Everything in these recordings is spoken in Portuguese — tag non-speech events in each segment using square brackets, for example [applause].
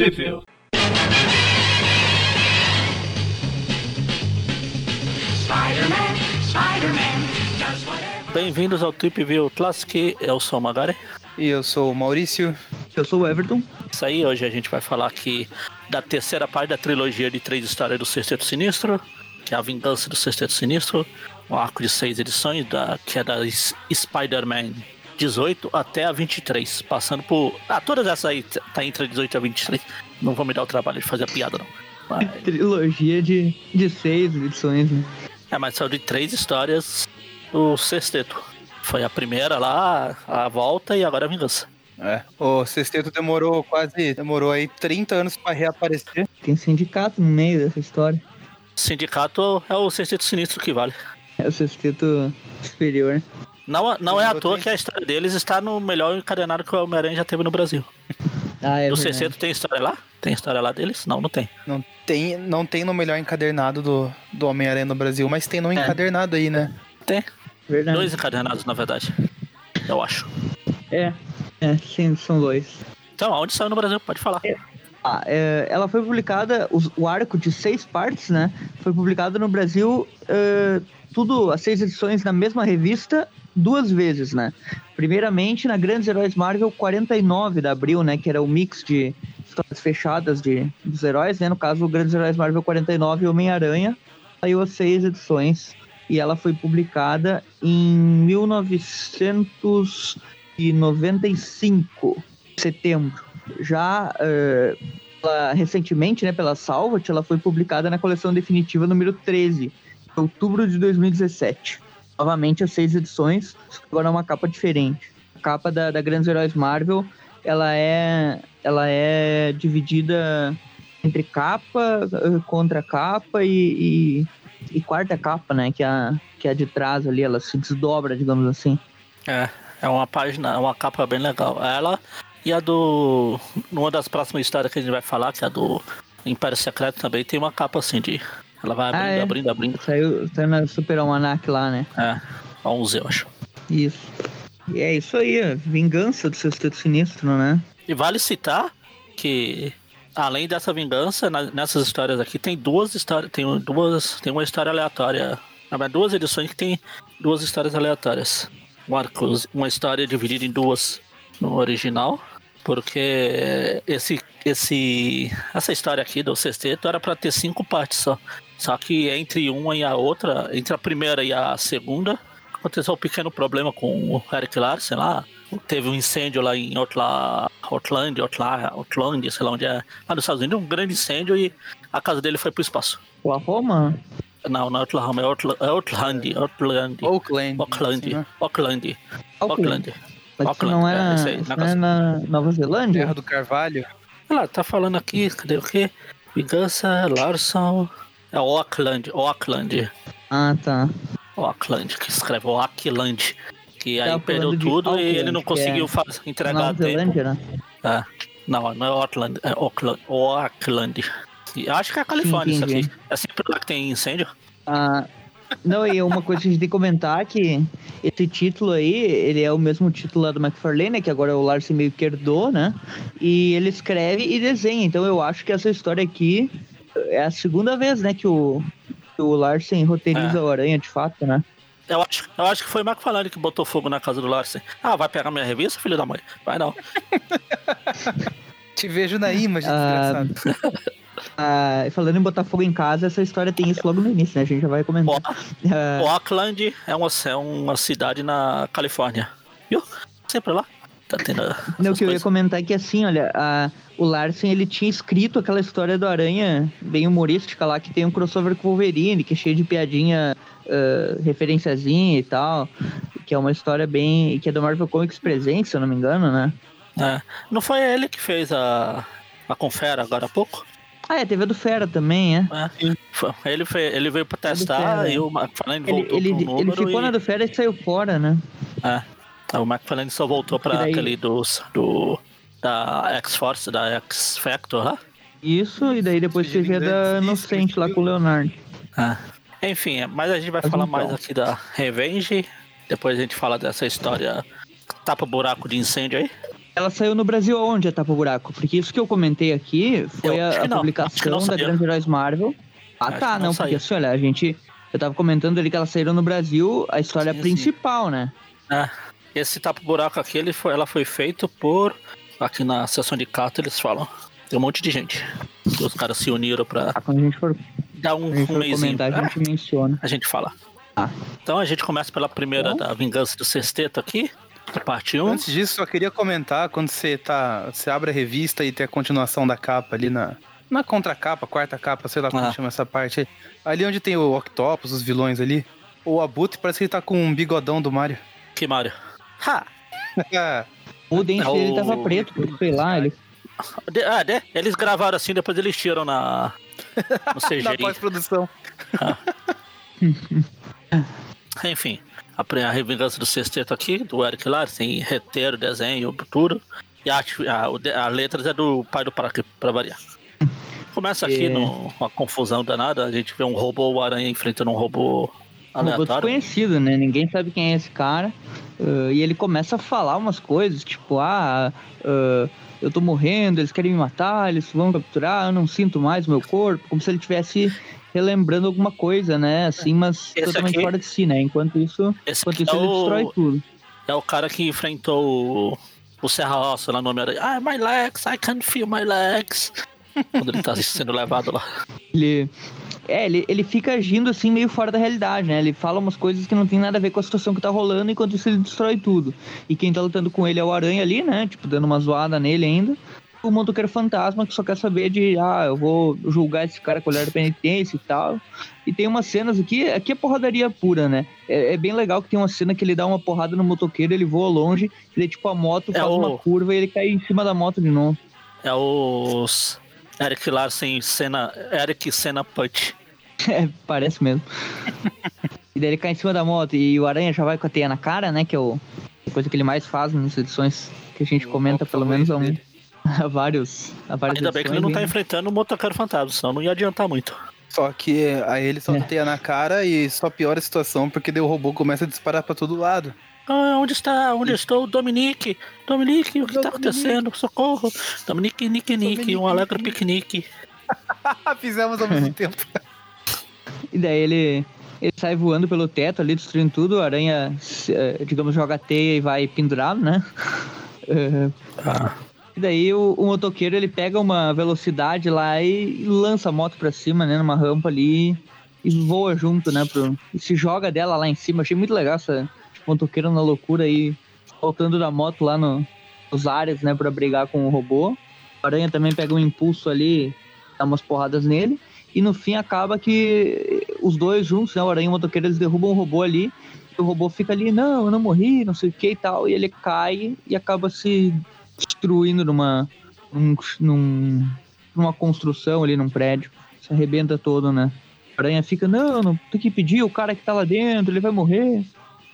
Sheffield. Spider-Man, Spider-Man. Bem-vindos ao Trip View Classic, eu sou o Magari. E eu sou o Maurício. Eu sou o Everton. Isso aí, hoje a gente vai falar aqui da terceira parte da trilogia de três histórias do Sexteto Sinistro, que é a Vingança do Sexteto Sinistro, um arco de seis edições, da, que é da Spider-Man 18 até a 23, passando por... Ah, todas essas aí t- tá entre a 18 e a 23, não vou me dar o trabalho de fazer a piada não. Mas, [laughs] Trilogia de, de seis edições, né? é, mas são de três histórias do Sexteto. Foi a primeira lá, a volta e agora a vingança. É. O Sexteto demorou quase. Demorou aí 30 anos pra reaparecer. Tem sindicato no meio dessa história. Sindicato é o Sexteto Sinistro que vale. É o sexteto superior. Não, não é à toa tenho- que a história deles está no melhor encadenado que o Homem-Aranha já teve no Brasil. Ah, é no verdade. Sexteto tem história lá? Tem história lá deles? Não, não tem. Não tem, não tem no melhor encadernado do, do Homem-Aranha no Brasil, mas tem no encadernado aí, né? Tem. Verdade. Dois encadenados, na verdade. Eu acho. É, é, sim, são dois. Então, aonde saiu no Brasil? Pode falar. Ah, é, ela foi publicada, os- o arco de seis partes, né? Foi publicado no Brasil, é, tudo, as seis edições na mesma revista, duas vezes, né? Primeiramente na Grandes Heróis Marvel 49 da Abril, né? Que era o mix de histórias fechadas de, dos heróis, né? No caso, Grandes Heróis Marvel 49 e Homem-Aranha, saiu as seis edições. E ela foi publicada em 1995, setembro. Já eh, ela, recentemente, né, pela Salvat, ela foi publicada na coleção definitiva número 13, outubro de 2017. Novamente as seis edições, agora é uma capa diferente. A capa da, da Grandes Heróis Marvel, ela é, ela é dividida entre capa, eh, contra capa e, e, e quarta capa, né, que é, a, que é a de trás ali, ela se desdobra, digamos assim. É, é uma página, é uma capa bem legal. Ela e a do. Numa das próximas histórias que a gente vai falar, que é a do Império Secreto também, tem uma capa assim de. Ela vai abrindo, Ah, é? abrindo, abrindo. Saiu, saiu na Super Almanac lá, né? É, 11, eu acho. Isso. E é isso aí, a vingança do Sexteto Sinistro, né? E vale citar que, além dessa vingança, na- nessas histórias aqui tem duas histórias, tem duas, tem uma história aleatória, na verdade, duas edições que tem duas histórias aleatórias. Um arco, uma história dividida em duas no original, porque esse, esse, essa história aqui do sexteto era para ter cinco partes só. Só que entre uma e a outra, entre a primeira e a segunda, aconteceu um pequeno problema com o Eric Larsen lá. Teve um incêndio lá em Outla, Outland, Outla, Outland, sei lá onde é, lá nos Estados Unidos, um grande incêndio e a casa dele foi pro espaço. Oklahoma? Não, não é Oklahoma, é Outla- é Outland, Outland, Oakland. Né? Auckland, Auckland. Mas isso Auckland, não é, é, isso aí, na não é na Nova Zelândia? Terra do Carvalho. Olha lá, tá falando aqui, cadê o quê? Vingança, Larson. É Auckland, Auckland. Ah, tá. Auckland, que escreve Auckland. Que aí Tava perdeu tudo e ele Auckland, não que conseguiu é faz- entregar Nova tempo. Zelândia, né? É. Não, não é Auckland, é Auckland. Auckland. Acho que é a Califórnia isso entendi. aqui. É sempre lá que tem incêndio. Ah, não, e uma coisa que a gente tem que comentar é que esse título aí, ele é o mesmo título lá do McFarlane, né? Que agora é o Larsen meio que herdou, né? E ele escreve e desenha. Então eu acho que essa história aqui é a segunda vez, né? Que o, que o Larsen roteiriza É. o Aranha, de fato, né? Eu acho, eu acho que foi o McFarlane que botou fogo na casa do Larsen. Ah, vai pegar minha revista, filho da mãe? Vai não. [laughs] Te vejo na imagem, Ah, desgraçado. [laughs] Ah, falando em botar fogo em casa, essa história tem isso logo no início, né? A gente já vai comentar. Ah, Auckland é uma, é uma cidade na Califórnia. Viu? Sempre lá. Tá tendo. Não, o que eu ia comentar é que assim, olha, a- o Larsen ele tinha escrito aquela história do Aranha bem humorística lá, que tem um crossover com o Wolverine, que é cheio de piadinha, ah, referenciazinha e tal. Que é uma história bem. que é do Marvel Comics Presente, se eu não me engano, né? É. Não foi ele que fez a, a Confera agora há pouco? Ah, é, teve a do Fera também, é. É. Ele, foi, ele veio pra testar Fera. e o McFarlane Ele, voltou ele, pro número ele ficou e... na do Fera e saiu fora, né? É. O McFarlane só voltou pra E daí- aquele dos, do... Da X-Force, da X-Factor lá. Isso, e daí depois teve a da Inocente lá com o Leonardo. É. Enfim, mas a gente vai Mas falar então. mais aqui da Revenge. Depois a gente fala dessa história tapa buraco de incêndio aí. Ela saiu no Brasil onde a Tapa Buraco? Porque isso que eu comentei aqui foi Eu a, a publicação da. Grande Heróis Marvel. Ah, Acho tá, não, não porque assim, olha, a gente. Eu tava comentando ali que elas saíram no Brasil, a história Sim, sim. principal, né? É, esse tapa-buraco aqui, ele foi, ela foi feito por. Aqui na sessão de carta eles falam. Tem um monte de gente. Os caras se uniram pra Ah, quando a gente for, dar um, um for mêsinho. comentar, a Ah, gente menciona. a gente fala. Ah. Então a gente começa pela primeira Bom. da Vingança do Sexteto aqui, parte 1. Antes disso, só queria comentar quando você tá. Você abre a revista e tem a continuação da capa ali na. Na contracapa, quarta capa, sei lá como Ah. chama essa parte. Ali onde tem o Octopus, os vilões ali. O Abutre parece que ele tá com um bigodão do Mario. Que Mario? Ha! Ah, [laughs] O dente dele tava preto, sei lá, ele. De- ah, de- eles gravaram assim, depois eles tiram na. [laughs] No da CGI. pós-produção. [laughs] Enfim, a, a Vingança do Sexteto aqui, do Eric Larson, tem roteiro, desenho, tudo. E a, a, a letras é do pai do Parque, pra variar. Começa aqui É. no- uma confusão danada, a gente vê um robô, o aranha enfrentando um robô Um robô aleatório. desconhecido, né? Ninguém sabe quem é esse cara. Ah, e ele começa a falar umas coisas, tipo, ah, ah, eu tô morrendo, eles querem me matar, eles vão capturar, eu não sinto mais o meu corpo, como se ele estivesse relembrando alguma coisa, né? Assim, mas Esse totalmente aqui- fora de si, né? Enquanto isso, enquanto isso é ele o- destrói tudo. É o cara que enfrentou o, o Serra Roça lá no Homem-Aranha. Ah, my legs, I can feel my legs. [laughs] Quando ele tá sendo levado lá. Ele. É, ele, ele fica agindo assim meio fora da realidade, né? Ele fala umas coisas que não tem nada a ver com a situação que tá rolando, enquanto isso ele destrói tudo. E quem tá lutando com ele é o Aranha ali, né? Tipo, dando uma zoada nele ainda. O motoqueiro fantasma que só quer saber de, ah, eu vou julgar esse cara com olhar de penitência e tal. E tem umas cenas aqui, aqui é porradaria pura, né? É, é bem legal que tem uma cena que ele dá uma porrada no motoqueiro, ele voa longe, e daí, tipo, a moto É faz o- uma curva e ele cai em cima da moto de novo. É os Eric Larsen Cena. Eric Cena Punch. [laughs] É, parece mesmo. [laughs] e daí ele cai em cima da moto e o Aranha já vai com a teia na cara, né? Que é o, a coisa que ele mais faz nas edições que a gente O comenta, pelo menos há, um, [laughs] vários. Há várias Ainda bem que ele não tá edições, enfrentando o motoqueiro fantasma, senão não ia adiantar muito. Só que aí ele só É. teia na cara e só piora a situação porque daí o robô começa a disparar pra todo lado. Ah, onde está? Onde estou? Dominique! Dominique, o que está acontecendo? Socorro! Dominique, Nick, Nick, Dominique, um alegre piquenique. Fizemos ao mesmo tempo. E daí ele, ele sai voando pelo teto ali, destruindo tudo. O Aranha, eh, digamos, joga a teia e vai pendurado, né? Ah, [laughs] E daí o, o motoqueiro ele pega uma velocidade lá e, e lança a moto pra cima, né? Numa rampa ali e voa junto, né? Pro, e se joga dela lá em cima. Achei muito legal essa tipo, motoqueiro na loucura aí, voltando da moto lá no, nos ares, né? Pra brigar com o robô. O Aranha também pega um impulso ali, dá umas porradas nele. E no fim acaba que os dois juntos, né? O Aranha e o motoqueiro, eles derrubam o robô ali. E o robô fica ali, não, eu não morri, não sei o que e tal. E ele cai e acaba se destruindo numa, num, num- numa construção ali, num prédio. Se arrebenta todo, né? A aranha fica, não, não tem que pedir o cara que tá lá dentro, ele vai morrer.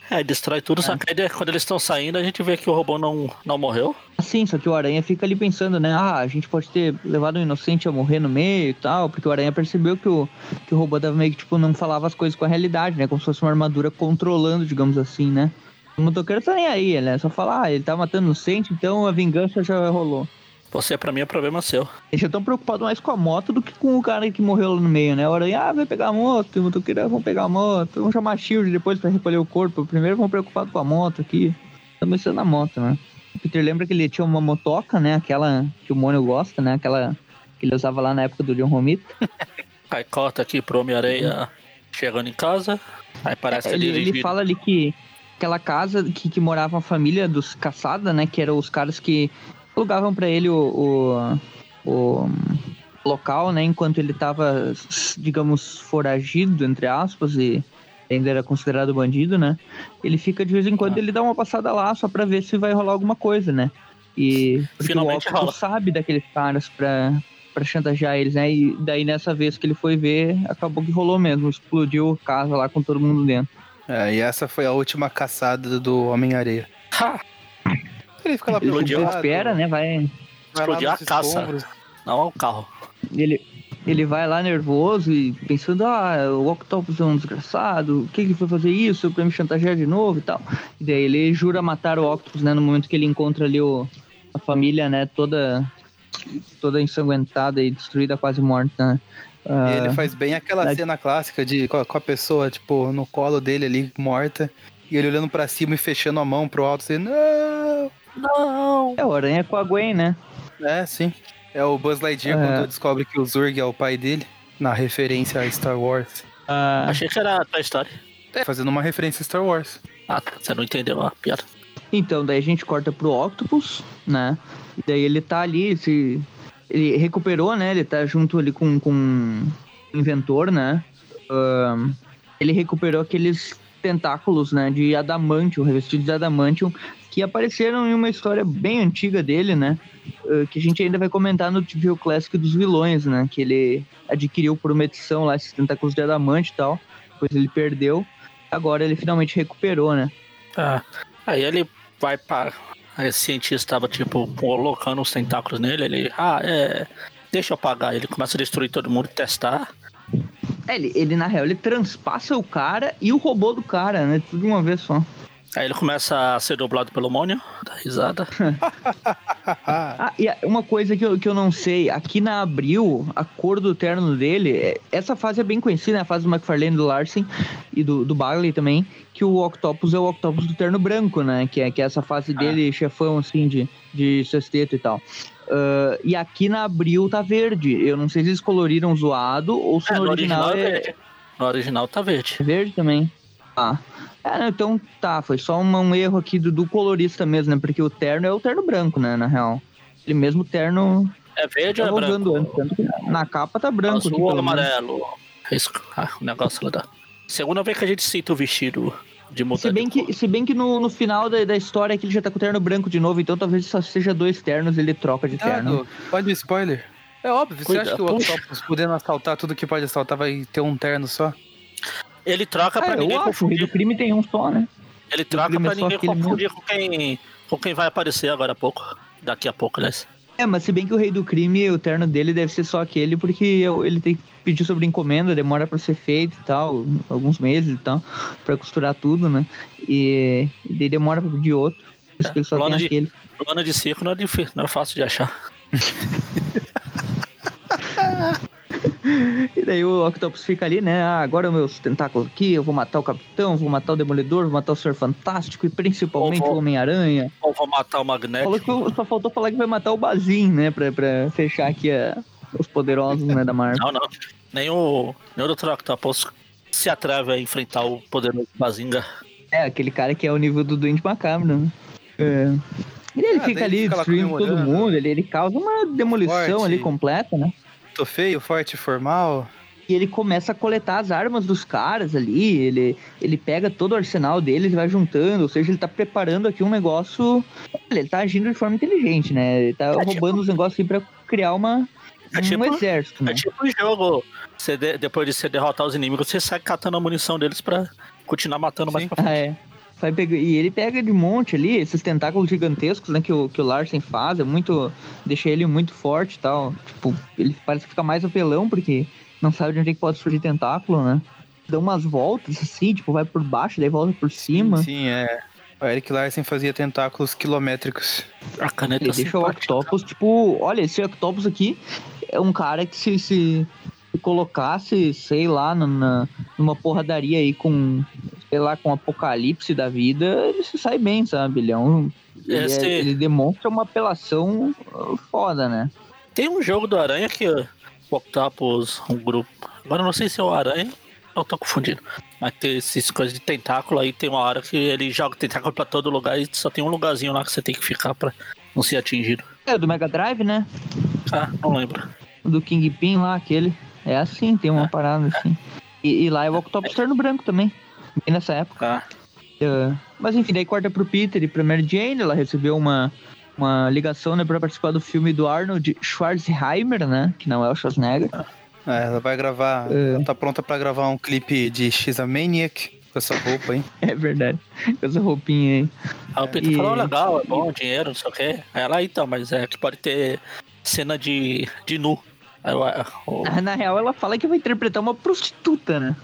É, destrói tudo, só que aí, quando eles estão saindo, a gente vê que o robô não, não morreu. Assim, só que o aranha fica ali pensando, né? Ah, a gente pode ter levado um inocente a morrer no meio e tal, porque o aranha percebeu que o, que o robô tava meio que, tipo, não falava as coisas com a realidade, né? Como se fosse uma armadura controlando, digamos assim, né? O motoqueiro tá nem aí, né? Só fala, ah, ele tá matando inocente, então a vingança já rolou. Você, pra mim, é problema seu. Eles já estão preocupados mais com a moto do que com o cara que morreu lá no meio, né? A aranha, ah, vai pegar a moto, ah, vamos pegar a moto, vamos chamar a Shield depois pra recolher o corpo. Primeiro vamos preocupados com a moto aqui. Estamos pensando na moto, né? O Peter lembra que ele tinha uma motoca, né? Aquela que o Mônio gosta, né? Aquela que ele usava lá na época do John Romita. [laughs] Aí corta aqui pro Homem-Aranha chegando em casa. Aí parece ele, ele, ele fala ali que aquela casa que, que morava a família dos caçada, né? Que eram os caras que alugavam pra ele o, o, o local, né? Enquanto ele tava, digamos, foragido, entre aspas, e ainda era considerado bandido, né? Ele fica de vez em quando, Ah. ele dá uma passada lá só pra ver se vai rolar alguma coisa, né? E porque Finalmente o sabe daqueles caras pra, pra chantagear eles, né? E daí nessa vez que ele foi ver, acabou que rolou mesmo. Explodiu a casa lá com todo mundo dentro. É, e essa foi a última caçada do Homem-Areia. Ha! Ele fica lá preocupado, espera, né? Vai, vai nos a caça. escombros. Não é o carro. ele, ele vai lá nervoso e pensando, ah, o Octopus é um desgraçado, o que que foi fazer isso pra me chantagear de novo e tal. E daí ele jura matar o Octopus, né? No momento que ele encontra ali o, a família, né, toda toda ensanguentada e destruída, quase morta, né? Ah, E ele faz bem aquela na- cena clássica de com a, com a pessoa, tipo, no colo dele ali, morta. E ele olhando pra cima e fechando a mão pro alto, assim, não! Não! É o Aranha com a Gwen, né? É, sim. É o Buzz Lightyear É. quando descobre que o Zurg é o pai dele, na referência a Star Wars. Ah, Achei que era a história. É, fazendo uma referência a Star Wars. Ah, você não entendeu a piada. Então, daí a gente corta pro Octopus, né? E daí ele tá ali, se... ele recuperou, né? Ele tá junto ali com, com o inventor, né? Ahn, ele recuperou aqueles tentáculos, né? De adamantium, revestidos de adamantium, que apareceram em uma história bem antiga dele, né? ah, que a gente ainda vai comentar no TV Classic dos vilões, né? Que ele adquiriu por uma edição lá, esses tentáculos de adamante e tal. Depois ele perdeu. Agora ele finalmente recuperou, né? Ah, aí ele vai para. Aí esse cientista tava, tipo, colocando os tentáculos nele. Ele, ah, é. Deixa eu apagar. Ele começa a destruir todo mundo, testar. É, ele, ele, na real, ele transpassa o cara e o robô do cara, né? Tudo de uma vez só. Aí ele começa a ser dublado pelo Mônio, dá risada. [laughs] Ah, e uma coisa que eu, que eu não sei, aqui na Abril, a cor do terno dele, é- essa fase é bem conhecida, né? a fase do McFarlane, do Larsen e do, do Bagley também, que o Octopus é o Octopus do terno branco, né? Que é, que é essa fase dele, chefão, assim, de, de sexteto e tal. Ah, e aqui na Abril tá verde. Eu não sei se eles coloriram zoado ou se É, no, original, original é é. No original tá verde. é verde também. Ah. É, não, então tá, foi só uma- um erro aqui do, do colorista mesmo, né? Porque o terno é o terno branco, né? Na real. Ele mesmo terno É verde ou é usando branco? antes. Tanto que na capa tá branco. Azul ou amarelo? É isso, ah, o negócio lá da. Segunda vez que a gente cita o vestido de mudar Se bem que, se bem que no, no final da, da história aqui ele já tá com o terno branco de novo, então talvez só seja dois ternos ele troca de terno. Cuidado, pode spoiler. É óbvio, você Cuida- acha que o. Octopus podendo assaltar tudo que pode assaltar vai ter um terno só? Ele troca pra Ah, ninguém acho, o Rei do confundir. crime tem um só, né? Ele troca é pra só ninguém confundir com quem, com quem vai aparecer agora há pouco. Daqui a pouco, aliás. É, mas se bem que o Rei do Crime, o terno dele deve ser só aquele, porque ele tem que pedir sobre encomenda, demora pra ser feito e tal, alguns meses e tal, pra costurar tudo, né? E, e daí demora pra pedir outro. Por isso que ele só Plano tem de- aquele. Lona de circo não é, difícil, não é fácil de achar. [laughs] [laughs] E daí o Octopus fica ali, né? Ah, agora meus tentáculos aqui, eu vou matar o Capitão, vou matar o Demolidor, vou matar o Senhor Fantástico e principalmente Ou vou- o Homem-Aranha. Ou vou matar o Falou Magneto. que só faltou falar que vai matar o Bazin, né? Pra, pra fechar aqui a- os poderosos, né, da Marvel. Não, não. Nem o, nem o Dr. Octopus se atreve a enfrentar o poderoso Bazinga. É, aquele cara que é o nível do Duende Macabro, né? É. E ele Ah, fica ali fica destruindo todo mundo, ele, ele causa uma demolição Forte. ali completa, né? Tô feio, forte, formal. E ele começa a coletar as armas dos caras ali, ele, ele pega todo o arsenal deles e vai juntando, ou seja, ele tá preparando aqui um negócio. Ele tá agindo de forma inteligente, né? Ele tá É, roubando tipo- os negócios aqui pra criar uma, É um tipo- exército, né? É tipo um jogo. Você de- depois de você derrotar os inimigos, você sai catando a munição deles pra continuar matando mais Sim. pra frente. Ah, é. Vai pegar, e ele pega de monte ali, esses tentáculos gigantescos, né, que o, que o Larsen faz, é muito. deixa ele muito forte e tal. Tipo, ele parece que fica mais apelão, porque não sabe de onde é que pode surgir tentáculo, né? Dá umas voltas assim, tipo, vai por baixo, daí volta por cima. Sim, é. O Eric Larsen fazia tentáculos quilométricos. A caneta Ele deixa o. Octopus, tipo, olha, esse Octopus aqui é um cara que se, se, se colocasse, sei lá, na, numa porradaria aí com, sei lá, com o apocalipse da vida, ele se sai bem, sabe? Ele é um. Ele, é- Esse- ele demonstra uma apelação uh, foda, né? Tem um jogo do Aranha que o Octopus, um grupo. Agora eu não sei se é o Aranha. Eu tô confundindo. Mas tem essas coisas de tentáculo aí, tem uma hora que ele joga tentáculo pra todo lugar e só tem um lugarzinho lá que você tem que ficar pra não ser atingido. É do Mega Drive, né? Ah, não lembro. Do Kingpin lá, aquele. É assim, tem uma parada assim. E, e lá é o Octopus terno branco também. Bem nessa época. Ah, Uh, mas enfim, daí corta pro Peter e pra Mary Jane, ela recebeu uma, uma ligação né, pra participar do filme do Arnold Schwarzenegger, né? Que não é o Schwarzenegger. É, ela vai gravar. É. Ela tá pronta pra gravar um clipe de X-Maniac com essa roupa, hein? [laughs] É verdade. Com essa roupinha aí. Aí o Peter E- falou, legal, é bom, dinheiro, não sei o quê. Aí ela, então, mas é que pode ter cena de, de nu. [laughs] Na, real, ela fala que vai interpretar uma prostituta, né?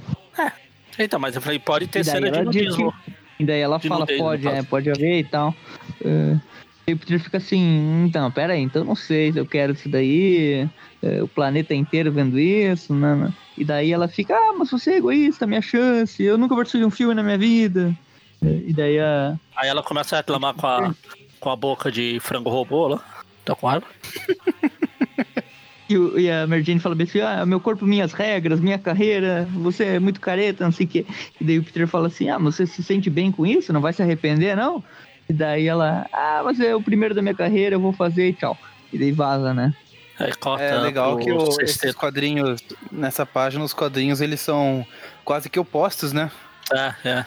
Então, mas eu falei, pode ter cena de nudismo. E daí ela De fala, nudez, pode, é, pode haver e tal. Uh, E o Peter fica assim, então, pera aí, então não sei se eu quero isso daí, é, o planeta inteiro vendo isso, né, né? E daí ela fica, ah, mas você é egoísta, minha chance, eu nunca participei de um filme na minha vida. É, E daí a... Aí ela começa a reclamar com a, com a boca de frango robô lá. Tá com raiva? [laughs] E, o- e a Mary Jane fala bem assim, ah, meu corpo, minhas regras, minha carreira, você é muito careta, não sei o quê. E daí o Peter fala assim, ah, mas você se sente bem com isso? Não vai se arrepender, não? E daí ela, ah, mas é o primeiro da minha carreira, eu vou fazer e tchau. E daí vaza, né? Aí corta É legal que o- esses quadrinhos, nessa página, os quadrinhos eles são quase que opostos, né? É, é.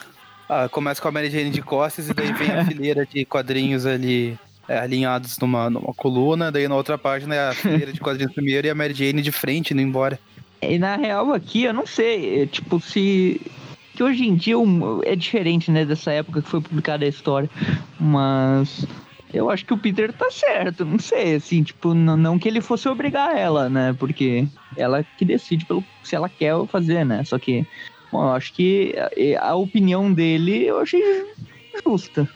Ah, começa com a Mary Jane de costas e daí vem a [laughs] fileira de quadrinhos ali é, alinhados numa, numa coluna, daí na outra página é a fileira de quadrinhos [laughs] primeiro e a Mary Jane de frente indo embora. E na real aqui, eu não sei, é, tipo, se... Que hoje em dia é diferente, né, dessa época que foi publicada a história. Mas eu acho que o Peter tá certo, não sei, assim, tipo, n- não que ele fosse obrigar ela, né, porque ela que decide pelo se ela quer fazer, né, só que, bom, eu acho que a, a opinião dele eu achei justa.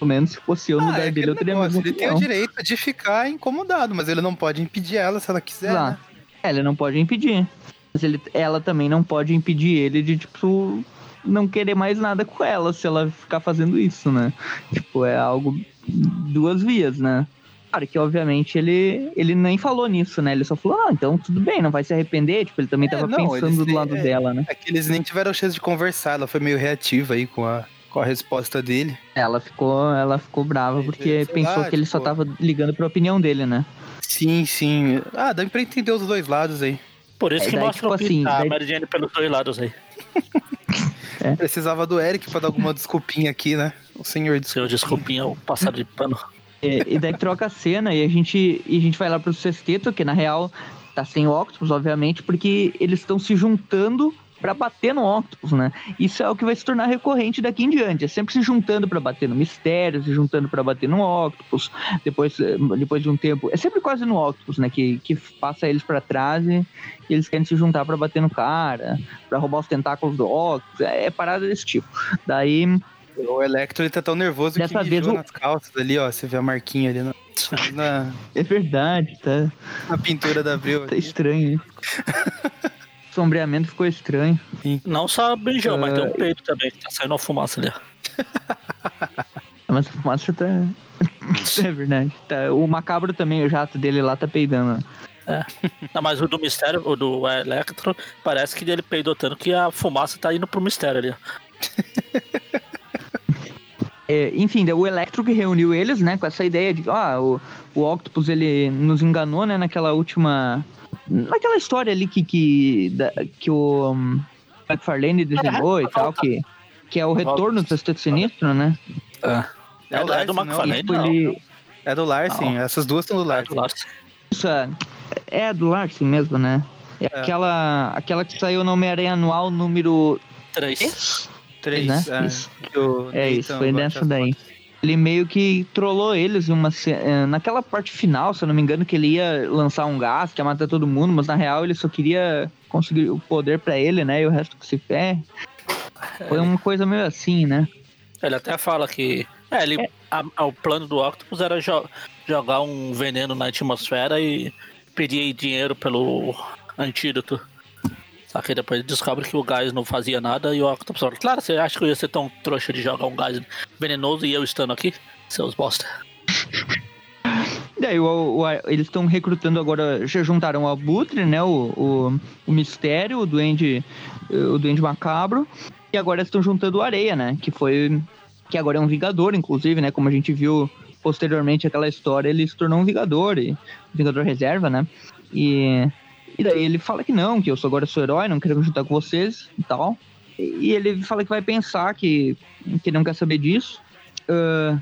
Pelo menos se fosse eu no Ah, lugar é dele, eu teria negócio, ele tem o opinião. direito de ficar incomodado, mas ele não pode impedir ela se ela quiser. né? Exato. É, ele não pode impedir. Mas ele, ela também não pode impedir ele de, tipo, não querer mais nada com ela se ela ficar fazendo isso, né? Tipo, é algo duas vias, né? Claro que, obviamente, ele, ele nem falou nisso, né? Ele só falou, ah, então tudo bem, não vai se arrepender. Tipo, ele também É, tava não, pensando eles- do lado é- dela, né? É que eles nem tiveram chance de conversar, ela foi meio reativa aí com a, com a resposta dele. Ela ficou, ela ficou brava porque pensou lá, que ele só tipo- tava ligando pra opinião dele, né? Sim, sim. Ah, dá pra entender os dois lados aí. Por isso É, que daí, mostra tipo o assim, a daí- Mary Jane pelos dois lados aí. [laughs] Precisava do Eric pra dar alguma desculpinha aqui, né? O senhor desculpa. Seu desculpinha, o passado de pano. E, e daí troca a cena e a gente, e a gente vai lá pro sexteto, que na real tá sem Octopus, obviamente, porque eles estão se juntando pra bater no Octopus, né? Isso é o que vai se tornar recorrente daqui em diante. É sempre se juntando pra bater no Mistério, se juntando pra bater no Octopus. Depois, eh, depois de um tempo, é sempre quase no Octopus, né? Que, que passa eles pra trás e, e eles querem se juntar pra bater no cara, pra roubar os tentáculos do Octopus. É, é parada desse tipo. Daí O Electro ele tá tão nervoso Dessa que vez o- nas calças ali, ó. Você vê a marquinha ali na, na, [laughs] é verdade, tá? na pintura da Abril. Tá estranho. [laughs] sombreamento ficou estranho. Não só beijou, mas Ah, tem um peito também, que tá saindo uma fumaça ali. [laughs] Mas a fumaça tá. [laughs] é verdade. Tá, O macabro também, o jato dele lá tá peidando. Não, mas o do mistério, o do Electro, parece que ele peidou tanto que a fumaça tá indo pro mistério ali. [laughs] É, enfim, o Electro que reuniu eles, né, com essa ideia de, ah, o, o Octopus ele nos enganou, né, naquela última. Naquela história ali que, que, da- que o um, McFarlane desenhou e tal, que, que é o retorno do Sexteto Sinistro, né? É, É é do Larsen, não? McFarlane, Tipo, não. ele. É do Larsen, essas duas são do É do Larsen. Larsen. Isso é, é do Larsen mesmo, né? É, Aquela, aquela que saiu no Homem-Aranha Anual número Três. Três, né? é. Isso. que o É isso, Nathan foi nessa daí. fotos. Ele meio que trollou eles uma eh, naquela parte final, se eu não me engano, que ele ia lançar um gás, que ia matar todo mundo, mas na real ele só queria conseguir o poder pra ele, né? E o resto que se ferre. Foi uma coisa meio assim, né? Ele até fala que. É, ele, a- a- o plano do Octopus era jo- jogar um veneno na atmosfera e pedir dinheiro pelo antídoto. Só que depois descobre que o gás não fazia nada e o Octopus fala: Claro, você acha que eu ia ser tão trouxa de jogar um gás venenoso e eu estando aqui? Seus bosta. Daí [laughs] o- o- eles estão recrutando agora, já juntaram o Abutre, né? O, o, o Mistério, o Duende, o Duende Macabro. E agora estão juntando o Areia, né? Que foi. Que agora é um Vingador, inclusive, né? Como a gente viu posteriormente aquela história, ele se tornou um Vingador, e, Vingador Reserva, né? E, e daí ele fala que não, que eu sou agora sou herói, não quero me juntar com vocês e tal. E, ele fala que vai pensar que, que não quer saber disso. Ah,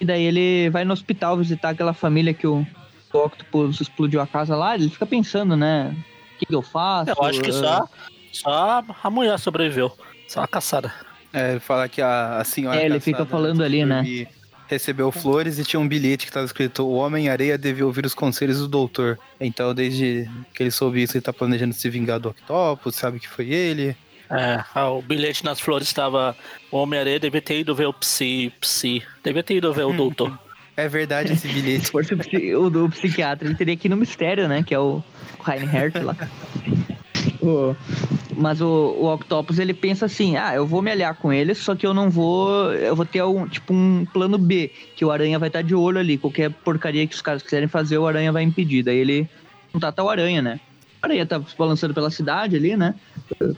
e daí ele vai no hospital visitar aquela família que o, o Octopus explodiu a casa lá. Ele fica pensando, né? O que, que eu faço? Eu acho que Ah, só, só a mulher sobreviveu. Só a caçada. É, ele fala que a, a senhora. É, ele caçada fica falando ali, né? Recebeu flores e tinha um bilhete que estava escrito: O Homem-Areia deve ouvir os conselhos do doutor. Então, desde que ele soube isso, ele tá planejando se vingar do Octopus, sabe que foi ele. É, ah, o bilhete nas flores estava. O Homem-Aranha devia ter ido ver o Psi, Psi. Devia ter ido ver o doutor. [laughs] É verdade esse Se bilhete. fosse o, psi- o do psiquiatra, ele teria que ir no mistério, né? Que é o Reinhardt lá. [laughs] O- mas o, o Octopus ele pensa assim: ah, eu vou me aliar com eles, só que eu não vou. Eu vou ter um, tipo um plano B, que o Aranha vai estar de olho ali. Qualquer porcaria que os caras quiserem fazer, o Aranha vai impedir. Daí ele contata o Aranha, né? O Aranha tá balançando pela cidade ali, né?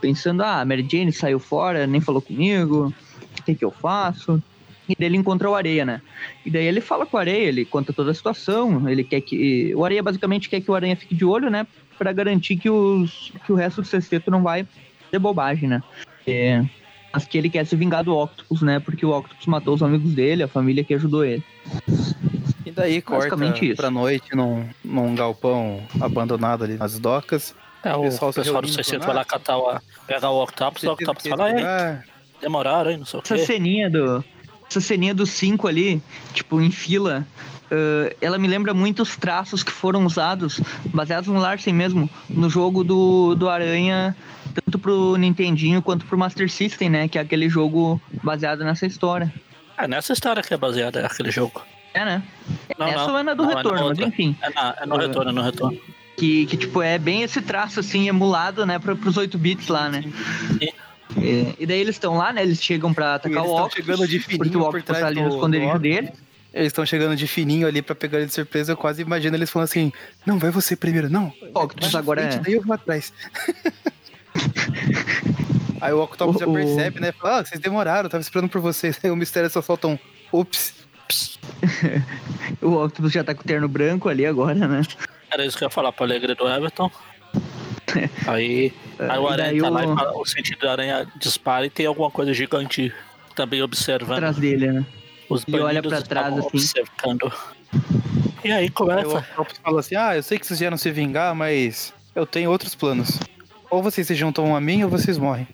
Pensando: ah, a Mary Jane saiu fora, nem falou comigo, o que, que eu faço? E daí ele encontra o Areia, né? E daí ele fala com o Areia, ele conta toda a situação, ele quer que... O Areia basicamente quer que o Aranha fique de olho, né? Pra garantir que, os... que o resto do sexteto não vai ter bobagem, né? É... Mas que ele quer se vingar do Octopus, né? Porque o Octopus matou os amigos dele, a família que ajudou ele. E daí corta isso. pra noite num, num galpão abandonado ali nas docas. É, o pessoal pessoal, do sexteto vai lá catar o, pegar o Octopus, o Octopus fala, é, demoraram, hein, não sei o Essa quê. ceninha do. Essa ceninha dos cinco ali, tipo, em fila, eh, ela me lembra muito os traços que foram usados, baseados no Larsen mesmo, no jogo do, do Aranha, tanto pro Nintendinho quanto pro Master System, né? Que é aquele jogo baseado nessa história. É nessa história que é baseada aquele jogo. É, né? Não, Essa não. é na do Não, é retorno, mas outra. enfim. É, na, é no retorno, é no retorno. Que, que, tipo, é bem esse traço, assim, emulado, né, pra, pros 8 bits lá, né? Sim. É, e daí eles estão lá, né? Eles chegam pra atacar eles o Octopus. chegando de fininho porque o Octopus tá ali no esconderijo dele. Eles estão chegando de fininho ali pra pegar ele de surpresa. Eu quase imagino eles falando assim: Não, vai você primeiro. Não, O Octopus agora frente, é. daí eu vou atrás. [laughs] Aí o Octopus já percebe, né? Fala, ah, vocês demoraram, eu tava esperando por vocês. [laughs] Aí o mistério só solta um ups. [laughs] O Octopus já tá com o terno branco ali agora, né? Era isso que eu ia falar pra alegria do Everton. Aí, aí o aranha tá lá o- e fala- o sentido da aranha dispara e tem alguma coisa gigante também observando. Atrás dele, né? Os Ele olha pra trás, assim. observando. E aí começa. Octopus fala assim: Ah, eu sei que vocês vieram se vingar, mas eu tenho outros planos. Ou vocês se juntam a mim ou vocês morrem.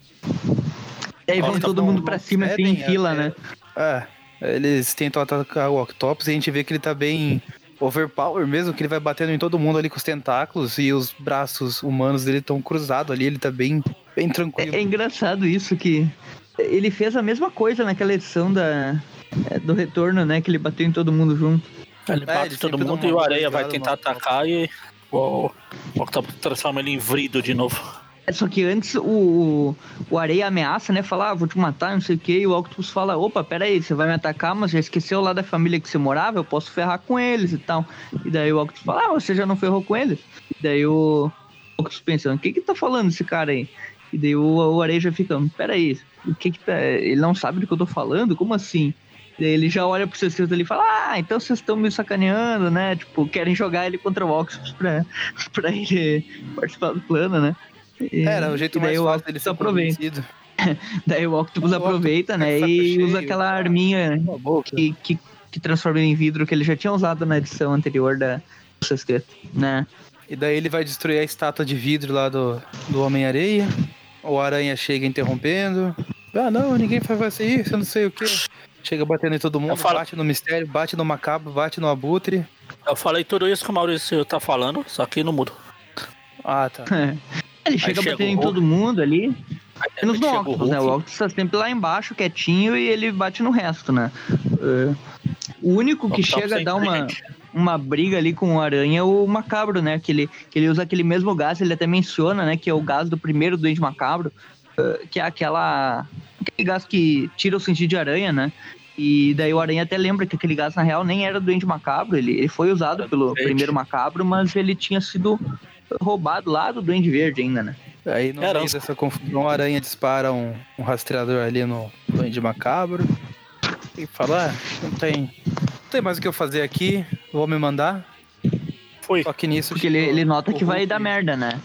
E aí vem todo mundo pra não cima, assim, em fila, é- né? É, eles tentam atacar o Octopus e a gente vê que ele tá bem overpower mesmo, que ele vai batendo em todo mundo ali com os tentáculos e os braços humanos dele estão cruzados ali, ele tá bem, bem tranquilo. É, é engraçado isso que ele fez a mesma coisa naquela edição da, é, do retorno, né? Que ele bateu em todo mundo junto. Ele É, bate ele todo sempre dá mundo e o areia vai tentar atacar e o, Octopus transforma ele em vrido de novo. É só que antes o, o, Areia ameaça, né? Fala, ah, vou te matar, não sei o que. E o Octopus fala, opa, peraí, você vai me atacar, mas já esqueceu lá da família que você morava? Eu posso ferrar com eles e tal. E daí o Octopus fala, ah, você já não ferrou com eles? E daí o Octopus pensando, o que que tá falando esse cara aí? E daí o, o Areia já fica, peraí, o que que tá... Ele não sabe do que eu tô falando? Como assim? E daí ele já olha pro sexteto ali e fala, ah, então vocês estão me sacaneando, né? Tipo, querem jogar ele contra o Octopus pra, [laughs] pra ele participar do plano, né? E- Era o jeito mais fácil dele ser aproveita. [laughs] Daí o Octopus O aproveita, né? E cheio, usa aquela arminha que, que, que transforma ele em vidro que ele já tinha usado na edição anterior da sexteto, né? E daí ele vai destruir a estátua de vidro lá do, do Homem-Areia. O Aranha chega interrompendo. Ah, não, ninguém vai fazer isso, eu não sei o quê. Chega batendo em todo mundo, falo- bate no mistério, bate no macabro, bate no abutre. Eu falei tudo isso que o Maurício tá falando, só que no mudo. Ah, tá. [laughs] Ele chega batendo em todo mundo ali. Menos no Chega o Octopus, né? O. Octopus tá sempre lá embaixo, quietinho, e ele bate no resto, né? É, o único que chega a é dar uma, inteligente. Uma briga ali com o Aranha é o Macabro, né? Que ele, que ele usa aquele mesmo gás, ele até menciona, né? Que é o gás do primeiro Doente Macabro, eh, que é aquela... Aquele gás que tira o sentido de aranha, né? E daí o Aranha até lembra que aquele gás, na real, nem era do Doente Macabro, ele, ele foi usado pelo Doente. primeiro Macabro, mas ele tinha sido roubado lá do Duende Verde ainda, né? Aí no meio dessa confusão, a aranha dispara um, um rastreador ali no Duende Macabro. E fala, ah, não tem, não tem mais o que eu fazer aqui, vou me mandar. Foi. Só que nisso... Porque ele, chega ele nota que vai dar merda, né?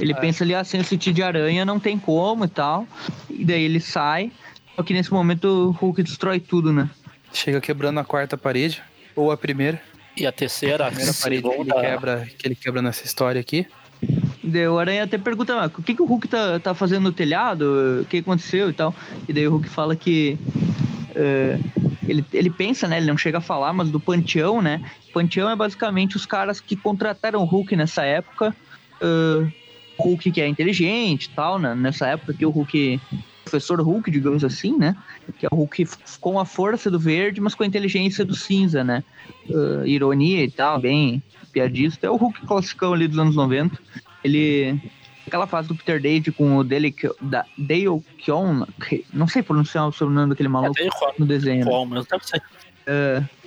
Ele É. pensa ali, ah, sem o sentido de aranha não tem como e tal. E daí ele sai. Só que nesse momento o Hulk destrói tudo, né? Chega quebrando a quarta parede, ou a primeira. E a terceira, a primeira parede que ele, quebra, que ele quebra nessa história aqui. Daí o Aranha até pergunta, mas o que, que o Hulk tá, tá fazendo no telhado? O que aconteceu e tal? E daí o Hulk fala que. É, ele, ele pensa, né? Ele não chega a falar, mas do Panteão, né? Panteão é basicamente os caras que contrataram o Hulk nessa época. é, Hulk que é inteligente tal, né? Nessa época que o Hulk professor Hulk, digamos assim, né? Que é o Hulk com a força do verde, mas com a inteligência do cinza, né? Ah, ironia e tal, bem piadista. É o Hulk classicão ali dos anos 90. Ele. Aquela fase do Peter Dade com o Dale, da, Dale que- não sei pronunciar o sobrenome daquele É maluco qual, no desenho. né? qual, mas deve ser.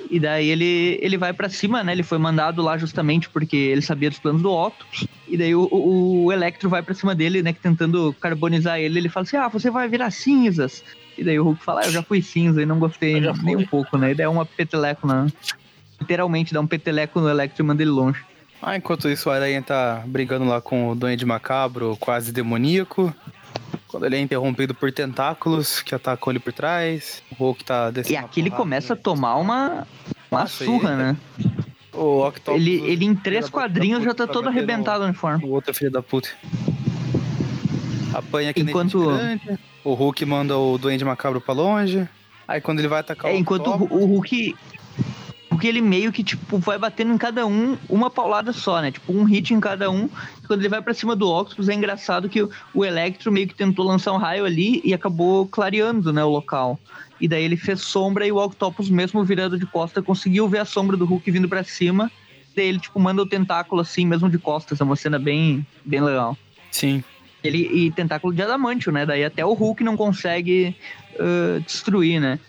E daí ele, ele vai pra cima, né? Ele foi mandado lá justamente porque ele sabia dos planos do Octopus. E daí o, o, o Electro vai pra cima dele, né? Tentando carbonizar ele. Ele fala assim: Ah, você vai virar cinzas. E daí o Hulk fala: ah, Eu já fui cinza e não gostei nem um pouco, né? E daí é uma peteleco na. Literalmente dá um peteleco no Electro e manda ele longe. Ah, enquanto isso, o Aranha tá brigando lá com o Duende Macabro, quase demoníaco. Quando ele é interrompido por tentáculos que atacam ele por trás. O Hulk tá descendo. E aqui ele começa a né? tomar uma. Uma Nossa, surra, né? O Octopus. Ele, ele em três quadrinhos já tá todo arrebentado o uniforme. O outro filho da puta. Apanha aqui Enquanto- O Hulk manda o Duende Macabro pra longe. Aí quando ele vai atacar É, o enquanto Octopus, o Hulk. Porque ele meio que, tipo, vai batendo em cada um uma paulada só, né? Tipo, um hit em cada um. Quando ele vai pra cima do Octopus, é engraçado que o, o Electro meio que tentou lançar um raio ali e acabou clareando, né, o local. E daí ele fez sombra e o Octopus, mesmo virando de costa, conseguiu ver a sombra do Hulk vindo pra cima. Daí ele, tipo, manda o tentáculo assim, mesmo de costas. É uma cena bem, bem legal. Sim. Ele, e tentáculo de adamantio, né? Daí até o Hulk não consegue ah, destruir, né?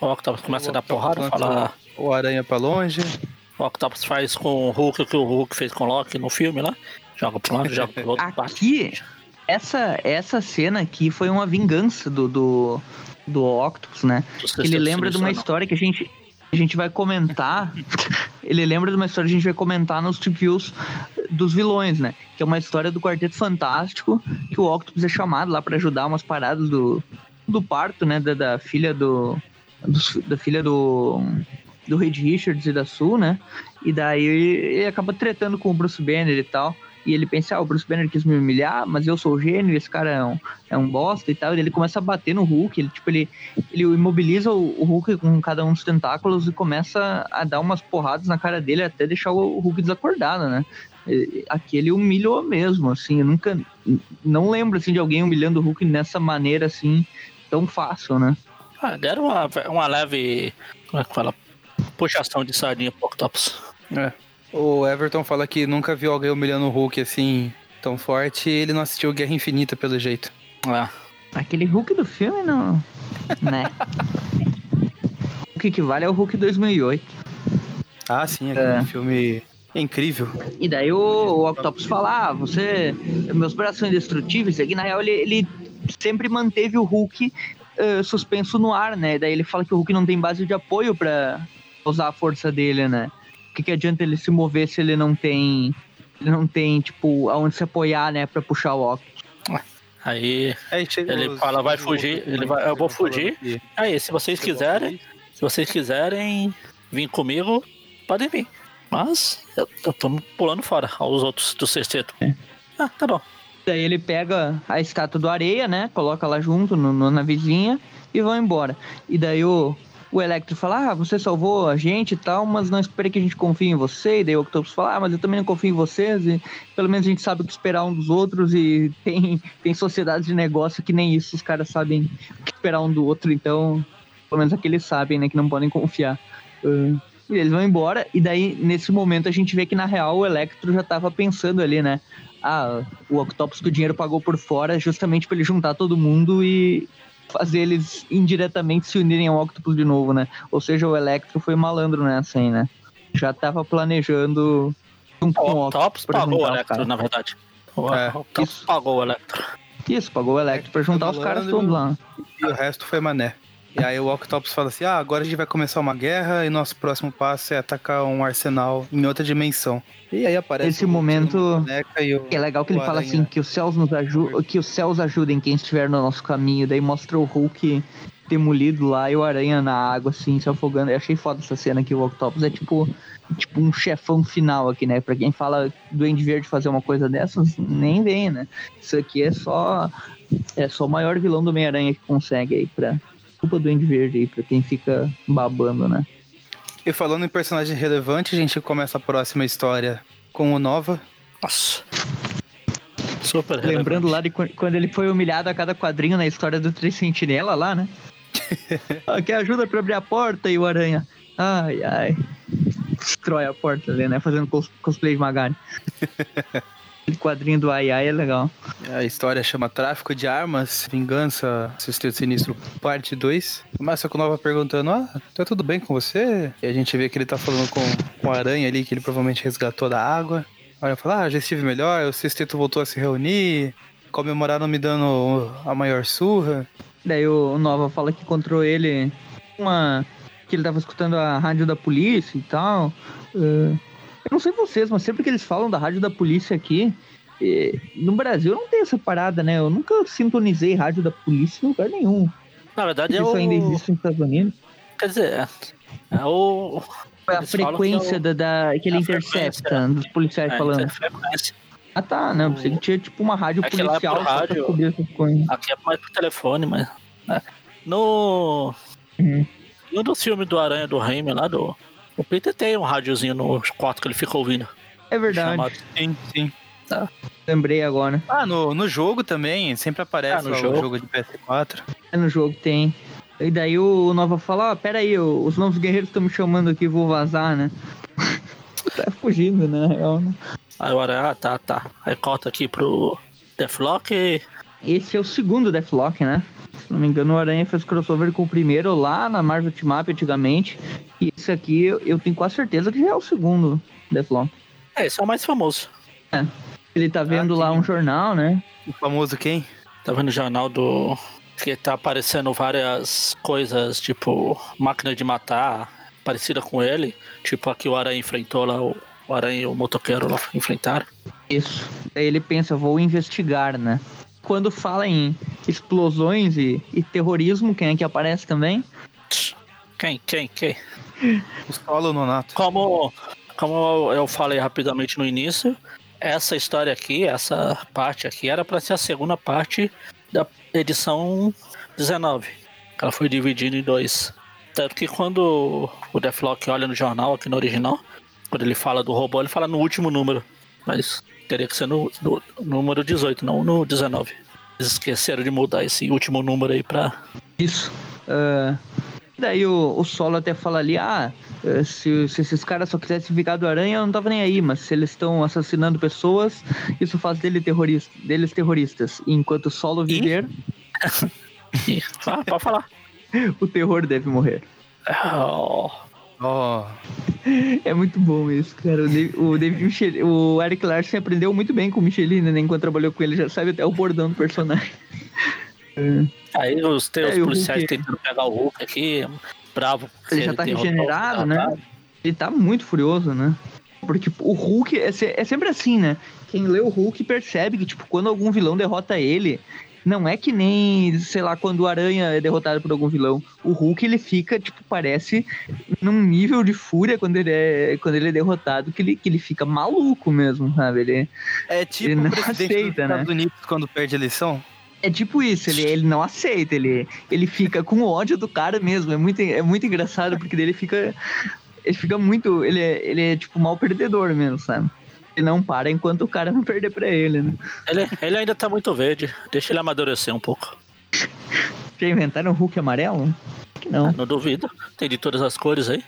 O Octopus começa a dar O porrada, lança fala. O Aranha pra longe. O Octopus faz com o Hulk o que o Hulk fez com o Loki no filme lá. Joga pro lado, joga pro outro, bate. Aqui, essa, essa cena aqui foi uma vingança do, do, do Octopus, né? Ele lembra de uma história que a gente, a gente vai comentar. [laughs] Ele lembra de uma história que a gente vai comentar nos reviews dos vilões, né? Que é uma história do Quarteto Fantástico, que o Octopus é chamado lá pra ajudar umas paradas do, do parto, né? Da, da filha do, dos- Da filha do. Do Reed Richards e da Sue, né? E daí ele acaba tretando com o Bruce Banner e tal. E ele pensa, ah, o Bruce Banner quis me humilhar, mas eu sou gênio, esse cara é um, é um bosta e tal. E ele começa a bater no Hulk, ele, tipo, ele, ele imobiliza o, o Hulk com cada um dos tentáculos e começa a dar umas porradas na cara dele até deixar o, o Hulk desacordado, né? E- Aqui ele humilhou mesmo, assim, eu nunca, não lembro, assim, de alguém humilhando o Hulk nessa maneira, assim, tão fácil, né? Ah, deram uma, uma leve. Como é que fala? Puxação de sardinha pro Octopus. É. O Everton fala que nunca viu alguém humilhando o Hulk assim tão forte e ele não assistiu Guerra Infinita pelo jeito. É. Aquele Hulk do filme, não, [laughs] né? o que vale é o Hulk 2008. Ah, sim, aquele É. filme é incrível. E daí o, o Octopus fala, ah, você. Meus braços são indestrutíveis. E na real ele, ele sempre manteve o Hulk eh, suspenso no ar, né? Daí ele fala que o Hulk não tem base de apoio pra usar a força dele, né? O que, que adianta ele se mover se ele não tem. Ele não tem, tipo, aonde se apoiar, né, pra puxar o Octopus. Aí. Aí chega Ele os- fala, vai fugir, ele vai- eu vou fugir. Aí, se vocês quiserem. Se vocês quiserem vir comigo, podem vir. Mas eu, eu tô pulando fora aos outros do sexteto. Ah, tá bom. Daí ele pega a estátua do Areia, né? Coloca lá junto no, no- na vizinha e vão embora. E daí o, o Electro fala: Ah, você salvou a gente e tal, mas não espere que a gente confie em você. E daí o Octopus fala: Ah, mas eu também não confio em vocês. E pelo menos a gente sabe o que esperar um dos outros. E tem, tem sociedades de negócio que nem isso, os caras sabem o que esperar um do outro. Então, pelo menos aqui eles sabem, né? Que não podem confiar. Ah, e eles vão embora, e daí, nesse momento, a gente vê que, na real, o Electro já tava pensando ali, né? Ah, o Octopus que o dinheiro pagou por fora justamente pra ele juntar todo mundo e fazer eles indiretamente se unirem ao Octopus de novo, né? Ou seja, o Electro foi malandro nessa aí, né? Já tava planejando junto com o Octopus pagou o juntar os Electro, caras. na verdade. O É, Octopus isso. pagou o Electro. Isso, pagou o Electro pra juntar os caras todos lá. E o resto foi mané. E aí o Octopus fala assim: ah, agora a gente vai começar uma guerra e nosso próximo passo é atacar um arsenal em outra dimensão. E aí aparece Esse momento- o, É legal que ele fala assim, que os céus nos ajudem, que os céus ajudem quem estiver no nosso caminho. Daí mostra o Hulk demolido lá e o Aranha na água, assim, se afogando. Eu achei foda essa cena que o Octopus é tipo, tipo um chefão final aqui, né? Pra quem fala do Andy Verde fazer uma coisa dessas, nem vem, né? Isso aqui é só é só o maior vilão do Homem-Aranha que consegue aí pra culpa do Andy Verde aí, pra quem fica babando, né? E falando em personagem relevante, a gente começa a próxima história com o Nova. Nossa. Super Lembrando relevante. lá de quan- quando ele foi humilhado a cada quadrinho na história do Três Sentinela lá, né? [laughs] ah, quer ajuda pra abrir a porta e o Aranha. Ai, ai. Destrói a porta ali, né? Fazendo cos- cosplay de Magari. [laughs] Aquele quadrinho do ai ai é legal. A história chama Tráfico de Armas, Vingança, Sexteto Sinistro, parte 2. Começa com o Nova perguntando, ah, tá tudo bem com você? E a gente vê que ele tá falando com, com a aranha ali, que ele provavelmente resgatou da água. A aranha fala, ah, já estive melhor, o Sexteto voltou a se reunir, comemoraram me dando a maior surra. Daí o Nova fala que encontrou ele uma. que ele tava escutando a rádio da polícia e tal. Eu não sei vocês, mas sempre que eles falam da rádio da polícia aqui, eh, no Brasil não tem essa parada, né? Eu nunca sintonizei rádio da polícia em lugar nenhum. Na verdade, é Isso o. ainda existe nos Estados Unidos. Quer dizer, é, é o. É a falam frequência que é o- da, da- que ele a intercepta dos policiais é, falando. Ah tá, não, pensei que tinha tipo uma rádio É é policial pra rádio. cobrir essas coisas. Aqui é mais pro telefone, mas. é. No. Uhum. No do filme do Aranha do Raimi lá do. O Peter tem um rádiozinho no quarto que ele fica ouvindo. É verdade, Chamado. Sim, sim. lembrei agora. Ah, no, no jogo também, sempre aparece Ah, no jogo. o jogo de PS4. É no jogo tem. E daí o Nova fala, ó, pera aí, os novos guerreiros estão me chamando aqui, vou vazar, né? [laughs] tá fugindo, né? na real, né? Aranha, ah, tá, tá. Aí corta aqui pro Deathlock e. Esse é o segundo Deathlock, né? Se não me engano, o Aranha fez crossover com o primeiro lá na Marvel Team Up antigamente. E esse aqui eu, eu tenho quase certeza que já é o segundo Deathlock. É, esse é o mais famoso. Ele tá vendo lá sim. um jornal, né? O famoso quem? Tá vendo o jornal do. Que tá aparecendo várias coisas, tipo, máquina de matar, parecida com ele. Tipo, aqui o Aranha enfrentou lá, o, o Aranha e o motoqueiro lá enfrentaram. Isso. Daí ele pensa, vou investigar, né? Quando fala em explosões e, e terrorismo, quem é que aparece também? Quem, quem, quem? O solo nonato. Como, como eu falei rapidamente no início, essa história aqui, essa parte aqui, era para ser a segunda parte da edição 19. Ela foi dividida em dois. Tanto que quando o Deathlock olha no jornal, aqui no original, quando ele fala do robô, ele fala no último número. Mas teria que ser no, no número 18, não no 19. Eles esqueceram de mudar esse último número aí pra. Isso. Ah, daí o, o Solo até fala ali, ah, eh, se, se esses caras só quisessem ficar do Aranha, eu não tava nem aí, mas se eles estão assassinando pessoas, isso faz dele terrorista, deles terroristas. E enquanto o Solo viver, [laughs] ah, pode falar. [laughs] o terror deve morrer. Oh, Ó, É muito bom isso, cara. O David, o, David Michel, o Eric Larson aprendeu muito bem com o Michelin, né? Enquanto trabalhou com ele, já sabe até o bordão do personagem. Aí os teus É, policiais tentando pegar o Hulk aqui, bravo. Ele já tá regenerado, né? Ele tá muito furioso, né? Porque tipo, o Hulk é, é sempre assim, né? Quem lê o Hulk percebe que, tipo, quando algum vilão derrota ele, não é que nem, sei lá, quando o Aranha é derrotado por algum vilão. O Hulk, ele fica, tipo, parece num nível de fúria quando ele é, quando ele é derrotado, que ele, que ele fica maluco mesmo, sabe? Ele, é tipo Ele não o aceita, dos Estados Unidos quando perde a eleição. É tipo isso, ele, ele não aceita, ele, ele fica com ódio do cara mesmo. É muito, é muito engraçado, porque daí ele fica. Ele fica muito. Ele é, ele é tipo mal perdedor mesmo, sabe? Ele não para enquanto o cara não perder pra ele, né? Ele, ele ainda tá muito verde, deixa ele amadurecer um pouco. Já inventaram o Hulk amarelo? Que não. Não duvido, tem de todas as cores aí.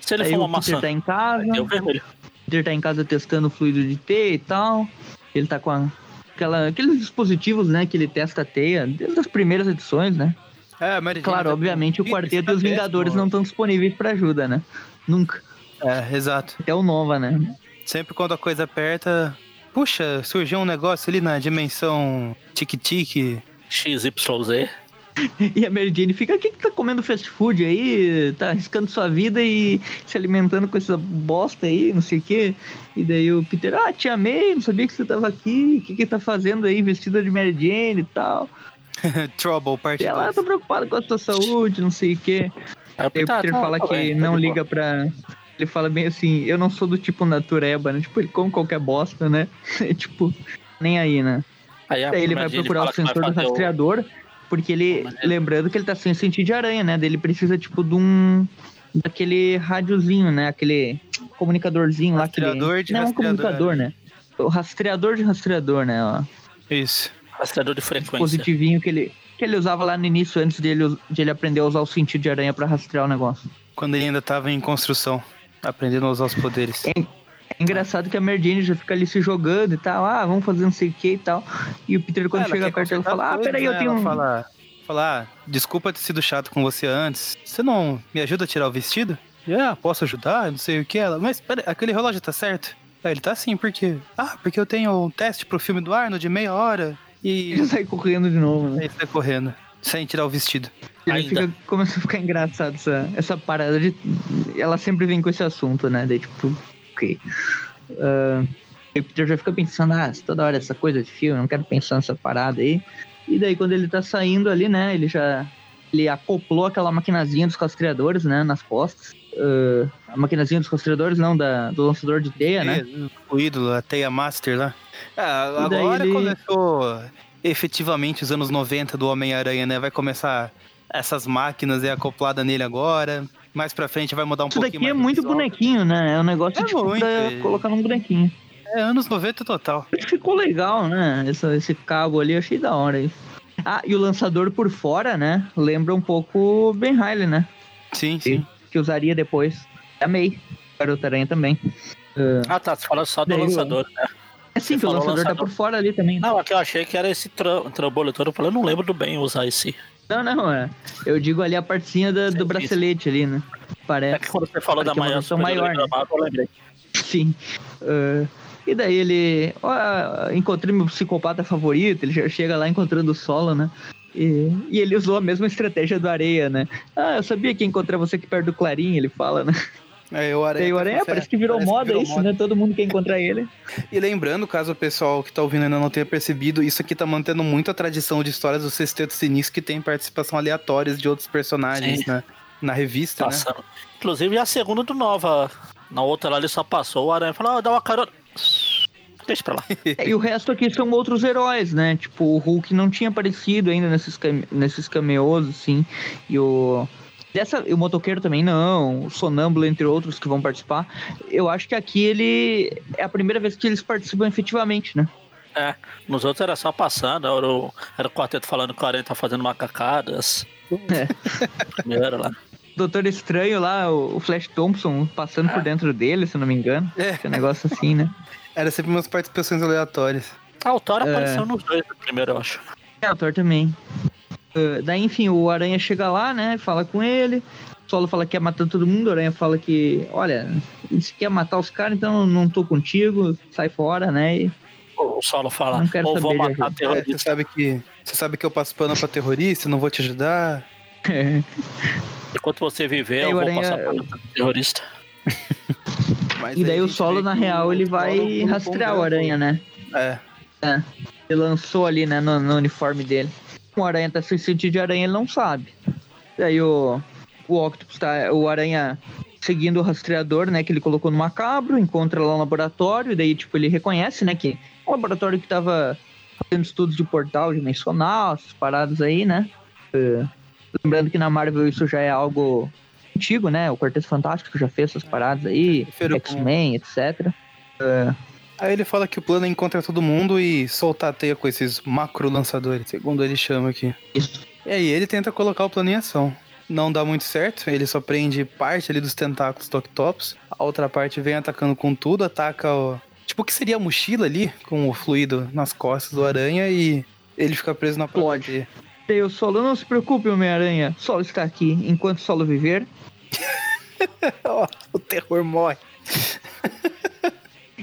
Se ele Aí for uma maçã, tá em casa, tem o vermelho. Peter tá em casa testando o fluido de teia e tal. Ele tá com a- aquela, aqueles dispositivos, né, que ele testa a teia, desde as primeiras edições, né? É, Jane Claro, tá- obviamente o quarteto e os Vingadores não estão disponíveis pra ajuda, né? Nunca. É, exato. Até o Nova, né? Sempre quando a coisa aperta. Puxa, surgiu um negócio ali na dimensão tique-tique. XYZ. [laughs] E a Mary Jane fica, o que que tá comendo fast food aí? Tá arriscando sua vida e se alimentando com essa bosta aí, não sei o quê. E daí o Peter, ah, te amei, não sabia que você tava aqui. O que que tá fazendo aí, vestida de Mary Jane e tal. [laughs] Trouble, parte E ela, ah, dois. tô preocupado com a sua saúde, não sei o quê. Aí o o Peter, tá, fala tá que tá não de liga pra... Ele fala bem assim, eu não sou do tipo natureba, né? Tipo, ele come qualquer bosta, né? [laughs] É tipo, nem aí, né? Aí, Daí ele vai procurar o que vai sensor do fazer o- rastreador, porque ele. Ele- Lembrando que ele tá sem sentido de aranha, né? Daí ele precisa, tipo, de um. Daquele rádiozinho, né? Aquele comunicadorzinho lá. Rastreador aquele, de Não, é um rastreador, comunicador, né? o rastreador de rastreador, né? Ó, Isso. Rastreador de frequência. positivinho que ele, que ele usava lá no início, antes dele, de ele aprender a usar o sentido de aranha pra rastrear o negócio. Quando ele ainda tava em construção, aprendendo a usar os poderes. É, é engraçado que a Mary Jane já fica ali se jogando e tal, ah, vamos fazer não sei o que e tal. E o Peter, quando Ela chega perto, ele fala, ah, coisas, peraí, eu né? tenho Ela um... Fala, fala, ah, desculpa ter sido chato com você antes. Você não me ajuda a tirar o vestido? Ah, posso ajudar? Não sei o que. Ela, mas peraí, aquele relógio tá certo? Aí ele tá sim, por quê? Ah, porque eu tenho um teste pro filme do Arnold de meia hora. E Ele sai correndo de novo, né? aí sai correndo, sem tirar o vestido. Fica, começa a ficar engraçado essa, essa parada de. Ela sempre vem com esse assunto, né? Daí, tipo, ok. Ah, e o Peter já fica pensando, ah, toda hora essa coisa de filme, não quero pensar nessa parada aí. E daí, quando ele tá saindo ali, né? Ele já. Ele acoplou aquela maquinazinha dos rastreadores, né? Nas costas. Ah, a maquinazinha dos rastreadores, não, da, do lançador de teia, né? É, O ídolo, a Teia Master lá. Ah, agora ele- começou efetivamente os anos 90 do Homem-Aranha, né? Vai começar essas máquinas é acoplada nele agora. Mais pra frente vai mudar um Isso pouquinho daqui é mais o muito visual. bonequinho, né? É um negócio É tipo pra é. colocar num bonequinho. É anos 90 total. Ficou legal, né? Esse, esse cabo ali, eu achei da hora aí. Ah, e o lançador por fora, né? Lembra um pouco o Ben Riley, né? Sim, sim. Que usaria depois. Amei. Garota Aranha também. Ah, tá. Você fala só do eu- lançador, né? É sim, que o falou lançador, tá lançador. por fora ali também. Não, aqui eu achei que era esse tra- trambolho todo. Eu falei, eu não lembro do bem usar esse. Não, não, é. Eu digo ali a partezinha do Sim, bracelete ali, né? É Parece. que quando você falou da é maior maior, né? eu lembrei. Sim. Ah, e daí ele. Ó, encontrei meu psicopata favorito, ele já chega lá encontrando o solo, né? E, e ele usou a mesma estratégia do Areia, né? Ah, eu sabia que ia encontrar você aqui perto do Clarim, ele fala, né? É, o Aranha, o Aranha, tá- parece que virou parece que moda virou isso, moda. né? Todo mundo quer encontrar ele. E lembrando, caso o pessoal que tá ouvindo ainda não tenha percebido, isso aqui tá mantendo muito a tradição de histórias do Sexteto Sinistro que tem participação aleatórias de outros personagens Sim. né? na revista, né? Passando. Inclusive a segunda do Nova. Na outra lá ele só passou, o Aranha falou, ah, dá uma carona. Deixa pra lá. [laughs] É, e o resto aqui são outros heróis, né? Tipo, o Hulk não tinha aparecido ainda nesses, came- nesses cameos, assim. E o. Dessa, e o motoqueiro também não, o sonâmbulo, entre outros, que vão participar. Eu acho que aqui ele. É a primeira vez que eles participam efetivamente, né? É, nos outros era só passando, era o, era o quarteto falando que o Aranha tá fazendo macacadas. É. [laughs] Primeiro lá. Doutor Estranho lá, o Flash Thompson passando por dentro dele, se eu não me engano. É. Esse negócio assim, né? Era sempre umas participações aleatórias. Ah, o Thor É. apareceu nos dois primeiro, eu acho. É, o Thor também. Ah, daí, enfim, o Aranha chega lá, né? Fala com ele. O Solo fala que quer matar todo mundo. O Aranha fala que, olha, se quer matar os caras, então eu não tô contigo. Sai fora, né? E O Solo fala, Não quero ou vou matar ajuda. É, você terrorista. sabe que. Você sabe que eu passo pano pra terrorista, não vou te ajudar. Enquanto você viver, Aí eu o vou Aranha- passar pra terrorista. [laughs] Mas E aí daí o Solo, na real, ele vai rastrear o. Aranha, né? É. É. Ele lançou ali, né, no, no uniforme dele. O Aranha tá sem sentido de aranha, ele não sabe. Daí o, o Octopus tá. O Aranha seguindo o rastreador, né, que ele colocou no macabro, encontra lá no laboratório, daí, tipo, ele reconhece, né, que é um laboratório que tava fazendo estudos de portal dimensional, essas paradas aí, né? É, lembrando que na Marvel isso já é algo antigo, né? O Quarteto Fantástico já fez essas paradas aí, X-Men, etc. Aí ele fala que o plano é encontrar todo mundo e soltar a teia com esses macro lançadores, segundo ele chama aqui. Isso. E aí ele tenta colocar o plano em ação. Não dá muito certo, ele só prende parte ali dos tentáculos do Octopus. A outra parte vem atacando com tudo, ataca o. Tipo, o que seria a mochila ali, com o fluido nas costas do aranha e ele fica preso na. Daí o Solo, não se preocupe, Homem-Aranha. Solo está aqui. Enquanto Solo viver, [laughs] o terror morre.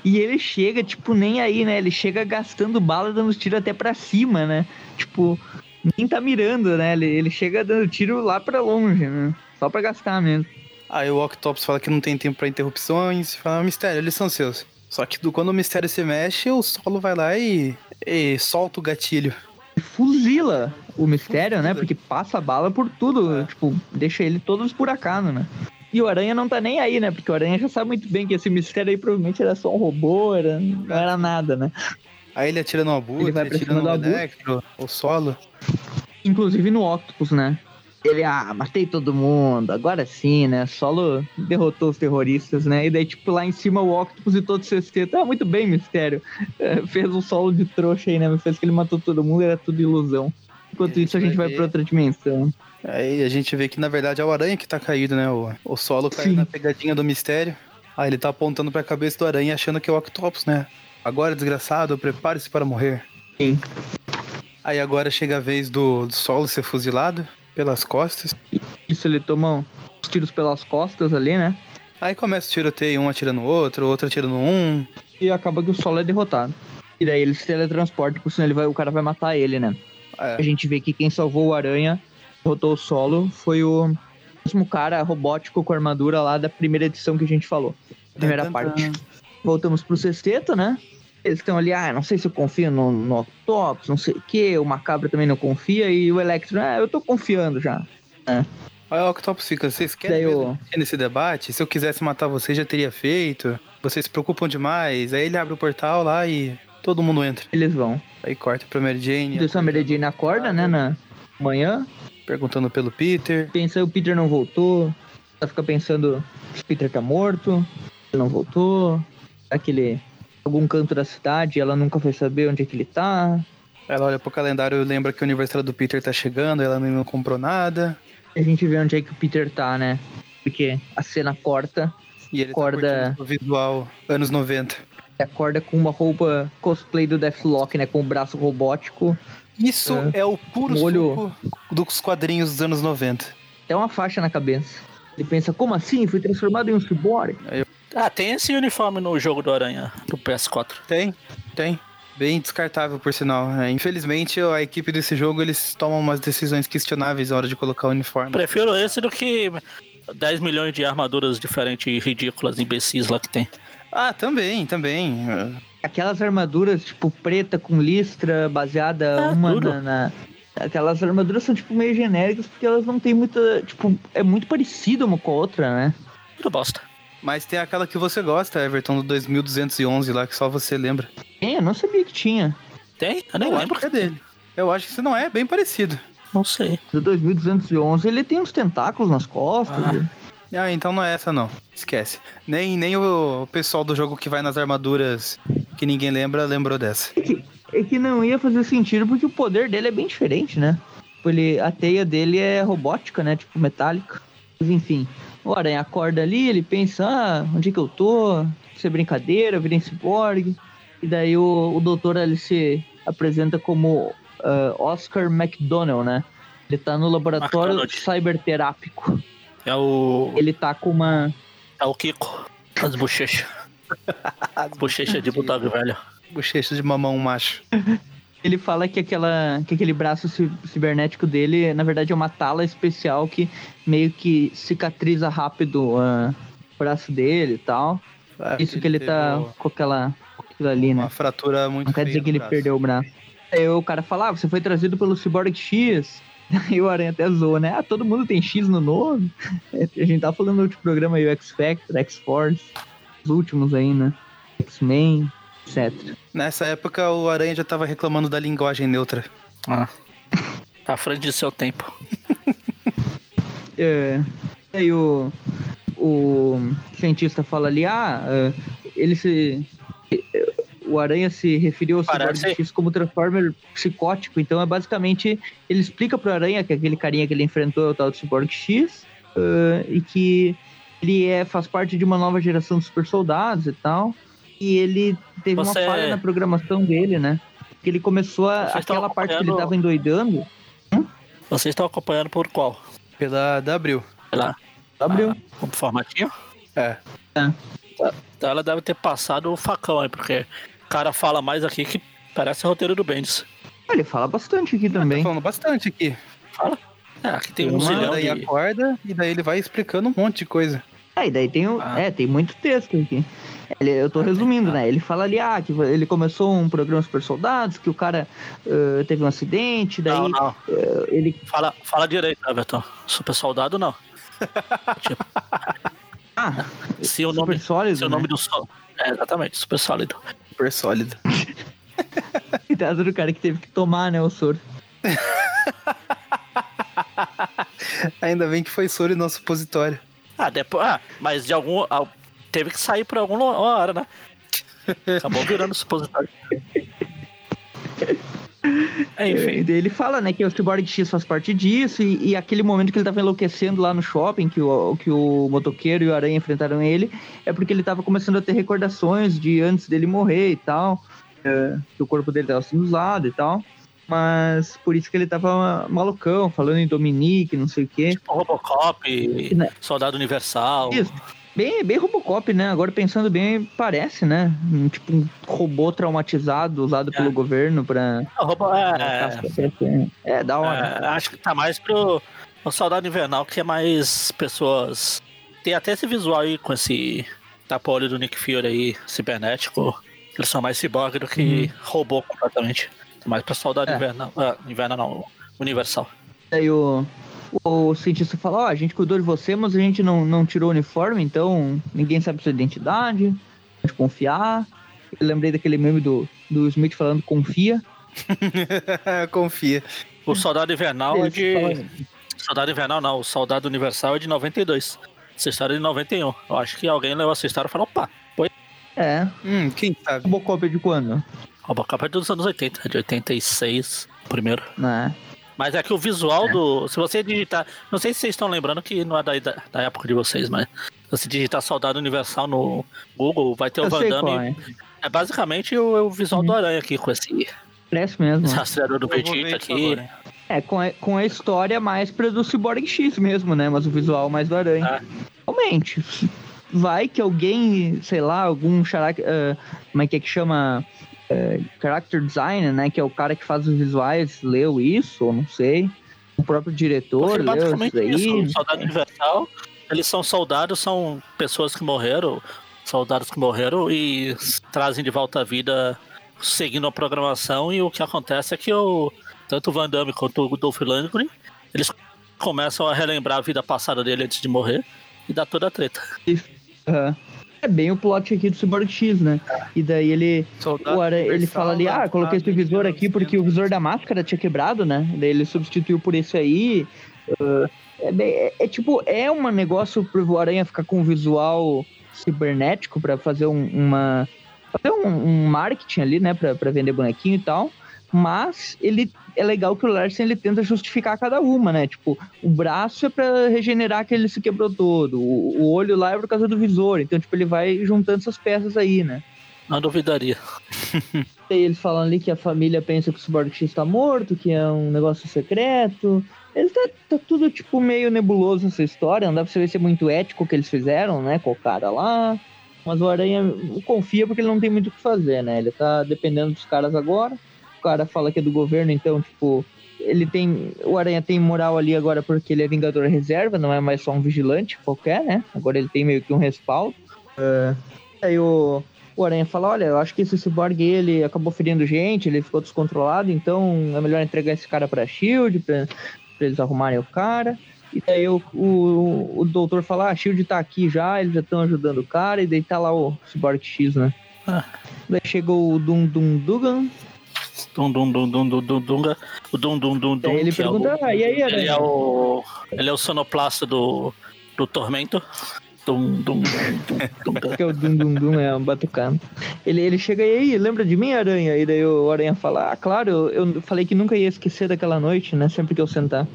E ele chega, tipo, nem aí, né? Ele chega gastando bala, dando tiro até pra cima, né? Tipo, nem tá mirando, né? Ele, ele chega dando tiro lá pra longe, né? Só pra gastar mesmo. Aí o Octopus fala que não tem tempo pra interrupções, fala, mistério, eles são seus. Só que do- quando o mistério se mexe, o solo vai lá e, e solta o gatilho. Fuzila o mistério, né? Porque passa bala por tudo. Tipo, deixa ele todo esburacado, né? E o Aranha não tá nem aí, né? Porque o Aranha já sabe muito bem que esse mistério aí provavelmente era só um robô, era, não era nada, né? Aí ele atira no Abutre, Ele vai pra atira no. Electro, o solo. Inclusive no Octopus, né? Ele, ah, matei todo mundo, agora sim, né? Solo derrotou os terroristas, né? E daí, tipo, lá em cima o Octopus e todo sexteto. Ah, muito bem, Mistério. É, [laughs] fez um solo de trouxa aí, né? Fez que ele matou todo mundo, era tudo ilusão. Enquanto a isso, a gente vai vai pra outra dimensão. Aí a gente vê que na verdade é o aranha que tá caído, né? O, o solo caiu Sim. na pegadinha do mistério. Aí ele tá apontando pra cabeça do aranha achando que é o Octopus, né? Agora, desgraçado, prepare-se para morrer. Sim. Aí agora chega a vez do, do solo ser fuzilado pelas costas. Isso ele toma os tiros pelas costas ali, né? Aí começa o tiroteio, um atira no outro, outro atira no um. E acaba que o solo é derrotado. E daí ele se teletransporta, porque senão ele vai, o cara vai matar ele, né? É, A gente vê que quem salvou o Aranha, derrotou o solo, foi o mesmo cara robótico com armadura lá da primeira edição que a gente falou. Primeira parte. Voltamos pro sexteto, né? Eles estão ali, ah, não sei se eu confio no, no Octopus, não sei o que, o Macabro também não confia, e o Electro, ah, eu tô confiando já. Aí o Octopus fica, vocês querem mexer nesse debate? Se eu quisesse matar vocês, já teria feito. Vocês se preocupam demais. Aí ele abre o portal lá e todo mundo entra. Eles vão. Aí corta pra Mary Jane. Então a Mary Jane acorda, né, na manhã, Perguntando pelo Peter. pensa, o Peter não voltou, ela fica pensando se o Peter tá morto, ele não voltou, aquele algum canto da cidade, ela nunca foi saber onde é que ele tá. Ela olha pro calendário e lembra que o aniversário do Peter tá chegando, ela não comprou nada. A gente vê onde é que o Peter tá, né? Porque a cena corta, E ele tá curtindo o visual anos 90. Acorda com uma roupa cosplay do Deathlock, né? Com o braço robótico, Isso É. é, o puro Molho. suco dos quadrinhos dos anos 90. até uma faixa na cabeça. Ele pensa, como assim? Fui transformado em um cyborg? Ah, tem esse uniforme no jogo do Aranha, do PS4. Tem, tem. Bem descartável, por sinal. É, infelizmente, a equipe desse jogo, eles tomam umas decisões questionáveis na hora de colocar o uniforme. Prefiro esse do que 10 milhões de armaduras diferentes e ridículas, imbecis lá que tem. Ah, também, também. Aquelas armaduras, tipo, preta com listra, baseada Ah, uma na, na- Aquelas armaduras são, tipo, meio genéricas, porque elas não têm muita. Tipo, é muito parecida uma com a outra, né? Tudo bosta. Mas tem aquela que você gosta, Everton, do 2211 lá, que só você lembra. É, eu não sabia que tinha. Tem? Eu nem Eu acho lembro. que é dele. Eu acho que isso não é bem parecido. Não sei. Do 2211, ele tem uns tentáculos nas costas. Ah. Ah, então não é essa não. Esquece. Nem, nem o pessoal do jogo que vai nas armaduras que ninguém lembra, lembrou dessa. É que, é que não ia fazer sentido, porque o poder dele é bem diferente, né? Tipo, Ele, a teia dele é robótica, né? Tipo, metálica. Mas enfim, o Aranha acorda ali, ele pensa, ah, onde é que eu tô? Isso é brincadeira, eu virei cyborg. E daí o, o doutor ali se apresenta como ah, Oscar McDonnell, né? Ele tá no laboratório cyberterápico. É o. Ele tá com uma... É o Kiko. As bochechas. [laughs] Bochecha de bulldog velho. Bochecha de mamão macho. [laughs] Ele fala que, aquela, que aquele braço ci- cibernético dele, na verdade, é uma tala especial que meio que cicatriza rápido ah, o braço dele e tal. Ah, Isso que ele tá com aquela com aquilo ali, né? Uma fratura muito Não quer dizer que ele braço. perdeu o braço. Aí o cara fala, ah, você foi trazido pelo Cyborg X. Aí [laughs] o Aranha até zoa, né? Ah, todo mundo tem X no nome. É, A gente tava falando no último programa aí, o X-Factor, X-Force, os últimos aí, né? X-Men, etc. Nessa época, o Aranha já tava reclamando da linguagem neutra. Ah. Tá à frente de seu tempo. [laughs] É, aí o, o cientista fala ali, ah, é, ele se. É, O Aranha se referiu ao Cyborg X como Transformer psicótico, então é basicamente. Ele explica pro Aranha que aquele carinha que ele enfrentou é o tal do Cyborg X, é, e que ele é, faz parte de uma nova geração de super soldados e tal. E ele teve Você- uma falha na programação dele, né? Que ele começou a. Vocês aquela parte que ele acompanhando- tava endoidando. Vocês estão acompanhando por qual? Pela da Abril. Pela Abriu. o formatinho? É. Então ela deve ter passado o facão aí, porque cara fala mais aqui que parece roteiro do Bendis. Ele fala bastante aqui Tá também. falando bastante aqui. É, aqui tem Tem um zilhão de... acorda e daí ele vai explicando um monte de coisa. É, e daí tem, o- Ah. é, tem muito texto aqui. Ele- eu tô resumindo, né? Ele fala ali, ah, que ele começou um programa Super Soldados, que o cara eh, teve um acidente, daí Não, não. eh, ele. Fala, fala direito, Everton. Super soldado, não. [laughs] tipo, Ah, se o super nome, sólido. se o né? nome do sol. É, exatamente, super sólido. Super sólido. [laughs] Coitado do cara que teve que tomar, né, o soro. [laughs] Ainda bem que foi soro e não supositório. Ah, depois. Ah, mas de algum. ah, Teve que sair por alguma hora, né? [laughs] Acabou virando supositório. Enfim. E daí ele fala, né, que o Cyborg X faz parte disso, e, e aquele momento que ele tava enlouquecendo lá no shopping, que o, que o motoqueiro e o aranha enfrentaram ele, é porque ele tava começando a ter recordações de antes dele morrer e tal, é, que o corpo dele tava sendo usado e tal. Mas por isso que ele tava malucão, falando em Dominique, não sei o quê. Tipo Robocop, Né? Soldado Universal. Isso. Bem, bem Robocop, né? Agora pensando bem, parece, né? Um, tipo um robô traumatizado usado pelo governo pra. Ah, Robo- é, É, da hora. é, acho que tá mais pro o Soldado Invernal, que é mais pessoas. Tem até esse visual aí com esse tapa-olho do Nick Fury aí, cibernético. Eles são mais ciborgue do que robô completamente. Mais pra Soldado É. Invernal. Ah, invernal não, Universal. Aí o, o cientista fala, ó, a gente cuidou de você, mas a gente não, não tirou o uniforme, então ninguém sabe sua identidade, pode confiar. Eu lembrei daquele meme do, do Smith falando confia. [laughs] Confia. O Soldado Invernal é de. Soldado Invernal não, o Soldado Universal é de 92. Essa história é de 91. Eu acho que alguém levou essa história e falou, opa, foi É, Hum, quem sabe? Robocop é de quando? Robocop é dos anos 80, de 86, primeiro. Né? Mas é que o visual do. Se você digitar. Não sei se vocês estão lembrando que não é da, da, época de vocês, mas. Se você digitar Soldado Universal no Google, vai ter o Eu Van sei Damme. qual é. É basicamente o, o visual do Aranha aqui, com esse Parece mesmo. rastreador do Vegeta isso aqui. agora. É, com a, com a história mais pra do Cyborg X mesmo, né? Mas o visual mais do Aranha. É. Realmente. Vai que alguém, sei lá, algum charac, ah, como é que é que chama? Ah, character designer, né? Que é o cara que faz os visuais, leu isso, ou não sei. O próprio diretor Porque leu isso aí. isso, Soldado Universal, eles são soldados, são pessoas que morreram, soldados que morreram e trazem de volta à vida seguindo a programação e o que acontece é que o, tanto o Van Damme quanto o Dolph Lundgren, eles começam a relembrar a vida passada dele antes de morrer e dá toda a treta. Aham. É bem o plot aqui do Cyborg X, né? E daí ele, o Aranha, ele fala ali, ah, coloquei esse visor aqui porque o visor da máscara tinha quebrado, né? Daí ele substituiu por esse aí. Ah, é, bem- é- é tipo, é um negócio pro Aranha ficar com um visual cibernético pra fazer um- uma. fazer um, um marketing ali, né? Pra, pra vender bonequinho e tal. Mas ele é legal que o Larsen ele tenta justificar cada uma, né? Tipo, o braço é pra regenerar que ele se quebrou todo, o, o olho lá é por causa do visor. Então, tipo, ele vai juntando essas peças aí, né? Não duvidaria. [laughs] E eles falam ali que a família pensa que o Cyborg X tá morto, que é um negócio secreto. Eles tá, tá tudo, tipo, meio nebuloso essa história. Não dá pra saber se é muito ético o que eles fizeram, né? Com o cara lá. Mas o Aranha confia porque ele não tem muito o que fazer, né? Ele tá dependendo dos caras agora. O cara fala que é do governo, então, tipo, ele tem. O Aranha tem moral ali agora porque ele é Vingador Reserva, não é mais só um vigilante qualquer, né? Agora ele tem meio que um respaldo. É, Aí o, o Aranha fala: Olha, eu acho que esse cyborg ele acabou ferindo gente, ele ficou descontrolado, então é melhor entregar esse cara pra Shield, pra, pra eles arrumarem o cara. E daí o, o, o doutor fala: Ah, a Shield tá aqui já, eles já estão ajudando o cara, e daí tá lá o Cyborg X, né? Ah. Daí chegou o Dum Dum Dugan, Dum dum dum dum dum dum dunga. O dum dum dum dum. ele que é o- pergunta: Ah, e aí, Ele é o. Ele é o sonoplasta do. do Tormento. Dum, dum, dum, dum. que é o Dum Dum Dum, é um batucando. Ele, ele chega e aí, lembra de mim, Aranha? E daí o Aranha fala, ah, claro, eu, eu falei que nunca ia esquecer daquela noite, né? Sempre que eu sentar.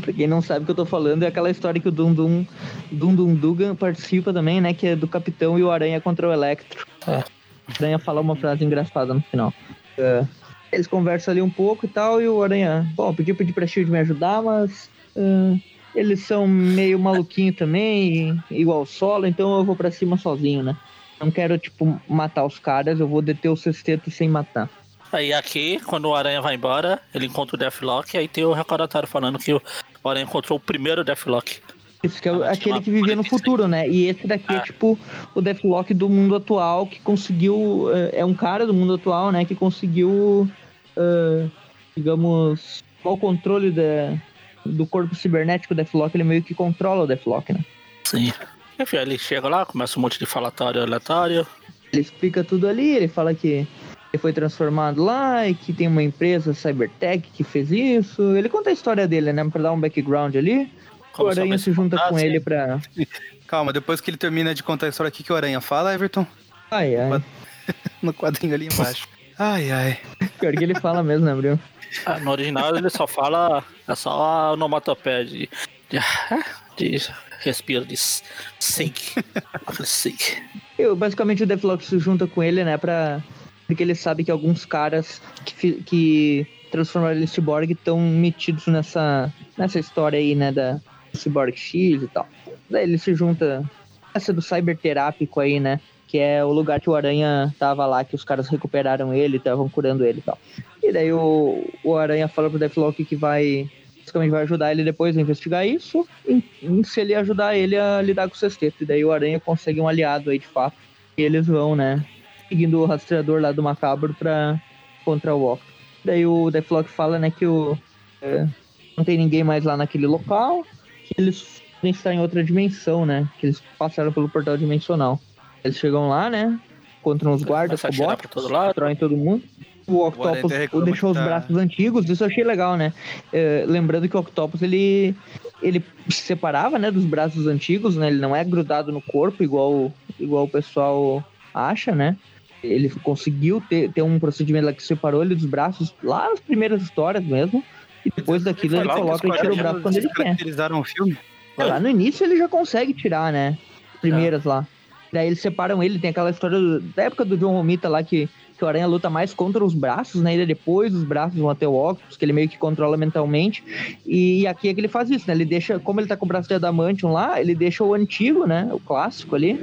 pra quem não sabe o que eu tô falando, é aquela história que o Dum Dum, Dum Dum Dugan participa também, né? Que é do Capitão e o Aranha contra o Electro. É. Aranha fala uma frase engraçada no final. É. Eles conversam ali um pouco e tal, e o Aranha, bom, pedi, pedi pra Shield me ajudar, mas ah, eles são meio maluquinho também, igual o solo, então eu vou pra cima sozinho, né? Não quero, tipo, matar os caras, eu vou deter o sexteto sem matar. Aí aqui, quando o Aranha vai embora, ele encontra o Deathlock, aí tem o recordatório falando que o Aranha encontrou o primeiro Deathlock. Isso que é o- Ah, aquele que vivia no 46. futuro, né? E esse daqui é Ah. tipo o Deathlock do mundo atual que conseguiu. é, É um cara do mundo atual, né? Que conseguiu, ah, digamos, o controle da, do corpo cibernético do Deathlock. Ele meio que controla o Deathlock, né? Sim. Enfim, ele chega lá, começa um monte de falatório aleatório. Ele explica tudo ali, ele fala que ele foi transformado lá e que tem uma empresa Cybertech que fez isso. Ele conta a história dele, né? Pra dar um background ali. Como o Aranha se junta com ele pra. Calma, depois que ele termina de contar a história aqui que o Aranha fala, Everton, Ai, ai. [laughs] no quadrinho ali embaixo. Ai, ai. Pior que ele fala mesmo, né, Abril? Ah, No original ele só fala. É só a onomatopeia de. de, de respiro, de sink. Sink. [laughs] Eu, basicamente o Deathlock se junta com ele, né, pra... Porque ele sabe que alguns caras que, que transformaram ele em Cyborg estão metidos nessa, nessa história aí, né, da Cyborg X e tal. Daí ele se junta... Essa do cyberterápico aí, né, que é o lugar que o Aranha tava lá, que os caras recuperaram ele, estavam curando ele e tal. E daí o, o Aranha fala pro Deathlock que vai... Basicamente vai ajudar ele depois a investigar isso, e, e se ele ajudar ele a lidar com o sexteto. E daí o Aranha consegue um aliado aí de fato. E eles vão, né? Seguindo o rastreador lá do macabro pra contra o Octo. Daí o Deathlock fala, né, que o. é, não tem ninguém mais lá naquele local. Que eles podem estar em outra dimensão, né? Que eles passaram pelo portal dimensional. Eles chegam lá, né? Encontram os guardas, lado. destroem todo mundo. O Octopus reclama deixou os tá- braços antigos, isso eu achei legal, né? É, lembrando que o Octopus, ele, ele se separava, né, dos braços antigos, né? Ele não é grudado no corpo, igual, igual o pessoal acha, né? Ele conseguiu ter, ter um procedimento lá que separou ele dos braços lá nas primeiras histórias mesmo. E depois daquilo ele coloca e tira o braço quando ele quer. o filme. É, lá no início ele já consegue tirar, né? Primeiras lá. Daí eles separam ele, tem aquela história do- da época do John Romita lá que, que o Aranha luta mais contra os braços, né? E daí depois os braços vão até o Octopus, que ele meio que controla mentalmente. E aqui é que ele faz isso, né? Ele deixa, como ele tá com o braço de Adamantium lá, ele deixa o antigo, né? O clássico ali.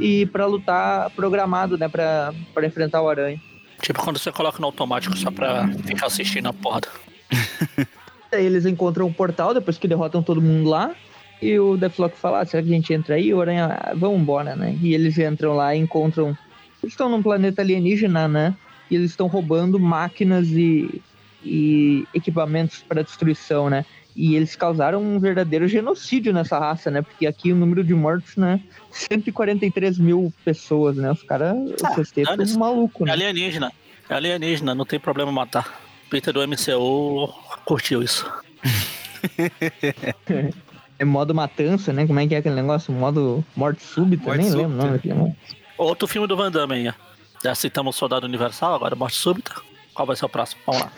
E pra lutar programado, né? Pra, pra enfrentar o Aranha. Tipo quando você coloca no automático só pra ficar assistindo a porra. Daí [laughs] eles encontram um portal depois que derrotam todo mundo lá. E o Deathlock fala: ah, será que a gente entra aí? O Aranha, ah, vamos embora, né? E eles entram lá e encontram. Eles estão num planeta alienígena, né? E eles estão roubando máquinas e, e equipamentos para destruição, né? E eles causaram um verdadeiro genocídio nessa raça, né? Porque aqui o número de mortos, né? 143 mil pessoas, né? Os caras, Ah, dane-se. é maluco, É né? alienígena. É alienígena, não tem problema matar. Peter do MCU curtiu isso. [laughs] É modo matança, né? Como é que é aquele negócio? Modo morte súbita, Morte nem lembro o súbita. nome. Outro filme do Van Damme aí. Já citamos Soldado Universal, agora Morte Súbita. Qual vai ser o próximo? Vamos lá.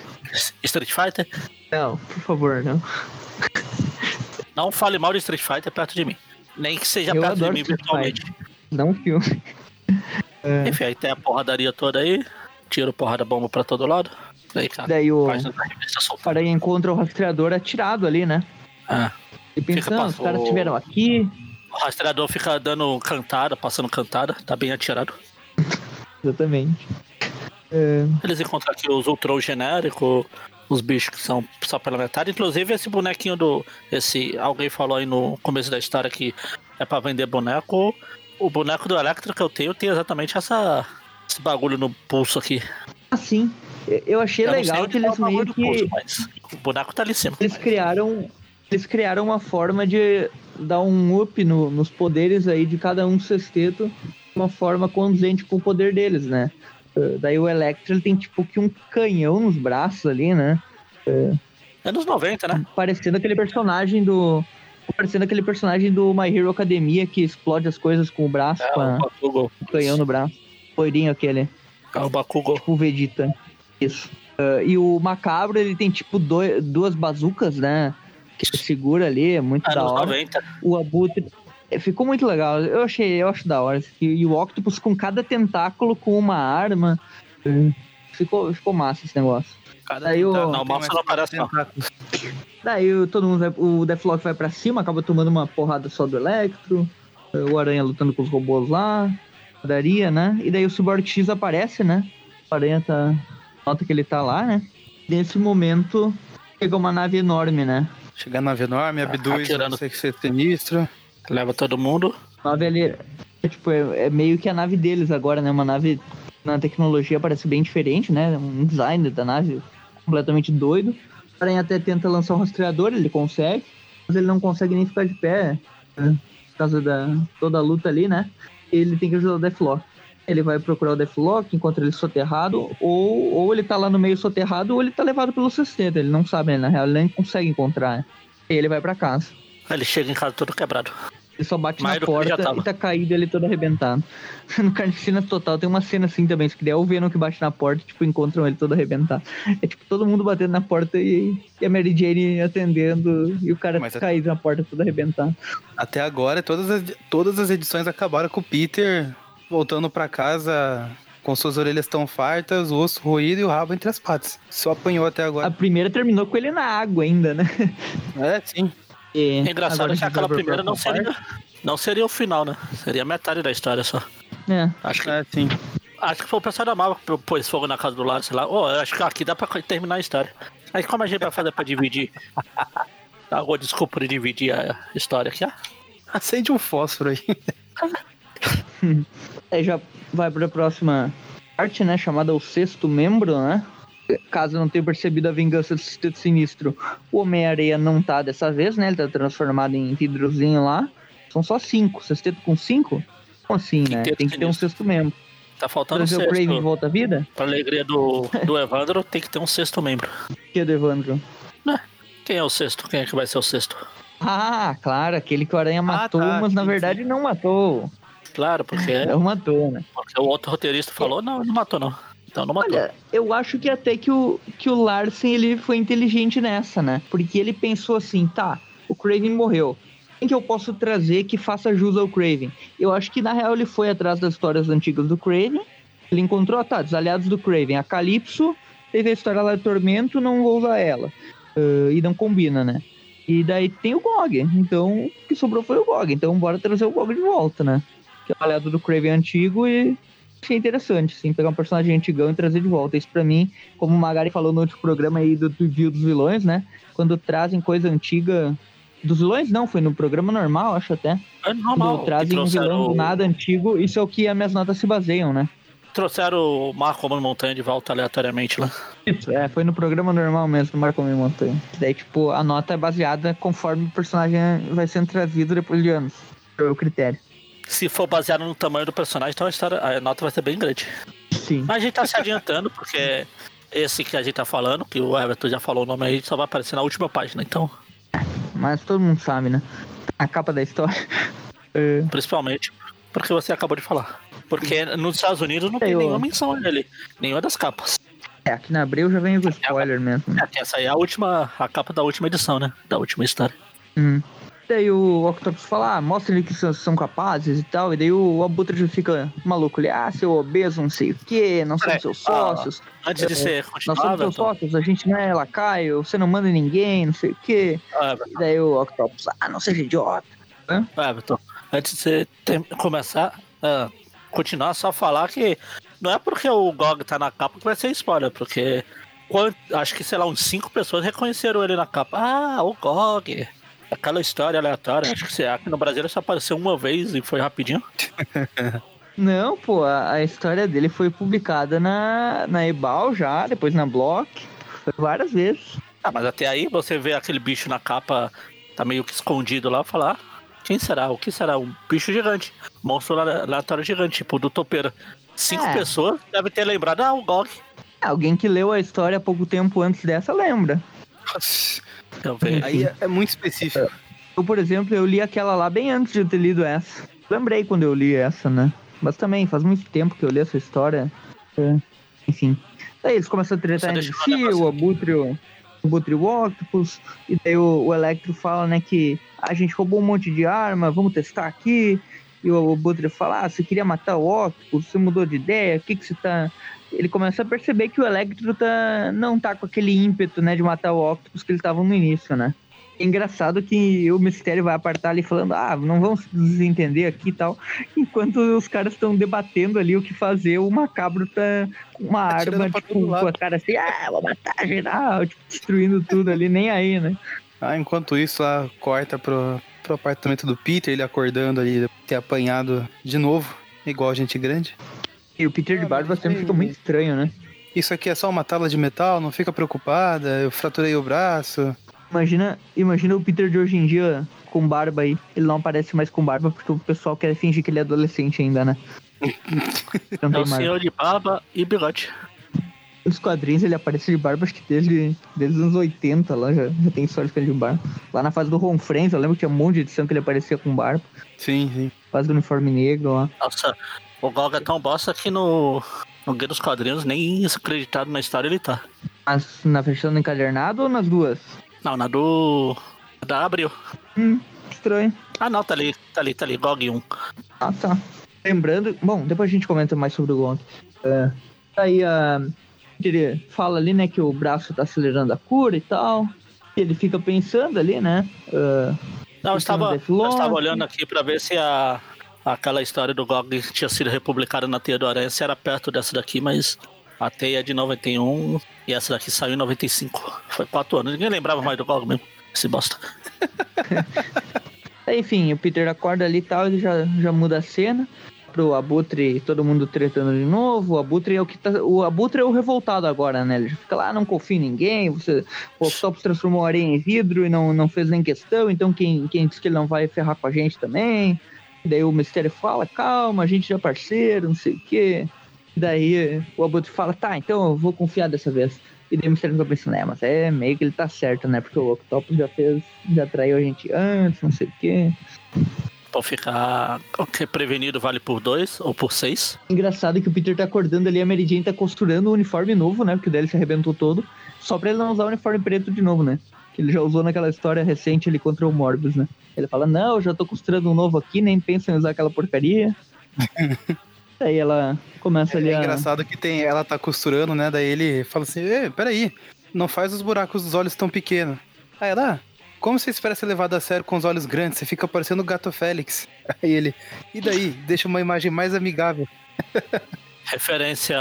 Street Fighter? Não, por favor, não. Não fale mal de Street Fighter perto de mim. Nem que seja Eu perto de mim Street virtualmente. Não filme. Enfim, aí tem a porradaria toda aí. Tiro, porrada, bomba pra todo lado. Daí, cara, Daí o. Aranha encontra o rastreador atirado ali, né? Ah, E pensando, os caras estiveram aqui. o rastreador fica dando cantada, passando cantada. Tá bem atirado. [laughs] Exatamente. É, Eles encontram aqui os Ultron genéricos, os bichos que são só pela metade. Inclusive esse bonequinho do. Esse. Alguém falou aí no começo da história que é pra vender boneco. O boneco do Electro que eu tenho tem exatamente essa. Esse bagulho no pulso aqui. assim, eu achei Eu legal que eles meio que. pulso, mas o boneco tá ali em cima. Eles criaram. Eles criaram uma forma de dar um up no- nos poderes aí de cada um sexteto. de Uma forma condizente com o poder deles, né? Eh, Daí o Electro ele tem tipo que um canhão nos braços ali, né? Anos 90, né? parecendo aquele personagem do. Parecendo aquele personagem do My Hero Academia que explode as coisas com o braço, É com o a- o canhão no braço. Loirinho aquele, É o Bakugo. tipo o Vegeta. Isso. Ah, e o Macabro, ele tem tipo doi- duas bazucas, né? Que ele segura ali, é muito da Anos hora. 90. O Abutre. é, Ficou muito legal. Eu achei, eu acho da hora. E, e o Octopus com cada tentáculo com uma arma. Ficou, ficou massa esse negócio. Cada Aí o- Não, Massa não tentáculos. Daí o- todo mundo vai, o Deathlock vai pra cima, acaba tomando uma porrada só do Electro, o Aranha lutando com os robôs lá, daria, né? E daí o Cyborg X aparece, né? O Aranha tá. Nota que ele tá lá, né? Nesse momento chega uma nave enorme, né? Chegar na nave enorme, abduz atirando. o sexto sinistro. Leva todo mundo. A nave ali. É, tipo, é, é meio que a nave deles agora, né? Uma nave na tecnologia parece bem diferente, né? Um design da nave completamente doido. O Aranha até tenta lançar um rastreador, ele consegue, mas ele não consegue nem ficar de pé, né? por causa da toda a luta ali, né? Ele tem que ajudar o Deathlock. Ele vai procurar o Deathlock, encontra ele soterrado, ou, ou ele tá lá no meio soterrado, ou ele tá levado pelo sexteto. Ele não sabe, né? Na real, ele nem consegue encontrar. E ele vai pra casa. Ele chega em casa todo quebrado. Ele só bate Mais na porta e tá caído ele todo arrebentado. [laughs] No Carnificina Total tem uma cena assim também, se que daí é o Venom que bate na porta e, tipo, encontram ele todo arrebentado. É tipo, todo mundo batendo na porta e, e a Mary Jane atendendo e o cara Mas a- caído na porta todo arrebentado. Até agora, todas as, todas as edições acabaram com o Peter voltando pra casa com suas orelhas tão fartas, o osso roído e o rabo entre as patas. Só apanhou até A agora. primeira terminou com ele na água ainda, né? É, sim. E É engraçado agora que a aquela primeira não seria, não seria o final, né? Seria metade da história só. É. Acho que, É, sim. acho que foi o pessoal da Marvel que pôs fogo na casa do lado, sei lá. Ó, eu acho que aqui dá pra terminar a história. Aí como a gente vai fazer pra dividir? [laughs] Alguma desculpa de dividir a história aqui, ah? Acende um fósforo aí. [laughs] Aí já vai pra próxima parte, né? Chamada O Sexto Membro, né? Caso não tenha percebido a vingança do Sexteto Sinistro, o Homem-Areia não tá dessa vez, né? Ele tá transformado em vidrozinho lá. São só cinco. Sexteto com cinco? Como assim, né? Tem que ter um sexto membro. Tá faltando um o Craven de sexto. volta à vida? Pra alegria do, do Evandro, tem que ter um sexto membro. Que é do Evandro? Quem é o sexto? Quem é que vai ser o sexto? Ah, claro, aquele que o Aranha matou, tá, mas na sim, verdade não matou. Claro, porque, [laughs] Não matou, né? porque o outro roteirista falou, não, não matou não. Então não matou. Olha, eu acho que até que o, que o Larsen ele foi inteligente nessa, né? Porque ele pensou assim, tá, o Craven morreu. Quem que eu posso trazer que faça jus ao Craven? Eu acho que na real ele foi atrás das histórias antigas do Craven. Ele encontrou, tá, dos aliados do Craven. A Calypso teve a história lá de Tormento, não vou usar ela. Ah, e não combina, né? E daí tem o Gog. Então, o que sobrou foi o Gog. Então, bora trazer o Gog de volta, né? Que é do Craven antigo e achei interessante, assim, pegar um personagem antigão e trazer de volta. Isso pra mim, como o Magari falou no último programa aí do review dos vilões, né? Quando trazem coisa antiga. Dos vilões, não, foi no programa normal, acho até. É normal. Quando trazem um vilão do nada antigo, isso é o que as minhas notas se baseiam, né? trouxeram o Marco Romano Montanha de volta aleatoriamente lá. Isso, é, foi no programa normal mesmo, Marco Me Montanha. Daí, tipo, a nota é baseada conforme o personagem vai sendo trazido depois de anos. É o critério. Se for baseado no tamanho do personagem, então a, história, a nota vai ser bem grande. Sim. Mas a gente tá se adiantando, porque esse que a gente tá falando, que o Everton já falou o nome aí, só vai aparecer na última página. Então, Mas todo mundo sabe, né? A capa da história. [laughs] É, principalmente porque você acabou de falar. Porque nos Estados Unidos não tem nenhuma menção nele, nenhuma das capas. é, aqui na Abril já vem com spoiler mesmo. É, que essa aí é a última, a capa da última edição, né? Da última história. Hum. Daí o Octopus fala, ah, mostra ele que são, são capazes e tal. E daí o Abutre já fica maluco. Ele, ah, seu obeso, não sei o quê, não somos É, seus ah, sócios. Antes de É, ser Nós continuar, somos seus sócios, a gente não é lacaio, você não manda em ninguém, não sei o quê. ah, E daí o Octopus, ah, não seja idiota. ah, Everton, antes de você ter- começar a continuar, só falar que não é porque o GOG tá na capa que vai ser spoiler, porque quant- acho que, sei lá, uns cinco pessoas reconheceram ele na capa. Ah, o GOG. Aquela história aleatória, acho que aqui no Brasil só apareceu uma vez e foi rapidinho. [laughs] Não, pô, a, a história dele foi publicada na, na Ebal já, depois na Block. Foi várias vezes. Ah, mas até aí você vê aquele bicho na capa, tá meio que escondido lá, falar, ah, quem será? O que será? Um bicho gigante. Monstro ale- aleatório gigante, tipo do topeira. Cinco É. pessoas devem ter lembrado, ah, o GOG. Alguém que leu a história pouco tempo antes dessa lembra. Aí é, é muito específico. Eu, por exemplo, eu li aquela lá bem antes de eu ter lido essa. Lembrei quando eu li essa, né? Mas também faz muito tempo que eu li essa história. É, Enfim. Daí eles começam a tretar entre si, o Abutre, o o Abutre e o Octopus. E daí o, o Electro fala, né, que a gente roubou um monte de arma, vamos testar aqui. E o Abutre fala, ah, você queria matar o Octopus, você mudou de ideia, o que que você tá... Ele começa a perceber que o Electro tá, não tá com aquele ímpeto, né, de matar o Octopus que ele tava no início, né? É engraçado que o Mistério vai apartar ali falando, ah, não vamos se desentender aqui e tal. Enquanto os caras estão debatendo ali o que fazer, o Macabro tá com uma Atirando arma, tipo, com a cara assim, ah, vou matar geral, tipo, destruindo tudo ali, nem aí, né? Ah, enquanto isso, lá corta pro, pro apartamento do Peter, ele acordando ali, ter apanhado de novo, igual a gente grande. E o Peter de Ah, Barba sempre tem- fica muito estranho, né? Isso aqui é só uma tala de metal, não fica preocupada, eu fraturei o braço. Imagina, imagina o Peter de hoje em dia com barba aí. Ele não aparece mais com barba porque o pessoal quer fingir que ele é adolescente ainda, né? [laughs] Não É tem o mais. senhor de barba e bigode. Os quadrinhos ele aparece de barba, acho que desde, desde os anos 80 lá, já, já tem história com ele de barba. Lá na fase do Ron Friends, eu lembro que tinha um monte de edição que ele aparecia com barba. Sim, sim. Fase do uniforme negro lá. Nossa, o Gog é tão bosta que no, no Guia dos Quadrinhos, nem acreditado na história ele tá. Mas na versão do encadernado ou nas duas? Não, na do. Da Abril. Hum, estranho. Ah, não, tá ali, tá ali, tá ali, GOG 1. Ah, tá. Lembrando, bom, depois a gente comenta mais sobre o Gonk. É, aí a. Ele fala ali, né, que o braço tá acelerando a cura e tal. E ele fica pensando ali, né? é, Não, eu estava, eu estava olhando aqui pra ver se a, aquela história do GOG tinha sido republicada na Teia do Aranha, se era perto dessa daqui, mas a Teia é de 91 e essa daqui saiu em 95. Foi quatro anos, ninguém lembrava mais do GOG mesmo. Esse bosta. [laughs] Enfim, o Peter acorda ali e tal, ele já, já muda a cena pro Abutre todo mundo tretando de novo. O Abutre é o que tá. O Abutre é o revoltado agora, né? Ele já fica lá, não confia em ninguém. Você, o Octopus transformou a areia em vidro e não, não fez nem questão, então quem, quem disse que ele não vai ferrar com a gente também? Daí o Mistério fala, calma, a gente já é parceiro, não sei o quê. Daí o Abutre fala, tá, então eu vou confiar dessa vez. E daí o Mistério fica pensando, é, mas é meio que ele tá certo, né? Porque o Octopus já fez, já traiu a gente antes, não sei o quê. Pra ficar. O que prevenido vale por dois ou por seis. Engraçado que o Peter tá acordando ali, a Mary Jane tá costurando o uniforme novo, né? Porque o dele se arrebentou todo. Só pra ele não usar o uniforme preto de novo, né? Que ele já usou naquela história recente ali contra o Morbius, né? Ele fala, não, eu já tô costurando um novo aqui, nem pensa em usar aquela porcaria. [laughs] Aí ela começa ali É a... engraçado que tem, ela tá costurando, né? Daí ele fala assim: Ei, peraí, não faz os buracos dos olhos tão pequenos. Aí ela, "Ah, como você espera ser levado a sério com os olhos grandes? Você fica parecendo o gato Félix. [laughs] Aí ele, e daí? Deixa uma imagem mais amigável [laughs] Referência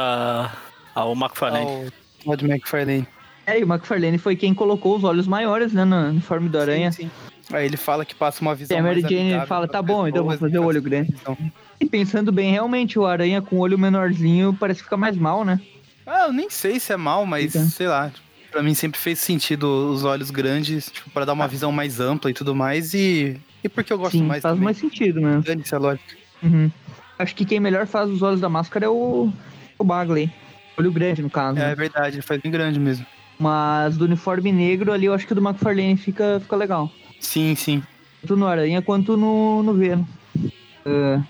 ao McFarlane. ao Todd McFarlane. É, e o McFarlane foi quem colocou os olhos maiores, né, no uniforme do Aranha. Sim, sim. Aí ele fala que passa uma visão E a Mary Jane fala, tá bom, então eu vou fazer o olho pras grande. visão. E pensando bem, realmente, o Aranha com o olho menorzinho parece ficar mais mal, né? Ah, eu nem sei se é mal, mas Fica. sei lá. Pra mim sempre fez sentido os olhos grandes, tipo, pra dar uma visão mais ampla e tudo mais. E, e porque eu gosto Sim, mais faz também. mais sentido, né? Dane-se a lógica. Uhum. Acho que quem melhor faz os olhos da máscara é o, o Bagley. Olho grande, no caso. É né? verdade, ele faz bem grande mesmo. Mas do uniforme negro ali, eu acho que o do McFarlane fica, fica legal. Sim, sim. Tanto no Aranha quanto no, no Venom. Ah,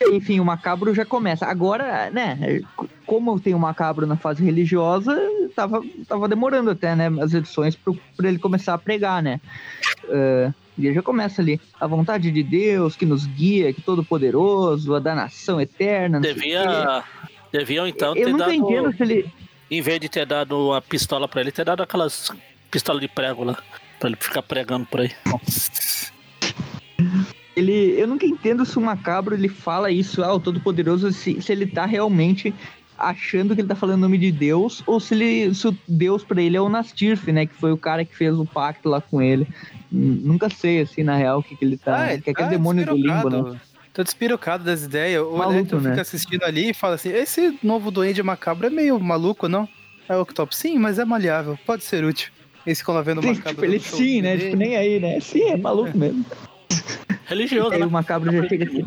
enfim, o Macabro já começa. Agora, né, como tem o Macabro na fase religiosa, tava, tava demorando até, né, as edições pra ele começar a pregar, né. Ah, e já começa ali. A vontade de Deus que nos guia, que todo poderoso, a da nação eterna. Devia. Deviam então Eu ter não dado. se ele... Em vez de ter dado uma pistola pra ele, ter dado aquelas pistolas de prego lá. Pra ele ficar pregando por aí. Ele, eu nunca entendo se o Macabro ele fala isso, ah, o Todo-Poderoso, se, se ele tá realmente achando que ele tá falando o nome de Deus, ou se, ele, se o Deus pra ele é o Nastirf, né? Que foi o cara que fez o pacto lá com ele. Nunca sei, assim, na real, o que, que ele tá. ele que é aquele tá demônio do limbo, né? despirocado. Tá despirocado das ideias. O Maluco, Electro né? fica assistindo ali e fala assim: esse novo Duende Macabro é meio maluco, não? Aí o Octopus, sim, mas é maleável, pode ser útil. Ficam lá vendo o Macabro. tipo, ele sim, né? Tipo, nem aí, né? Sim, é maluco mesmo. [laughs] Religioso, aí né? o Macabro já chega assim.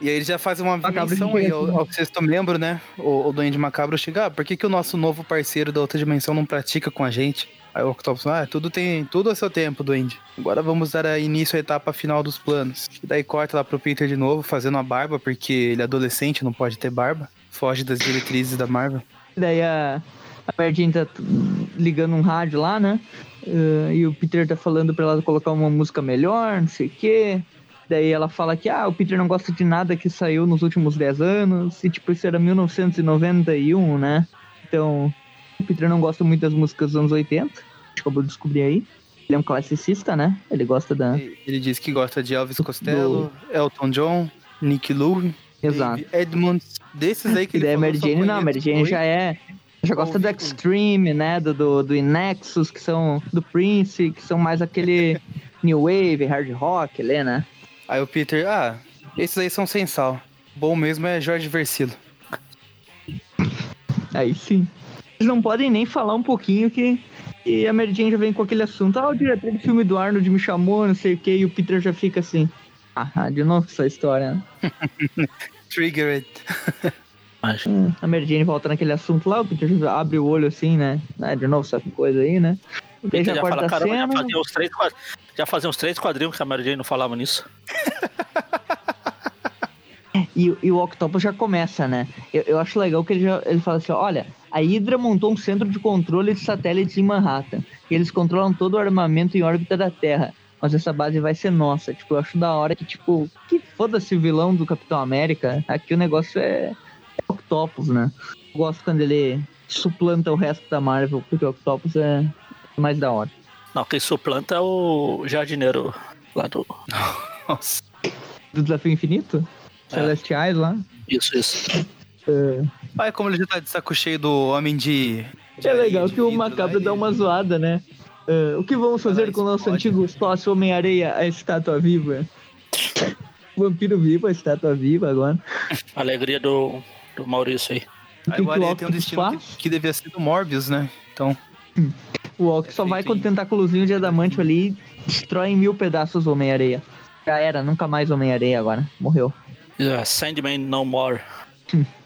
E aí ele já faz uma menção aí ao, ao sexto membro, né? O, o Duende Macabro chega, ah, por que, que o nosso novo parceiro da outra dimensão não pratica com a gente? Aí o Octopus, ah, tudo tem tudo a seu tempo, Duende. Agora vamos dar início à etapa final dos planos. E daí corta lá pro Peter de novo, fazendo a barba, porque ele é adolescente, não pode ter barba. Foge das diretrizes da Marvel. Daí a, a Jane tá ligando um rádio lá, né? Eh, e o Peter tá falando pra ela colocar uma música melhor, não sei o quê. Daí ela fala que ah, o Peter não gosta de nada que saiu nos últimos 10 anos. E tipo, isso era 1991, né? Então, o Peter não gosta muito das músicas dos anos 80. A gente acabou de descobrir aí. Ele é um classicista, né? Ele gosta da. Ele diz que gosta de Elvis Costello, Elton John, Nick Lowe, Exato. Edmonds. Desses aí que ele falou, Mary Jane não, Mary Jane já é. Já gosta do. Extreme, né? Do, do, do Nexus, que são do Prince, que são mais aquele [laughs] New Wave, hard rock, né? Aí o Peter, ah, esses aí são sem sal. Bom mesmo é Jorge Versilo. Aí sim. Eles não podem nem falar um pouquinho que, que a Mary Jane já vem com aquele assunto. Ah, o diretor do filme do Arnold me chamou, não sei o que, e o Peter já fica assim. Ah, de novo essa história, né? [laughs] Triggered. [laughs] Mas, Hum, A Mary Jane volta naquele assunto lá, o Peter abre o olho assim, né? Ah, de novo essa coisa aí, né? Peter já fala, a caramba, já fazia uns três quadrinhos. Já fazia uns três quadrinhos que a Mary Jane não falava nisso. [laughs] E, e o Octopus já começa, né? Eu, eu acho legal que ele, já, ele fala assim: olha, a Hydra montou um centro de controle de satélites em Manhattan. E eles controlam todo o armamento em órbita da Terra. Mas essa base vai ser nossa. Tipo, eu acho da hora que, tipo, que foda-se o vilão do Capitão América. Aqui o negócio é, é Octopus, né? Eu gosto quando ele suplanta o resto da Marvel, porque o Octopus é mais da hora. Não, quem suplanta é o jardineiro lá do. [laughs] Nossa. Do Desafio Infinito? É. Celestiais lá. Isso, isso. É, Olha como ele já tá de saco cheio do homem de. de É legal de que o Macabro ele- dá uma zoada, né? É, o que vamos fazer com o nosso pode. antigo sócio Homem-Areia, a estátua viva? [laughs] Vampiro vivo, a estátua viva agora. Alegria do, do Maurício aí. O Aí o o Aranha tem um destino que, que devia ser do Morbius, né? Então. O Octopus só vai com o tentáculozinho de adamante ali e destrói em mil pedaços o Homem-Areia. Já era, nunca mais Homem-Areia agora. Morreu. Yeah, Sandman No More.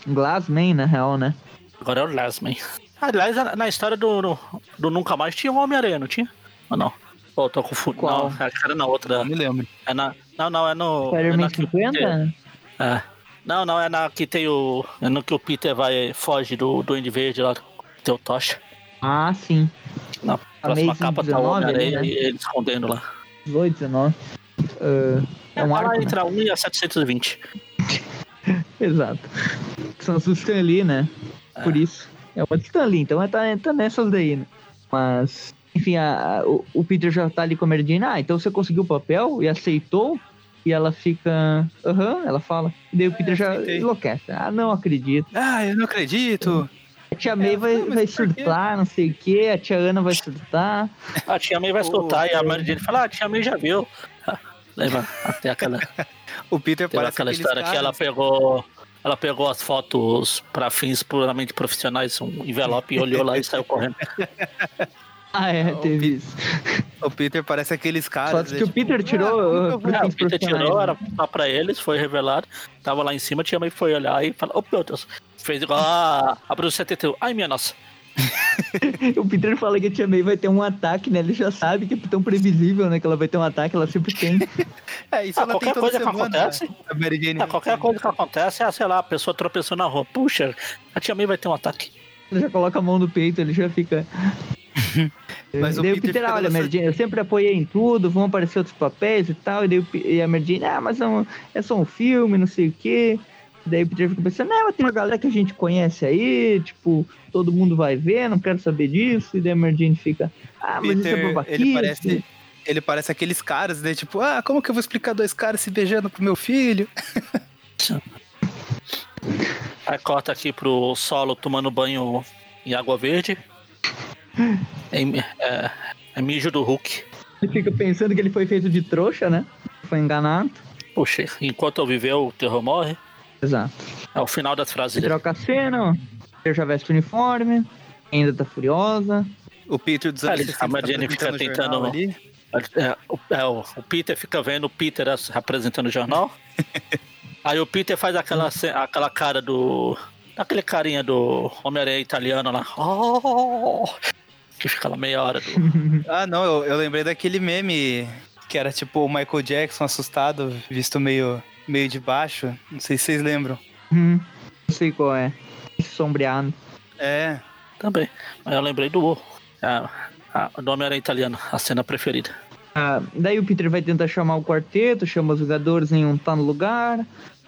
Glassman, na real, né? Agora é o Lasman. Aliás, na história do, do, do Nunca Mais tinha um Homem-Aranha, não tinha? Ou não? Pô, tô confundindo. Qual? Não, acho que era na outra. Não me lembro. É na, não, não, é no. é Spider-Man o 50? Peter- É. Não, não, é na que tem o. É no que o Peter vai. Foge do Duende Verde lá. Tem o Tocha. Ah, sim. Na próxima Amazing capa tá o 19 Homem-Aranha ali, né? e ele escondendo lá. 18, 19. É, é um tá arco, né? entre a 1 e a 720. [laughs] Exato. São os do Stan Lee, né? Por isso. É uma do Stan Lee, então é, tá, tá nessas daí, né? Mas, enfim, a- a- o, o Peter já tá ali com a Mary Jane. Ah, então você conseguiu o papel e aceitou? E ela fica. Aham, ela fala. E daí o Peter já aceitei. enlouquece. Ah, não acredito. Ah, eu não acredito. A tia May vai, mas vai por quê? surtar, não sei o quê. A tia Ana vai surtar. A tia May vai soltar e a Mary Jane fala: Ah, a tia May já viu. [laughs] Lembra? Até aquela. [laughs] O Peter parece aquela história que ela pegou. Ela pegou as fotos para fins puramente profissionais, um envelope e olhou lá e saiu correndo. [laughs] Ah, é, o teve Pi- isso. [laughs] O Peter parece aqueles caras. Só que né, o tipo, Peter "Ah, tirou. que eu uh, vou-" pros É, o Peter tirou, era né? só pra eles, foi revelado. Tava lá em cima, a tia May foi olhar e falou: Ô meu Deus, fez igual a, a Bruce 71. Ai minha nossa. [laughs] O Peter fala que a Tia May vai ter um ataque, né? Ele já sabe que é tão previsível, né? Que ela vai ter um ataque, ela sempre tem. [laughs] É, isso Ah, qualquer tem coisa que semana, acontece. né? A Mary Jane. É, qualquer coisa que acontece, é, sei lá, a pessoa tropeçou na rua. Puxa, a tia May vai ter um ataque. Ele já coloca a mão no peito, ele já fica. Mas o daí o Peter Peter, olha, nessa- Mary eu sempre apoiei em tudo, vão aparecer outros papéis e tal. E, daí, o e a Mary Jane, ah, mas é, um- é só um filme, não sei o quê. Daí o Peter fica pensando, não, tem uma galera que a gente conhece aí, tipo, todo mundo vai ver, não quero saber disso. E daí a Mary Jane fica, ah, mas isso é Peter, babaquice. ele parece. Ele parece aqueles caras, né? Tipo, ah, como que eu vou explicar dois caras se beijando pro meu filho? Aí corta aqui pro solo tomando banho em água verde. É, é, é mijo do Hulk. Ele fica pensando que ele foi feito de trouxa, né? Foi enganado. Puxa, enquanto eu viver, o terror morre. Exato. É o final das frases dele. Troca a cena. Ele já veste o uniforme, ainda tá furiosa. O Peter dos anos ele- 60 a Mary Jane tá fica tentando- ali. É, o, é, o- Peter fica vendo o Peter apresentando o jornal. [laughs] Aí o Peter faz aquela, aquela cara do. Aquele carinha do Homem-Aranha italiano lá. Oh! Que fica lá meia hora do. [laughs] Ah, não, eu, eu lembrei daquele meme que era tipo o Michael Jackson assustado, visto meio, meio de baixo. Não sei se vocês lembram. Hum, não sei qual é. Sombreado. É, Também. Mas eu lembrei do. A, a, do Homem-Aranha italiano, a cena preferida. Ah, daí o Peter vai tentar chamar o quarteto, chama os jogadores, nenhum tá no lugar.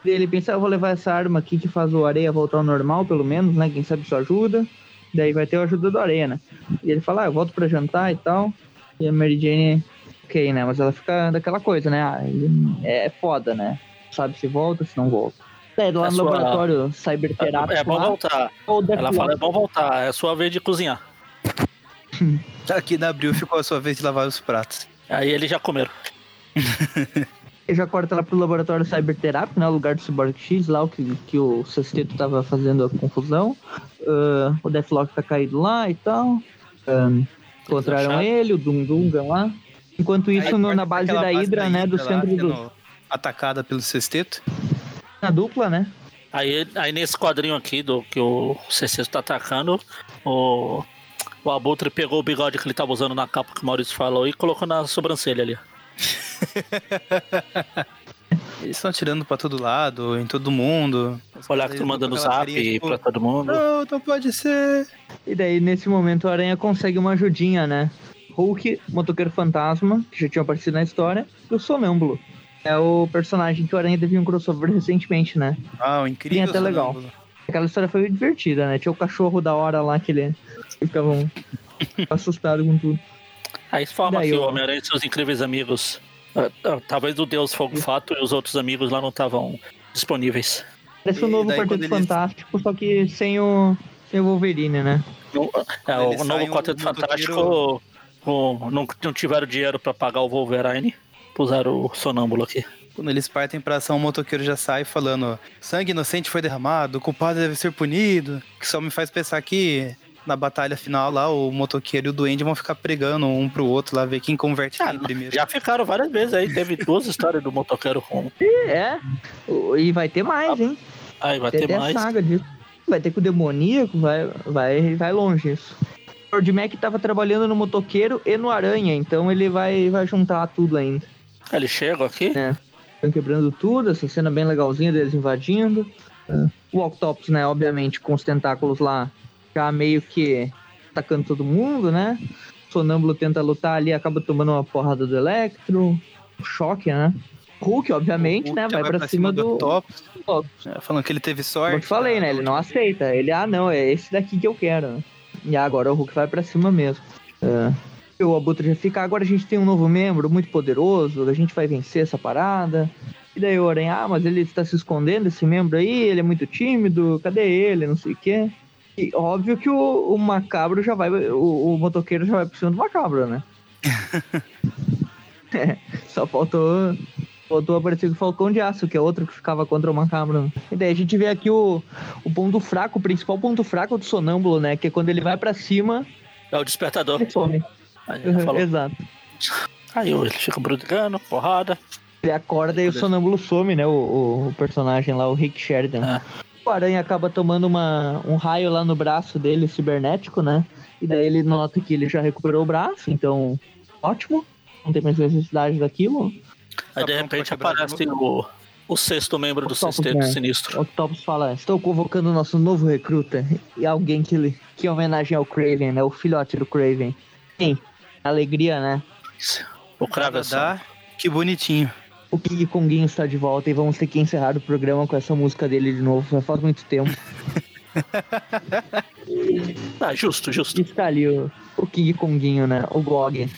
Daí ele pensa, "Ah, eu vou levar essa arma aqui que faz o Areia voltar ao normal, pelo menos, né? Quem sabe isso ajuda. Daí vai ter a ajuda do Areia, né? E ele fala, ah, eu volto pra jantar e tal. E a Mary Jane, ok, né? Mas ela fica daquela coisa, né? Ah, ele é foda, né? Sabe se volta, se não volta. Daí lá É no sua- laboratório cyberterápico É bom lá, voltar. Ela fala: é bom voltar, é sua vez de cozinhar. [laughs] aqui na Abril ficou a sua vez de lavar os pratos. Aí eles já comeram. [laughs] Ele já corta lá pro laboratório cyberterápico, né? O lugar do Cyborg X, lá o que, que o Sexteto tava fazendo a confusão. Ah, o Deathlock tá caído lá e tal. Ah, encontraram acharam? ele, o Dundunga lá. Enquanto isso, no- na base da Hydra, né? Do centro do. Atacada pelo sexteto. Na dupla, né? Aí, aí nesse quadrinho aqui do que o CC tá atacando, o, o Abutre pegou o bigode que ele tava usando na capa que o Maurício falou e colocou na sobrancelha ali. [laughs] Eles estão atirando pra todo lado, em todo mundo. Olhar que tu mandando zap tipo, pra todo mundo. Não, não pode ser. E daí, nesse momento, o Aranha consegue uma ajudinha, né? Hulk, Motoqueiro Fantasma, que já tinha aparecido na história, e o Sonâmbulo. É o personagem que o Aranha teve um crossover recentemente, né? Ah, o incrível. Até legal. Aquela história foi divertida, né? Tinha o cachorro da hora lá que ele ficava um- [laughs] assustado com tudo. Aí forma Daí, que o ó. Homem-Aranha e seus incríveis amigos. ah, ah, Talvez o Deus Fogo Fato e os outros amigos lá não estavam disponíveis. Parece o E novo Quarteto eles- Fantástico, só que sem o, sem o Wolverine, né? No- É, o novo Quarteto o motoqueiro- Fantástico o- não, não tiveram dinheiro pra pagar o Wolverine, puseram o sonâmbulo aqui. Quando eles partem pra ação, o motoqueiro já sai falando: sangue inocente foi derramado, o culpado deve ser punido. Que só me faz pensar que na batalha final lá, o motoqueiro e o duende vão ficar pregando um pro outro lá, ver quem converte Ah, quem primeiro. Já ficaram várias vezes aí, teve duas histórias do motoqueiro com. É, e vai ter mais, hein? Aí vai Tem ter mais. saga disso. Vai ter com o demoníaco, vai, vai, vai longe isso. O Lord Mac tava trabalhando no motoqueiro e no aranha, então ele vai, vai juntar tudo ainda. Eles chegam aqui. É. Estão quebrando tudo, essa cena bem legalzinha deles invadindo. É. O Octopus, né, obviamente, com os tentáculos lá, já meio que atacando todo mundo, né? O Sonâmbulo tenta lutar ali, acaba tomando uma porrada do Electro. Choque, né? Hulk, obviamente, né, Hulk vai já pra, cima do... Octopus, Octopus. é, falando que ele teve sorte. Como eu te falei, né? Ele não aceita. Ele, ah, não, é esse daqui que eu quero. né? E agora o Hulk vai pra cima mesmo. É. O Abutre já fica, agora a gente tem um novo membro muito poderoso, a gente vai vencer essa parada. E daí o Aranha, ah, mas ele está se escondendo, esse membro aí, ele é muito tímido, cadê ele, não sei o quê. E óbvio que o, o macabro já vai, o, o motoqueiro já vai por cima do macabro, né? [laughs] É, só faltou Faltou aparecer o Falcão de Aço, que é outro que ficava contra o Macabro. E daí a gente vê aqui o, o ponto fraco, o principal ponto fraco do Sonâmbulo, né? Que é quando ele vai pra cima, É o despertador. ele some. Exato. Aí ele fica brigando, porrada. Ele acorda e o Sonâmbulo some, né? O, o- o personagem lá, o Rick Sheridan. É. O Aranha acaba tomando uma, um raio lá no braço dele, cibernético, né? E daí ele nota que ele já recuperou o braço, então ótimo. Não tem mais necessidade daquilo. Aí de Tá repente de aparece o, o sexto membro do Octopus Sexteto. Sinistro. O Octopus fala, estou convocando o nosso novo recruta. E alguém que, ele- que homenageia ao Craven, né? O filhote do Craven. Sim, alegria, né? O é dá, que bonitinho. O King Konguinho está de volta e vamos ter que encerrar o programa com essa música dele de novo. Já faz muito tempo. [laughs] Ah, justo, justo. Está ali o, o King Konguinho, né? O Gog.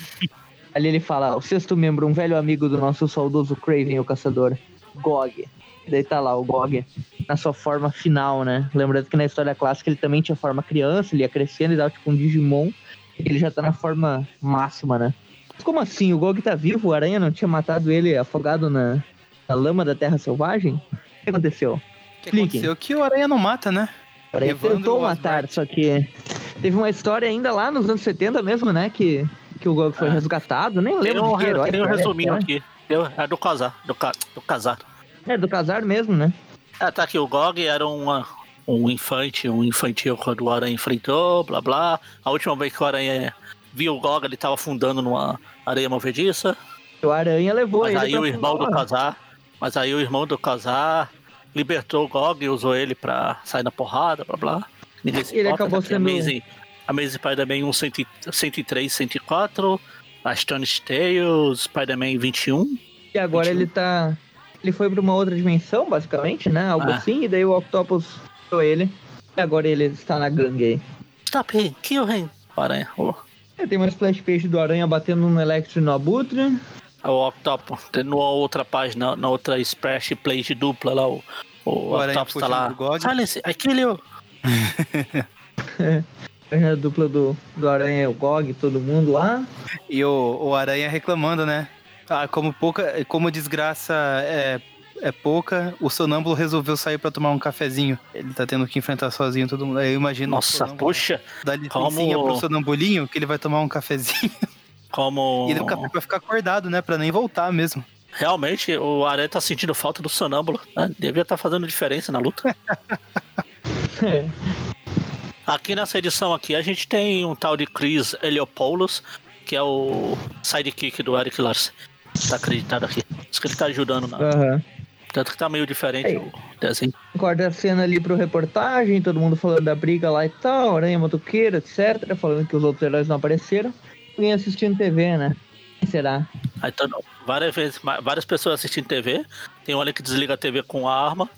Ali ele fala, o sexto membro, um velho amigo do nosso saudoso Craven, o caçador. Gog. Daí tá lá o Gog na sua forma final, né? Lembrando que na história clássica ele também tinha forma criança, ele ia crescendo e dava tipo um Digimon. Ele já tá na forma máxima, né? Mas como assim? O Gog tá vivo? O Aranha não tinha matado ele afogado na, na lama da Terra Selvagem? O que aconteceu? O que Explique. aconteceu? Que o Aranha não mata, né? O Aranha Evandro tentou matar, só que teve uma história ainda lá nos anos 70 mesmo, né? Que, que o Gog foi Ah. resgatado. Nem Tem lembro um, de que herói. tem um era, resuminho né? aqui. É do casar. Do, ca, do casar. É, do casar mesmo, né? Ah, tá aqui. O Gog era uma, um infante, um infantil quando o Aranha enfrentou, blá blá. A última vez que o Aranha viu o Gog, ele tava afundando numa areia movediça. O Aranha levou Mas ele. aí o irmão do casar. Mas aí o irmão do casar libertou o Gog e usou ele pra sair na porrada, blá blá. Ninguém se Ele importa, acabou aqui, sendo- Amazing, Amazing Spider-Man 1, 100 103, 104. Astonishing Tales, Spider-Man 21. E agora 21. ele tá. Ele foi pra uma outra dimensão, basicamente, né? Algo Ah. assim. E daí o Octopus tirou ele. E agora ele está na gangue aí. Stop him, kill him. Aranha. O, É, tem uma splash page do Aranha batendo no Electro e no Abutre. o Octopus, tem na outra página, na outra splash plate dupla lá, o, o, O Aranha Octopus tá lá. Silence, I kill you. A dupla do, do Aranha e o Gog, todo mundo lá. E o, o Aranha reclamando, né? Ah, como pouca, como desgraça é, é pouca, o sonâmbulo resolveu sair pra tomar um cafezinho. Ele tá tendo que enfrentar sozinho todo mundo. Aí eu imagino Nossa, puxa, dar licencinha como- pro sonambulinho que ele vai tomar um cafezinho. como... [laughs] E o café vai ficar acordado, né? Pra nem voltar mesmo. realmente o Aranha tá sentindo falta do sonâmbulo. né? Devia estar fazendo diferença na luta. [laughs] É. Aqui nessa edição aqui a gente tem um tal de Chris Heliopoulos, que é o sidekick do Eric Larsen. Tá acreditado aqui. Diz que ele tá ajudando na. Aham. Tanto que tá meio diferente Ei. o desenho. Corta a cena ali pro reportagem, todo mundo falando da briga lá e tal, aranha motoqueira, etc. Falando que os outros heróis não apareceram. Alguém assistindo TV, né? Quem será? Aí tá, várias vezes, várias pessoas assistindo TV. Tem um ali que desliga a TV com a arma.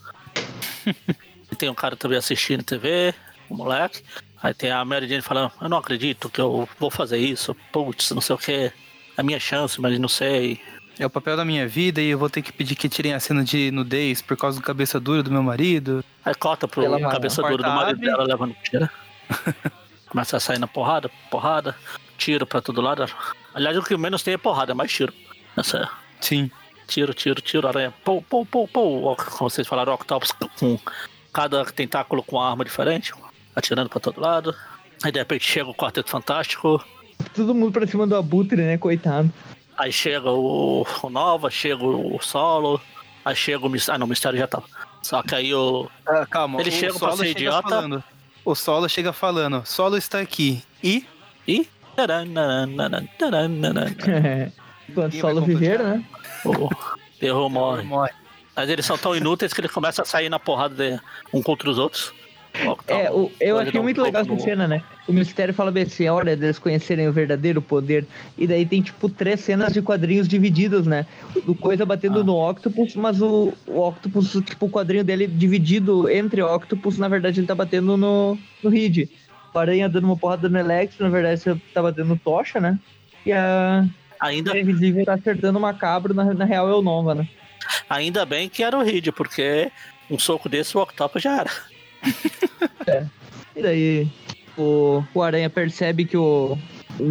[laughs] tem um cara também assistindo TV, um moleque. Aí tem a Mary Jane falando, eu não acredito que eu vou fazer isso. Putz, não sei o que. É a minha chance, mas não sei. É o papel da minha vida e eu vou ter que pedir que tirem a cena de nudez por causa do cabeça dura do meu marido. Aí corta pro Ela cabeça dura do marido ave. dela levando tira. [laughs] Começa a sair na porrada, porrada, tiro pra todo lado. Aliás, o que menos tem é porrada, é mais tiro. Essa Sim. tiro, tiro, tiro, aranha. Pô, pô, pô, pô. Como vocês falaram, Octopus com cada tentáculo com uma arma diferente, atirando pra todo lado. Aí de repente chega o Quarteto Fantástico. Todo mundo pra cima do abutre, né? Coitado. Aí chega o, o Nova, chega o Solo. Aí chega o Mistério. Ah, não, o Mistério já tava. Só que aí o. Ah, calma, Ele o chega pra Solo ser chega idiota. falando. O Solo chega falando, Solo está aqui. E [laughs] taranana. Enquanto solo viver, né? O Terror morre. morre. Mas eles são tão inúteis que eles começam a sair na porrada de um contra os outros. É, o, eu achei dá um muito legal essa cena, né? O mistério fala bem assim, a hora deles conhecerem o verdadeiro poder. E daí tem, tipo, três cenas de quadrinhos divididos, né? Do coisa batendo Ah. no Octopus, mas o, o Octopus, tipo, o quadrinho dele dividido entre Octopus, na verdade ele tá batendo no, no Reed. O Aranha dando uma porrada no Electro, na verdade você tá batendo no Tocha, né? E a Ainda, Invisível tá acertando o Macabro, na, na real é o Nova, né? ainda bem que era o Reed, porque um soco desse o Octopus já era. [laughs] E daí o, o Aranha percebe que o,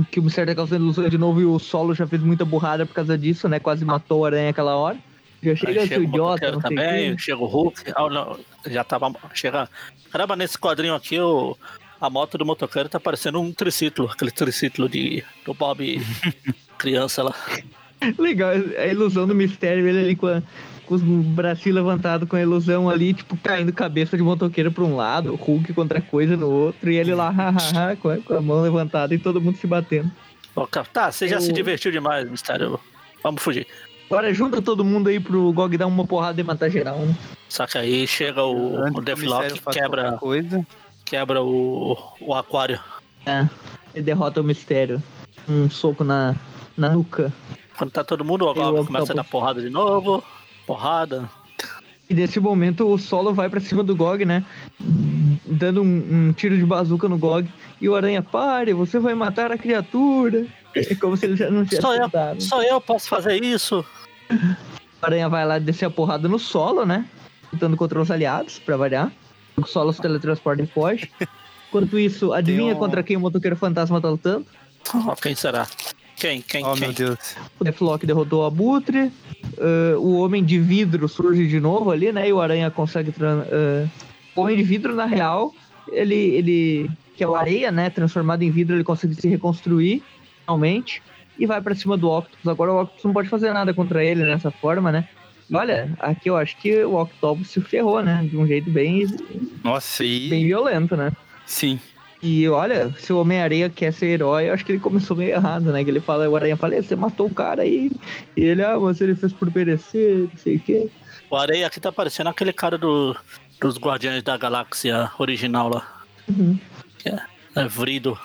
que o Mistério tá causando ilusão de novo e o Solo já fez muita burrada por causa disso, né? Quase matou o Aranha aquela hora. Já chega seu o idiota, não também, chega o Hulk. Ah, não, já tava. Chega. Caramba, nesse quadrinho aqui, o, a moto do motoqueiro tá parecendo um triciclo, aquele triciclo de, do Bob [laughs] criança lá. Legal, a ilusão do Mistério, ele ali com, os bracinhos levantados com a ilusão ali, tipo, caindo cabeça de motoqueiro pra um lado, o Hulk contra coisa no outro, e ele lá, hahaha, com, a- com a mão levantada e todo mundo se batendo. Tá, você já Eu- se divertiu demais, mistério. Vamos fugir. Agora junta todo mundo aí pro Gog dar uma porrada e matar geral, né? Só que aí chega o, Antes o que Deathlock faça quebra, Coisa. quebra o, o aquário. É, ele derrota o Mistério. Um soco na, na nuca. Quando tá todo mundo, Goblin começa a dar porrada de novo. Porrada. E nesse momento o Solo vai pra cima do Gog, né? Dando um, um tiro de bazuca no Gog. E o Aranha, pare, você vai matar a criatura. É como se ele já não tivesse Só eu, só eu posso fazer isso. O Aranha vai lá descer a porrada no Solo, né? Lutando contra os aliados, pra variar. O Solo se teletransporta e foge. Enquanto isso, adivinha um- contra quem o motoqueiro fantasma tá lutando? Ó, quem será? Quem? Quem? Oh, quem? meu Deus. O Deathlock derrotou o Abutre. ah, o Homem de Vidro surge de novo ali, né? E o Aranha consegue. ah, o Homem de Vidro, na real, ele, ele. Que é o Areia, né? Transformado em vidro, ele consegue se reconstruir, finalmente. E vai pra cima do Octopus. Agora o Octopus não pode fazer nada contra ele dessa forma, né? Olha, aqui eu acho que o Octopus se ferrou, né? De um jeito bem, Nossa, e. bem violento, né? Sim. E olha, se o Homem-Aranha quer ser herói, eu acho que ele começou meio errado, né? Que ele fala, o Aranha fala, "E, você matou o cara aí. E ele, ah, mas ele fez por merecer, não sei o quê. O Areia aqui tá parecendo aquele cara do, dos Guardiões da Galáxia original lá. Uhum. É, é Vrido.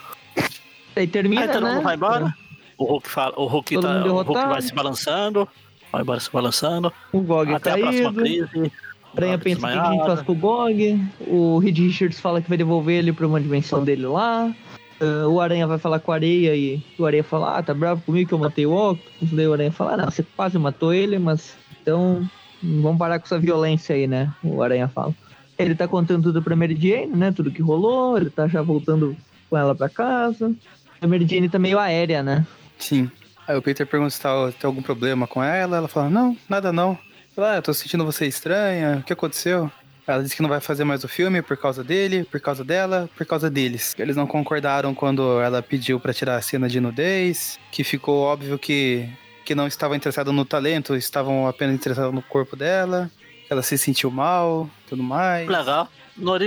Aí termina, Aí todo né? mundo vai embora. O Hulk, fala, o Hulk, tá, o Hulk vai se balançando. Vai embora se balançando. O Gog Até a próxima crise. O Aranha pensa o que a gente desmaiado. faz com o Gog. O Reed Richards fala que vai devolver ele pra uma dimensão dele lá. Ah, o Aranha vai falar com a Areia e o Areia fala, ah, tá bravo comigo que eu matei o Octopus. Daí o Aranha fala, ah, não, você quase matou ele, mas então vamos parar com essa violência aí, né? O Aranha fala. Ele tá contando tudo pra Mary Jane, né? Tudo que rolou, ele tá já voltando com ela pra casa. A Mary Jane tá meio aérea, né? Sim. Aí o Peter pergunta se tá, tem algum problema com ela. Ela fala, não, nada não. Fala, ah, eu tô sentindo você estranha. O que aconteceu? Ela disse que não vai fazer mais o filme por causa dele, por causa dela, por causa deles. Eles não concordaram quando ela pediu pra tirar a cena de nudez. Que ficou óbvio que que não estavam interessados no talento, estavam apenas interessados no corpo dela. Ela se sentiu mal, tudo mais. Legal.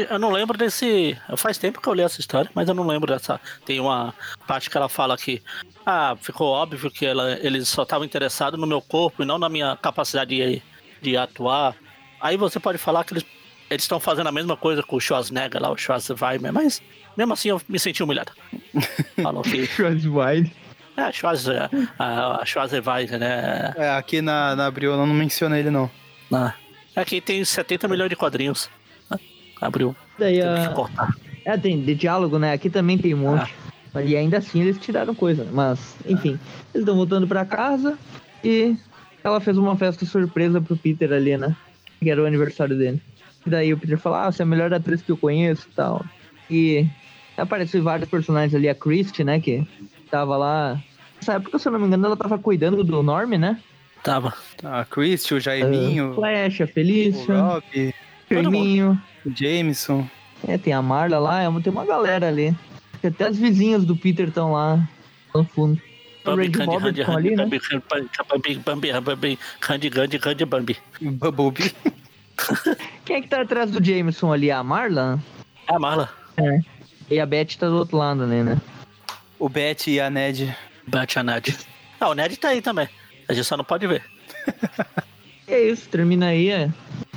Eu não lembro desse. Faz tempo que eu li essa história, mas eu não lembro dessa. Tem uma parte que ela fala que. Ah, ficou óbvio que ela, eles só estavam interessados no meu corpo e não na minha capacidade de, de atuar. Aí você pode falar que eles eles estão fazendo a mesma coisa com o Schwarzenegger lá, o Schwarzenegger, mas mesmo assim eu me senti humilhado. [laughs] Falou que. Schwarzwald. É, Schwarzenegger, a, a Schwarzenegger, né? É, aqui na, na Briola não menciona ele, não. Na, aqui tem 70 milhões de quadrinhos. né? Abriu. Daí a. cortar. É, tem de diálogo, né? Aqui também tem um monte. E ainda assim eles tiraram coisa. Mas, enfim. Eles estão voltando pra casa e ela fez uma festa surpresa pro Peter ali, né? Que era o aniversário dele. E daí o Peter fala, ah, você é a melhor atriz que eu conheço e tal. E apareceu vários personagens ali, a Christie, né? Que tava lá. Nessa época, se eu não me engano, ela tava cuidando do Norm, né? Tava. A Christie, o Ah, Jaiminho, Flash, a o Felícia, Rob, Firminho. o Jameson. É, tem a Marla lá, é tem uma galera ali. Até as vizinhas do Peter estão lá no fundo. Bambi, Randy Randy, Randy, ali, né? Bambi, Bambi, Bambi, Candy, Candy, Candy, Bambi. Bumblebee. [laughs] Quem é que tá atrás do Jameson ali? A Marla? É a Marla. E a Beth tá do outro lado ali, né? O Betty e a Ned. Bate a Ned. Ah, o Ned tá aí também. A gente só não pode ver. [laughs] E é isso, termina aí a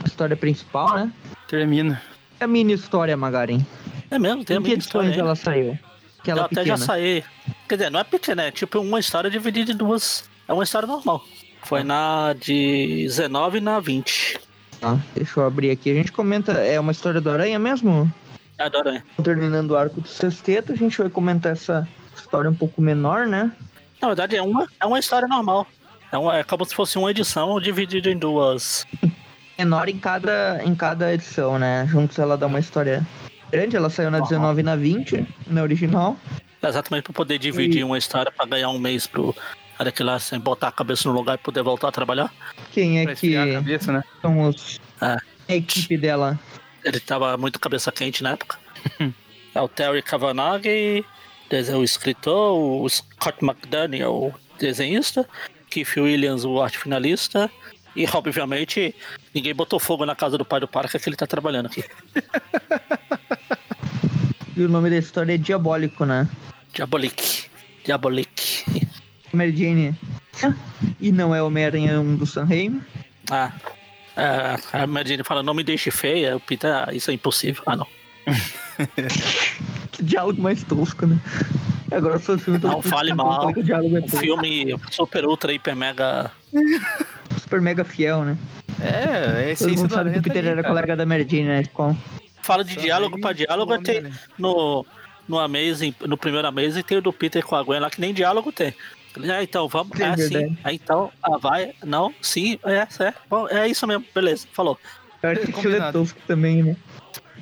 história principal, né? Termina. E a mini história, Magarin. É mesmo, tem a Em que minha edições história aí. ela saiu? Aquela Eu até pequena. já saí. Quer dizer, não é pequena, é tipo uma história dividida em duas. É uma história normal. Foi na de 19 e na 20. Tá, deixa eu abrir aqui. A gente comenta, é uma história do Aranha mesmo? É da Aranha. Terminando o arco do sexteto, a gente vai comentar essa história um pouco menor, né? Na verdade, é uma, é uma história normal. É, uma- é como se fosse uma edição dividida em duas. [laughs] menor em cada, em cada edição, né? Juntos ela dá uma história grande, ela saiu na 19 e na 20, na original. Exatamente para poder dividir uma história para ganhar um mês pro cara que lá sem botar a cabeça no lugar e poder voltar a trabalhar. Quem é Pra que a cabeça, né? são os. É. A equipe dela. Ele tava muito cabeça quente na época. [laughs] é o Terry Cavanagh, dese- o escritor, o Scott McDaniel, o desenhista, Keith Williams, o arte finalista. E, obviamente, ninguém botou fogo na casa do pai do Parker que ele tá trabalhando aqui. [laughs] E o nome da história é Diabólico, né? Diabolique. Diabolique. [laughs] Mary Jane. E não é Homem-Aranha 1 do Sam Raimi. Ah. É, a Medine fala, não me deixe feia. O Peter, ah, isso é impossível. Ah, não. [laughs] Que diálogo mais tosco, né? Agora foi o filme todo Não fale mal. O diálogo é filme super, ultra, hiper, mega... [laughs] super mega fiel, né? É, é Todo mundo do sabe que o Peter ali, era cara. colega da Mary Jane na escola. Fala de Sam diálogo pra diálogo, tem Homem-Aranha. no, no Amazing, no primeiro Amazing tem o do Peter com a Gwen lá, que nem diálogo tem. Ah, então, vamos, Sim, é assim, verdade. ah, então, ah, vai, não, sim, é, é, bom, é isso mesmo, beleza, falou. Eu acho que aquilo é tosco também, né?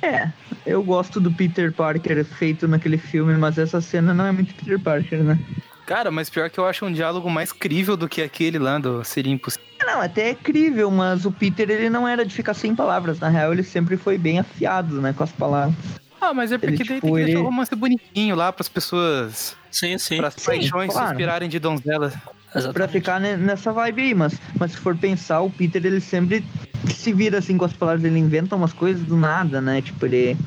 É, eu gosto do Peter Parker feito naquele filme, mas essa cena não é muito Peter Parker, né? Cara, mas pior que eu acho um diálogo mais crível do que aquele lá do Seria Impossível. Não, até é crível, mas o Peter ele não era de ficar sem palavras. Na real, ele sempre foi bem afiado, né, com as palavras. Ah, mas é porque Ele, daí tipo, tem que deixar ele- o romance bonitinho lá pras pessoas, Sim, sim, pras Sim, paixões se claro. inspirarem de donzelas. Pra exatamente. ficar ne- nessa vibe aí, mas, mas se for pensar, o Peter ele sempre se vira assim com as palavras, ele inventa umas coisas do nada, né? Tipo, ele,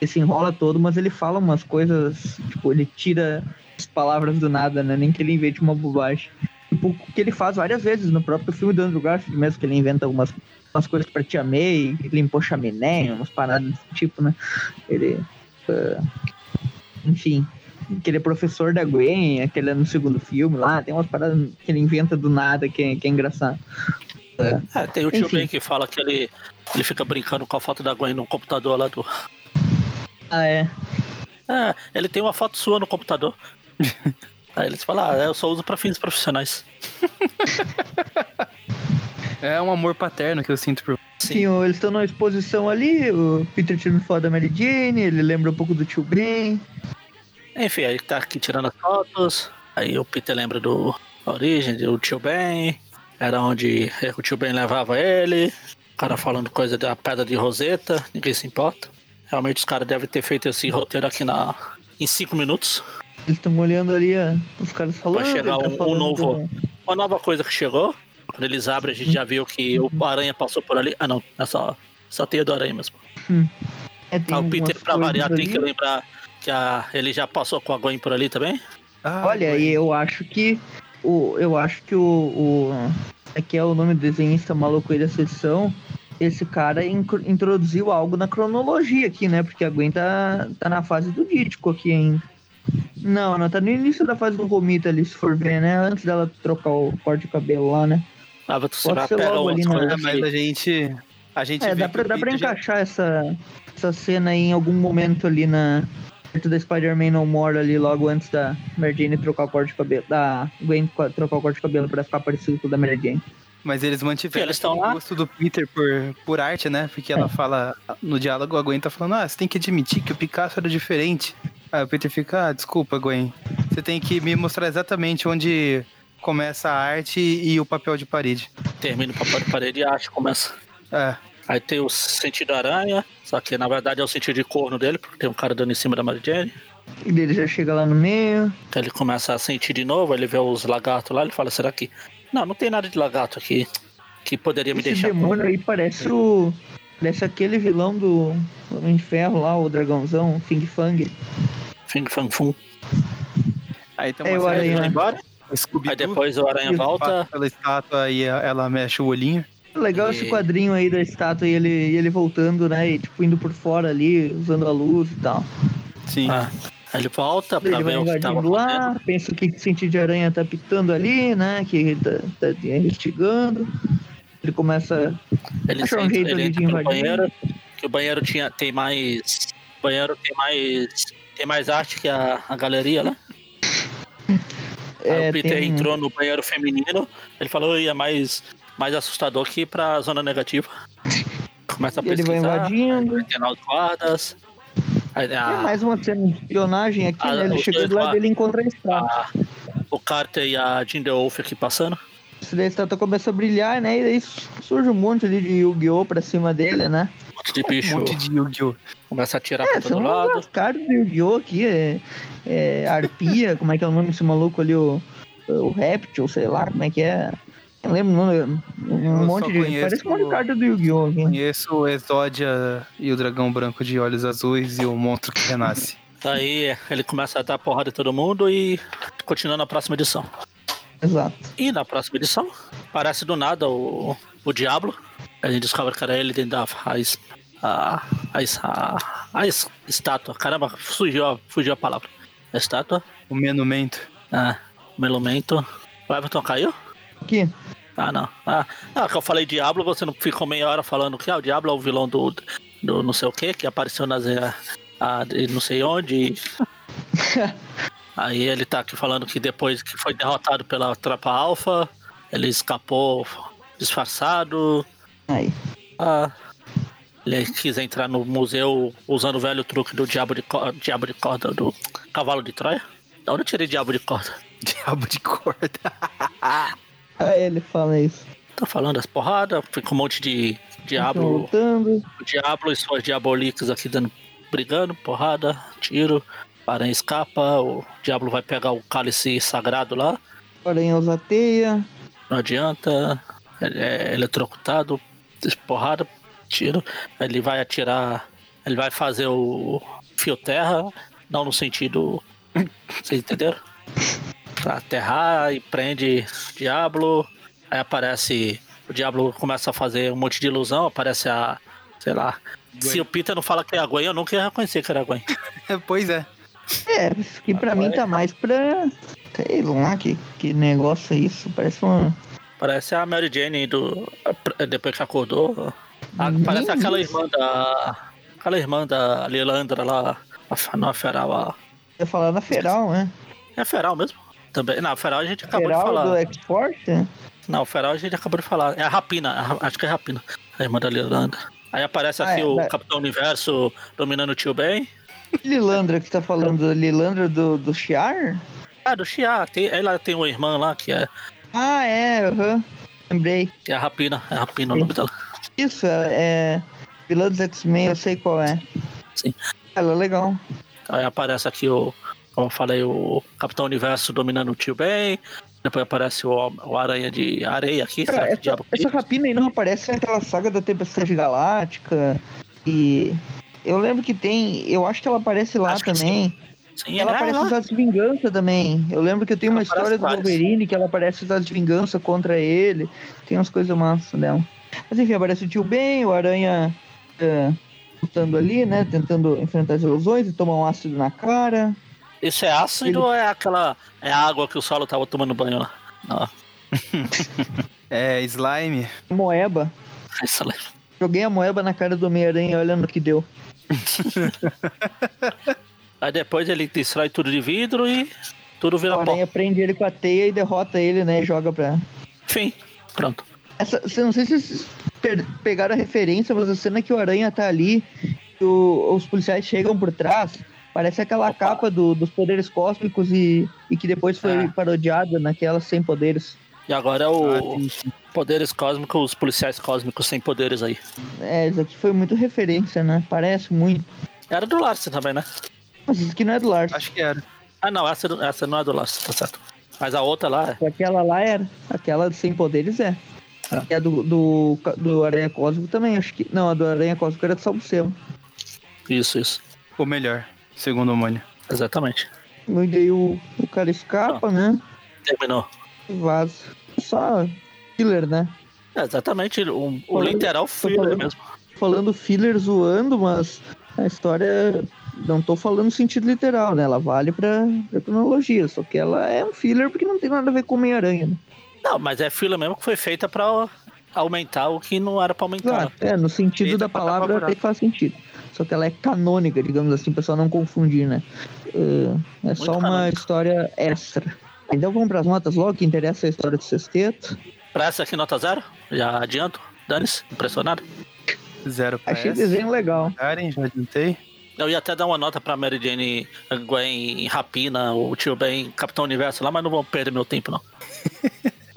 ele se enrola todo, mas ele fala umas coisas, tipo, ele tira as palavras do nada, né? Nem que ele invente uma bobagem. Tipo, o que ele faz várias vezes no próprio filme do Andrew Garfield mesmo, que ele inventa algumas umas coisas pra Tia May, limpou chaminé, umas paradas desse tipo, né? Ele. ah, enfim, que ele é professor da Gwen, aquele é no segundo filme lá, tem umas paradas que ele inventa do nada que é, que é engraçado. É, tem o tio Enfim. Ben que fala que ele, ele fica brincando com a foto da Gwen no computador lá do... Ah, é. É, ele tem uma foto sua no computador. [laughs] Aí eles falam, ah, eu só uso pra fins profissionais. [laughs] É um amor paterno que eu sinto por Sim. Sim, eles estão numa exposição ali, o Peter tirando foto da Mary Jane, ele lembra um pouco do tio Ben. Enfim, aí tá aqui tirando as fotos. Aí o Peter lembra do da origem do tio Ben. Era onde o tio Ben levava ele. O cara falando coisa da pedra de Roseta, ninguém se importa. Realmente os caras devem ter feito esse roteiro aqui na, em cinco minutos. Eles estão olhando ali, ó, os caras falando. chegar ele tá um- um falando novo- uma nova coisa que chegou. Quando eles abrem, a gente já viu que o Aranha passou por ali. Ah, não. É só, só teia do Aranha mesmo. É, tem Ah, o Peter, pra variar, tem que lembrar que a, ele já passou com a Gwen por ali também. Ah, Olha, Gwen. e eu acho que o eu acho que o, o aqui é o nome do desenhista maluco aí da sessão. Esse cara incru- introduziu algo na cronologia aqui, né? Porque a Gwen tá, tá na fase do Dítico aqui ainda. Não, não tá no início da fase do Romita ali, se for ver, né? Antes dela trocar o corte de cabelo lá, né? Na- coisas É, mas a gente. A gente É, dá pra, o dá pra Peter já- encaixar essa, essa cena aí em algum momento ali na. Perto da Spider-Man No More ali, logo antes da Mary Jane trocar o corte de cabelo. Da Gwen trocar o corte de cabelo pra ficar parecido com o da Mary Jane. Mas eles mantiveram Eles lá? gosto do Peter por, por arte, né? Porque ela fala no diálogo, a Gwen tá falando, ah, você tem que admitir que o Picasso era diferente. Aí o Peter fica, ah, desculpa, Gwen. Você tem que me mostrar exatamente onde começa a arte e o papel de parede. termina o papel de parede e acha começa. É. Aí tem o sentido aranha, só que na verdade é o sentido de corno dele, porque tem um cara dando em cima da Mary Jane. E dele já chega lá no meio. Então ele começa a sentir de novo, ele vê os lagartos lá, ele fala, será que. Não, não tem nada de lagarto aqui que poderia me Esse deixar. demônio aí parece o. Parece aquele vilão do Homem de Ferro lá, o dragãozão, Fing Fang. Fing Fang Fum. Aí tem É, uma aranha, Ele de embora, aí depois o aranha volta. pela estátua e ela mexe o olhinho. Legal E- esse quadrinho aí da estátua e ele, ele voltando, né? E tipo, indo por fora ali, usando a luz e tal. Sim. Ah, ele volta pra Ele ver o que tava invadindo lá, acontecendo. pensa o que o sentido de aranha tá pitando ali, né? Que ele tá, tá investigando. Ele começa. Ele, Achou um jeito ele de invadir. banheiro, que o banheiro tinha, tem mais. O banheiro tem mais. Tem mais arte que a, a galeria lá. [laughs] É, o Peter tem- entrou no banheiro feminino, ele falou ia mais, mais assustador que pra zona negativa. [laughs] Começa a E ele vai pesquisar, invadindo. vai treinar os guardas. Aí, Tem a- mais uma cena de espionagem aqui, Ah, né? Ele dois do lado e encontra a estátua. a- o Carter e a Jinder Wolf aqui passando. Isso daí a estátua começa a brilhar, né? E daí surge um monte ali de Yu-Gi-Oh! pra cima dele, né? Um monte de Um bicho monte de Yu-Gi-Oh! começa a atirar É, pra todo lado. umas cartas do Yu-Gi-Oh! aqui, é, é arpia, [laughs] como é que é o nome desse maluco ali, o, o réptil, sei lá, como é que é. Eu não lembro o nome, um Eu monte de... Parece um monte de o- carta do Yu-Gi-Oh! aqui. Conheço o Exódia e o dragão branco de olhos azuis e o monstro que renasce. [laughs] Aí ele começa a dar porrada em todo mundo e continua na próxima edição. Exato. E na próxima edição, aparece do nada o, o Diablo. A gente descobre que era ele dentro da a, a, a, es- a, a es- estátua. Caramba, fugiu, a- fugiu a palavra. A estátua. O menumento. Ah, o elemento. O Everton caiu? Aqui. Ah, não. Ah, ah, que eu falei Diablo, você não ficou meia hora falando que ah, o Diablo é o vilão do, do não sei o que, que apareceu nas. eh, ah, de não sei onde. [laughs] Aí ele tá aqui falando que depois que foi derrotado pela tropa alfa, ele escapou disfarçado. Aí. Ah, ele quis entrar no museu usando o velho truque do diabo de, co- diabo de corda, do cavalo de Troia. Da onde eu tirei diabo de corda? [laughs] Diabo de corda. [laughs] Aí ele fala isso. Tá falando as porradas, fica um monte de diabo, lutando. o diabo e suas diabolicas aqui dando, brigando, porrada, tiro. O aranha escapa, o diabo vai pegar o cálice sagrado lá, O aranha usa teia. não adianta, ele é eletrocutado, porrada, tiro. Ele vai atirar, ele vai fazer o fio terra, não no sentido. Vocês entenderam? Pra aterrar e prende o Diablo. Aí aparece. O Diablo começa a fazer um monte de ilusão, aparece a. Sei lá. Se o Peter não fala que é a Gwen, eu nunca ia reconhecer que era a Gwen. [laughs] pois é. É, isso aqui pra mim tá mais pra. Sei lá, que, que negócio é isso? Parece uma. Parece a Mary Jane do. Depois que acordou. A- Nem parece aquela irmã da. Aquela irmã da Lilandra lá. A, não, a Feral. A, Eu ia falar na Feral, né? é a Feral mesmo? Também. Não, a Feral a gente acabou de Feral falar. do Export? Não, o Feral a gente acabou de falar. É a Rapina, a Ra- acho que é a Rapina, a irmã da Lilandra. Aí aparece Ah, aqui é, o Capitão Universo dominando o tio Ben. Lilandra que você tá falando? Lilandra do, do Shiar? Ah, do Chia, tem, ela tem uma irmã lá que é, Ah, é, aham. Lembrei. que é a Rapina, é a Rapina o nome dela. Isso, é. vilã dos X-Men, eu sei qual é. Sim. Ela é legal. Aí aparece aqui o, Como eu falei, o Capitão Universo dominando o tio Ben. Depois aparece o, o Aranha de Areia aqui. Cara, que essa, diabo que essa rapina aí não aparece naquela saga da Tempestade Galáctica. E eu lembro que tem. Eu acho que ela aparece lá Acho que também. Sim, Ela é, aparece lá. de Vingança também. Eu lembro que eu tenho Ela uma história do. Wolverine que ela aparece de Vingança contra ele. Tem umas coisas massas dela. Mas enfim, aparece o tio Ben, o Aranha é, lutando ali, né? Tentando enfrentar as ilusões e tomar um ácido na cara. Isso é ácido Ele- ou é aquela. É a água que o solo tava tomando banho lá? Não, [laughs] É, slime. é Moeba. lá. Joguei a moeba na cara do Homem-Aranha, olha no que deu. [laughs] Aí depois ele destrói tudo de vidro e tudo vira pó. Aranha prende ele com a teia e derrota ele, né? E joga pra. Enfim, pronto. Essa, não sei se vocês pegaram a referência, mas a cena que o Aranha tá ali, o- os policiais chegam por trás, parece aquela Opa. capa do- dos poderes cósmicos e, e que depois foi É. parodiada naquela sem poderes. E agora é Ah, o sim. poderes cósmicos, os policiais cósmicos sem poderes aí. É, isso aqui foi muito referência, né? Parece muito. Era do Larsen também, né? Mas isso aqui não é do Lars. Acho que era. Ah, não, essa, essa não é do Larsen, tá certo. Mas a outra lá, é. Aquela lá era. Aquela sem poderes é. Ah. E a do, do, do Aranha Cósmico também, acho que. Não, a do Aranha Cósmico era do Salbucema. isso, isso. Ou melhor, segundo o Mônio. Exatamente. E daí o, o cara escapa, né? Terminou. Vaza. Só killer, né? É, exatamente, o, o literal filler falando- mesmo. falando filler zoando, mas a história. Não tô falando no sentido literal, né? Ela vale pra, pra cronologia, só que ela é um filler porque não tem nada a ver com Homem-Aranha, né? Não, mas é filler mesmo que foi feita pra aumentar o que não era pra aumentar. Claro, é, no sentido Feita da palavra até que faz sentido. Só que ela é canônica, digamos assim, pessoal não confundir, né? É, é só uma canônica. história extra. Então vamos pras notas logo, que interessa é a história do sexteto. Pra essa aqui, nota zero? Já adianto. Dane-se, impressionado. Zero pra Achei o essa. desenho legal. Karen, já adiantei. Eu ia até dar uma nota pra Mary Jane Gwen Rapina, o tio Ben Capitão Universo lá, mas não vou perder meu tempo, não.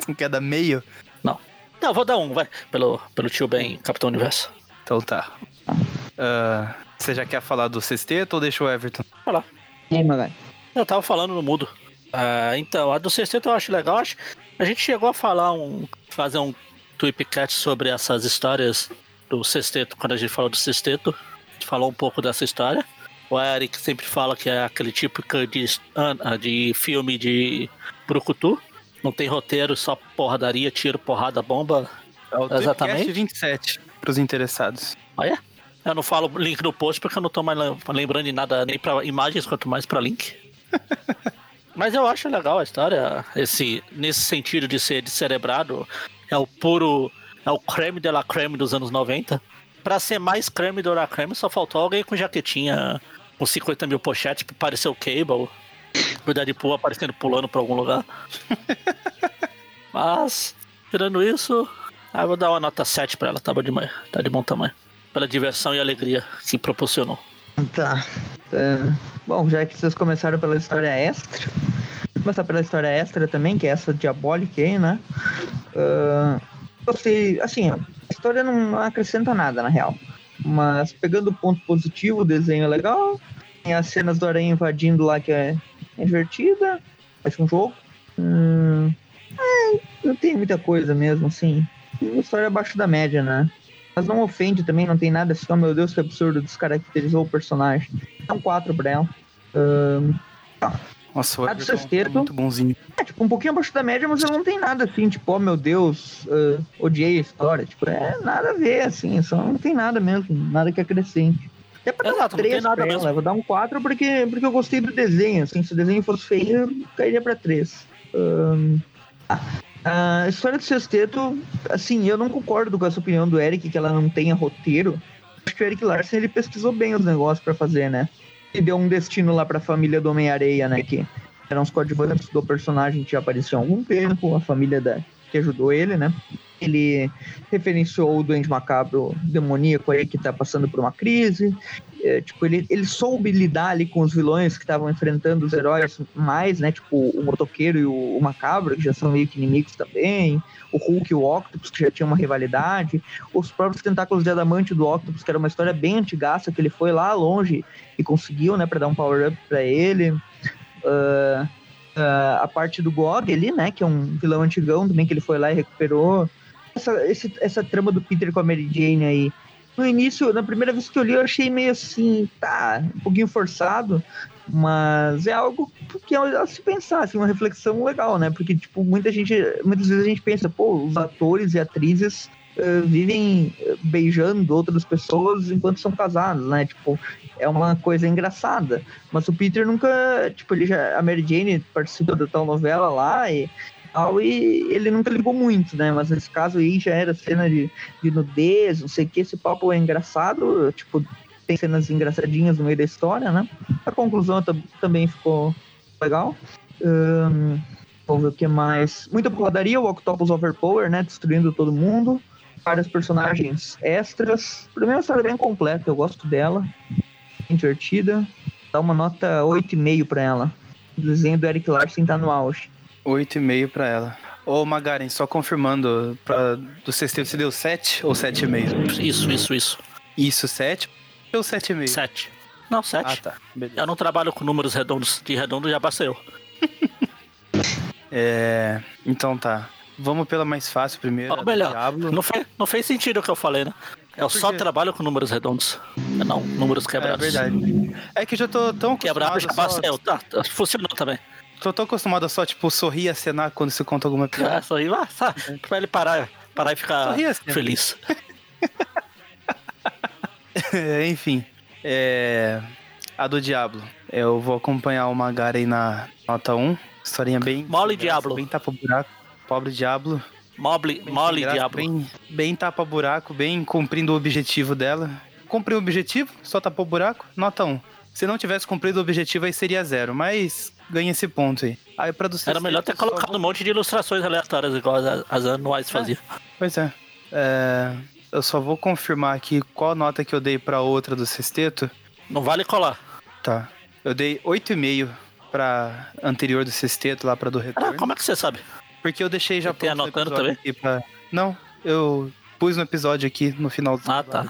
Não [laughs] quer dar meio? Não. Não, vou dar um, vai. Pelo, pelo tio Ben Capitão Universo. Então tá. Ah, você já quer falar do sexteto ou deixa o Everton? Vai lá. E aí, Magai? Eu tava falando no mudo. Ah, então, a do sexteto eu acho legal. Acho, a gente chegou a falar um. fazer um tweepcat sobre essas histórias do sexteto, quando a gente falou do sexteto. Falou um pouco dessa história. O Eric sempre fala que é aquele tipo de, ah, de filme de Brucutu. Não tem roteiro, só porradaria, tiro, porrada, bomba. É o Exatamente. Tweepcast 27, pros interessados. Ah, é? Eu não falo link no post porque eu não tô mais lem- lembrando de nada, nem pra imagens, quanto mais pra link. [laughs] Mas eu acho legal a história, esse, nesse sentido de ser descerebrado. É o puro. É o creme de la creme dos anos 90. Pra ser mais creme la creme, só faltou alguém com jaquetinha com 50 mil pochetes pra parecer o Cable. O Deadpool aparecendo pulando pra algum lugar. [laughs] Mas, tirando isso, ah, eu vou dar uma nota 7 pra ela, tá bom, de, tá de bom tamanho. Pela diversão e alegria que proporcionou. Tá. É, bom, já que vocês começaram pela história extra, vou começar pela história extra também, que é essa diabólica aí, né? Ah, gostei, assim, a história não acrescenta nada, na real. Mas pegando o ponto positivo, o desenho é legal. Tem as cenas do Aranha invadindo lá que é, é divertida. Parece um jogo. Hum, é, não tem muita coisa mesmo, assim. Uma história abaixo da média, né? Mas não ofende também, não tem nada assim, oh meu Deus, que absurdo, descaracterizou o personagem. Então, quatro pra ela. Ahn, Nossa, o do Everton sexteto. é muito bonzinho. é, tipo, um pouquinho abaixo da média, mas ela não tem nada assim, tipo, oh meu Deus, ah, odiei a história. Tipo, é nada a ver, assim, só não tem nada mesmo, nada que acrescente. Até pra dar um Exato, não tem três nada pra mesmo. ela, eu vou dar um 4 porque, porque eu gostei do desenho, assim, se o desenho fosse feio, eu cairia pra 3. a história do sexteto, assim, eu não concordo com essa opinião do Eric, que ela não tenha roteiro. Acho que o Eric Larson, ele pesquisou bem os negócios pra fazer, né? E deu um destino lá pra família do Homem-Areia, né, que eram os coadjuvantes do personagem que já apareceu há algum tempo, a família da, que ajudou ele, né? Ele referenciou o Duende Macabro demoníaco aí que tá passando por uma crise. É, tipo, ele, ele soube lidar ali com os vilões que estavam enfrentando os heróis mais, né? Tipo, o motoqueiro e o, o macabro, que já são meio que inimigos também. O Hulk e o Octopus, que já tinham uma rivalidade. Os próprios tentáculos de adamante do Octopus, que era uma história bem antigaça, que ele foi lá longe e conseguiu, né, pra dar um power-up pra ele. ah, ah, a parte do Gog ali, né? Que é um vilão antigão também, que ele foi lá e recuperou. Essa, esse- essa trama do Peter com a Mary Jane aí. No início, na primeira vez que eu li, eu achei meio assim, tá, um pouquinho forçado, mas é algo que é se pensar, assim, uma reflexão legal, né? Porque, tipo, muita gente, muitas vezes a gente pensa, pô, os atores e atrizes eh, vivem eh, beijando outras pessoas enquanto são casados, né? Tipo, é uma coisa engraçada. Mas o Peter nunca, tipo, ele já, a Mary Jane participou da tal novela lá e tal, e ele nunca ligou muito, né? Mas nesse caso aí já era cena de, de nudez, não sei o que, esse papo é engraçado, tipo, tem cenas engraçadinhas no meio da história, né? A conclusão tam- também ficou legal. Ahn, vamos ver o que mais. Muita porradaria, o Octopus Overpower, né? Destruindo todo mundo. Vários personagens extras. É uma história bem completa, eu gosto dela. Bem divertida. Dá uma nota 8,5 pra ela. O desenho do Eric Larson tá no auge. 8,5 pra ela. Ô, Magaren, só confirmando, pra, do sexteto você deu 7 ou 7,5? Isso, isso, isso. Isso, 7 ou 7,5? Sete. Não, sete. Ah, tá. Beleza. Eu não trabalho com números redondos. De redondo já eu. [laughs] É, então tá. Vamos pela mais fácil primeiro. Ou melhor, Diablo. não fez, não fez sentido o que eu falei, né? Eu Por só trabalho com números redondos. Não, números É quebrados. verdade. É que eu já tô tão Quebrado já acostumado. basta Só, eu. Tá, tá, funcionou também. Tô tão acostumado a só, tipo, sorrir e acenar quando se conta alguma [laughs] piada. É, só aí, ah, tá, pra ele parar, parar e ficar Sorri assim. feliz. [laughs] É, Enfim. É, a do Diablo. Eu vou acompanhar o Magaren na nota 1. Historinha bem. Mole Diablo. Bem tapa-buraco. Pobre Diablo. Mole sem graça, diabo. Bem, bem tapa-buraco, bem cumprindo o objetivo dela. Cumpriu o objetivo, só tapou o buraco, nota 1. Se não tivesse cumprido o objetivo, aí seria zero. Mas ganha esse ponto aí. Aí pra do Era melhor ter só colocado um monte de ilustrações aleatórias, igual as, as anuais faziam. Pois é. É, Eu só vou confirmar aqui qual nota que eu dei pra outra do sexteto. Não vale colar. Tá. Eu dei 8,5 pra anterior do sexteto, lá pra do Ah, retorno. como é que você sabe? Porque eu deixei já Você tem pronto anotando também? pra... Não, eu pus no episódio aqui no final do Ah, tá.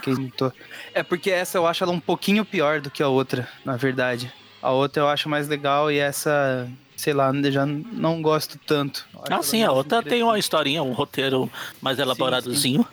É porque essa eu acho ela um pouquinho pior do que a outra, na verdade. A outra eu acho mais legal e essa, sei lá, já não gosto tanto. Ah, sim, a outra tem uma historinha, um roteiro mais elaboradozinho.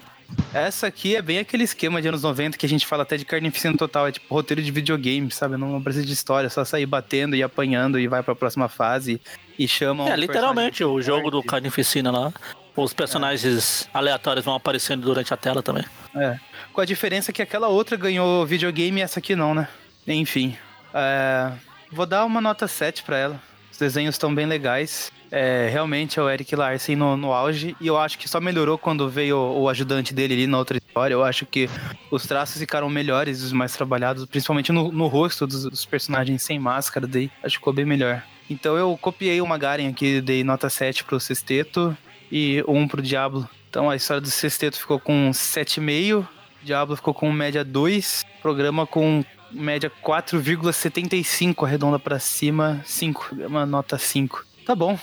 Essa aqui é bem aquele esquema de anos 90 que a gente fala até de carnificina total. É tipo roteiro de videogame, sabe? Não precisa de história, é só sair batendo e apanhando e vai pra próxima fase e chamam. É, um literalmente, o jogo do. Carnificina lá. Os personagens aleatórios vão aparecendo durante a tela também. É. Com a diferença que aquela outra ganhou videogame e essa aqui não, né? Enfim. É, Vou dar uma nota 7 pra ela. Os desenhos estão bem legais. É, realmente é o Eric Larsen no, no auge. E eu acho que só melhorou quando veio o, o ajudante dele ali na outra história. Eu acho que os traços ficaram melhores, os mais trabalhados, principalmente no, no rosto dos, dos personagens sem máscara. Daí acho que ficou bem melhor. Então eu copiei o Magaren aqui, dei nota 7 pro Sexteto e 1 pro Diablo. Então a história do Sexteto ficou com 7,5, Diablo ficou com média 2, programa com média 4,75, arredonda pra cima, 5, uma nota 5. Tá bom,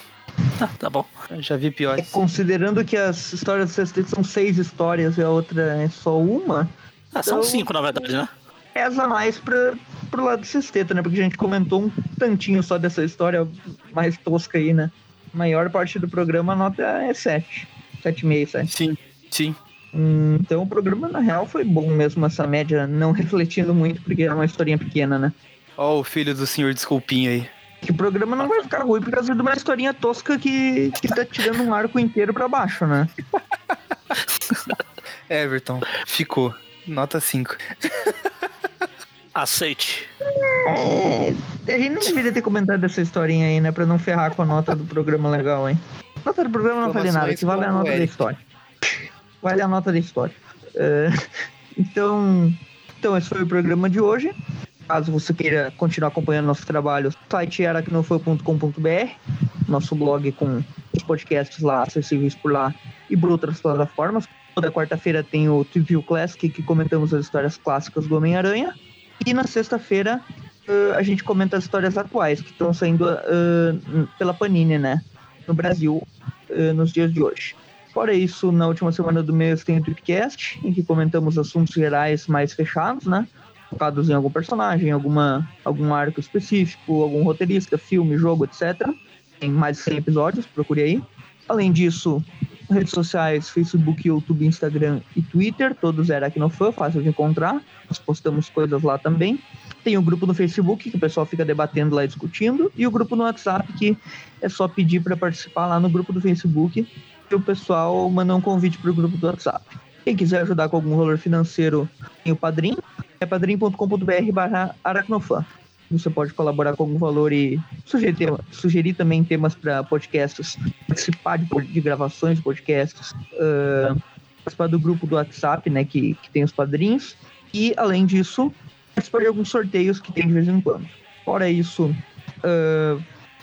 Tá, tá bom. eu já vi É, piores. considerando que as histórias do sexteto são seis histórias e a outra é só uma, Ah, são Então- cinco, na verdade, né? pesa mais pra, pro lado do sexteto, né? Porque a gente comentou um tantinho só dessa história mais tosca aí, né? A maior parte do programa a nota é 7. 7,5, 7. Sim, sim. Hum, então o programa, na real, foi bom mesmo, essa média, não refletindo muito, porque é uma historinha pequena, né? Ó o filho do senhor Desculpinha aí. Que o programa não vai ficar ruim por causa de uma historinha tosca que, que tá tirando um arco inteiro pra baixo, né? [laughs] Everton, ficou. Nota 5. [laughs] Aceite. É, a gente não deveria ter comentado essa historinha aí, né? Pra não ferrar com a nota do programa legal, hein? Nota do programa não falei nada, que vale a nota da história. Vale a nota da história. É, então, então, esse foi o programa de hoje. Caso você queira continuar acompanhando nosso trabalho, o site aracnofoi.com.br, nosso blog com os podcasts lá acessíveis por lá e por outras plataformas. Toda quarta-feira tem o Trivia Classic, que comentamos as histórias clássicas do Homem-Aranha. E na sexta-feira eh, a gente comenta as histórias atuais que estão saindo eh, pela Panini, né? No Brasil, nos dias de hoje. Fora isso, na última semana do mês tem o Tripcast, em que comentamos assuntos gerais mais fechados, né? focados em algum personagem, alguma, algum arco específico, algum roteirista, filme, jogo, etc. Tem mais de 100 episódios, procure aí. Além disso, redes sociais, Facebook, YouTube, Instagram e Twitter, todos é Aracnofan, fácil de encontrar. Nós postamos coisas lá também. Tem o grupo no Facebook, que o pessoal fica debatendo lá discutindo, e o grupo no WhatsApp, que é só pedir para participar lá no grupo do Facebook, o pessoal manda um convite para o grupo do WhatsApp. Quem quiser ajudar com algum valor financeiro, tem o Padrim, é padrim.com.br barra aracnofan. Você pode colaborar com algum valor e sugerir, tema- sugerir também temas para podcasts, participar de, de gravações de podcasts, ah, participar do grupo do WhatsApp, né, que, que tem os padrinhos, e além disso, participar de alguns sorteios que tem de vez em quando. Fora isso, ah,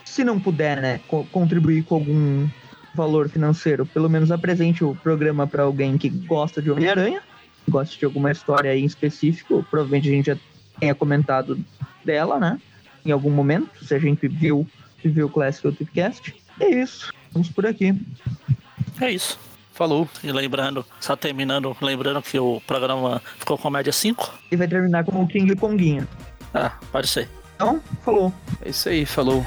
se não puder, né, co- contribuir com algum valor financeiro, pelo menos apresente o programa para alguém que gosta de Homem-Aranha, gosta de alguma história aí em específico, provavelmente a gente já tenha comentado dela, né? Em algum momento, se a gente viu, viu o Classic Outcast. É isso. Vamos por aqui. É isso. Falou. E lembrando, só terminando, lembrando que o programa ficou com média 5. E vai terminar com o King Konguinho. Ah, pode ser. Então, falou. É isso aí, falou.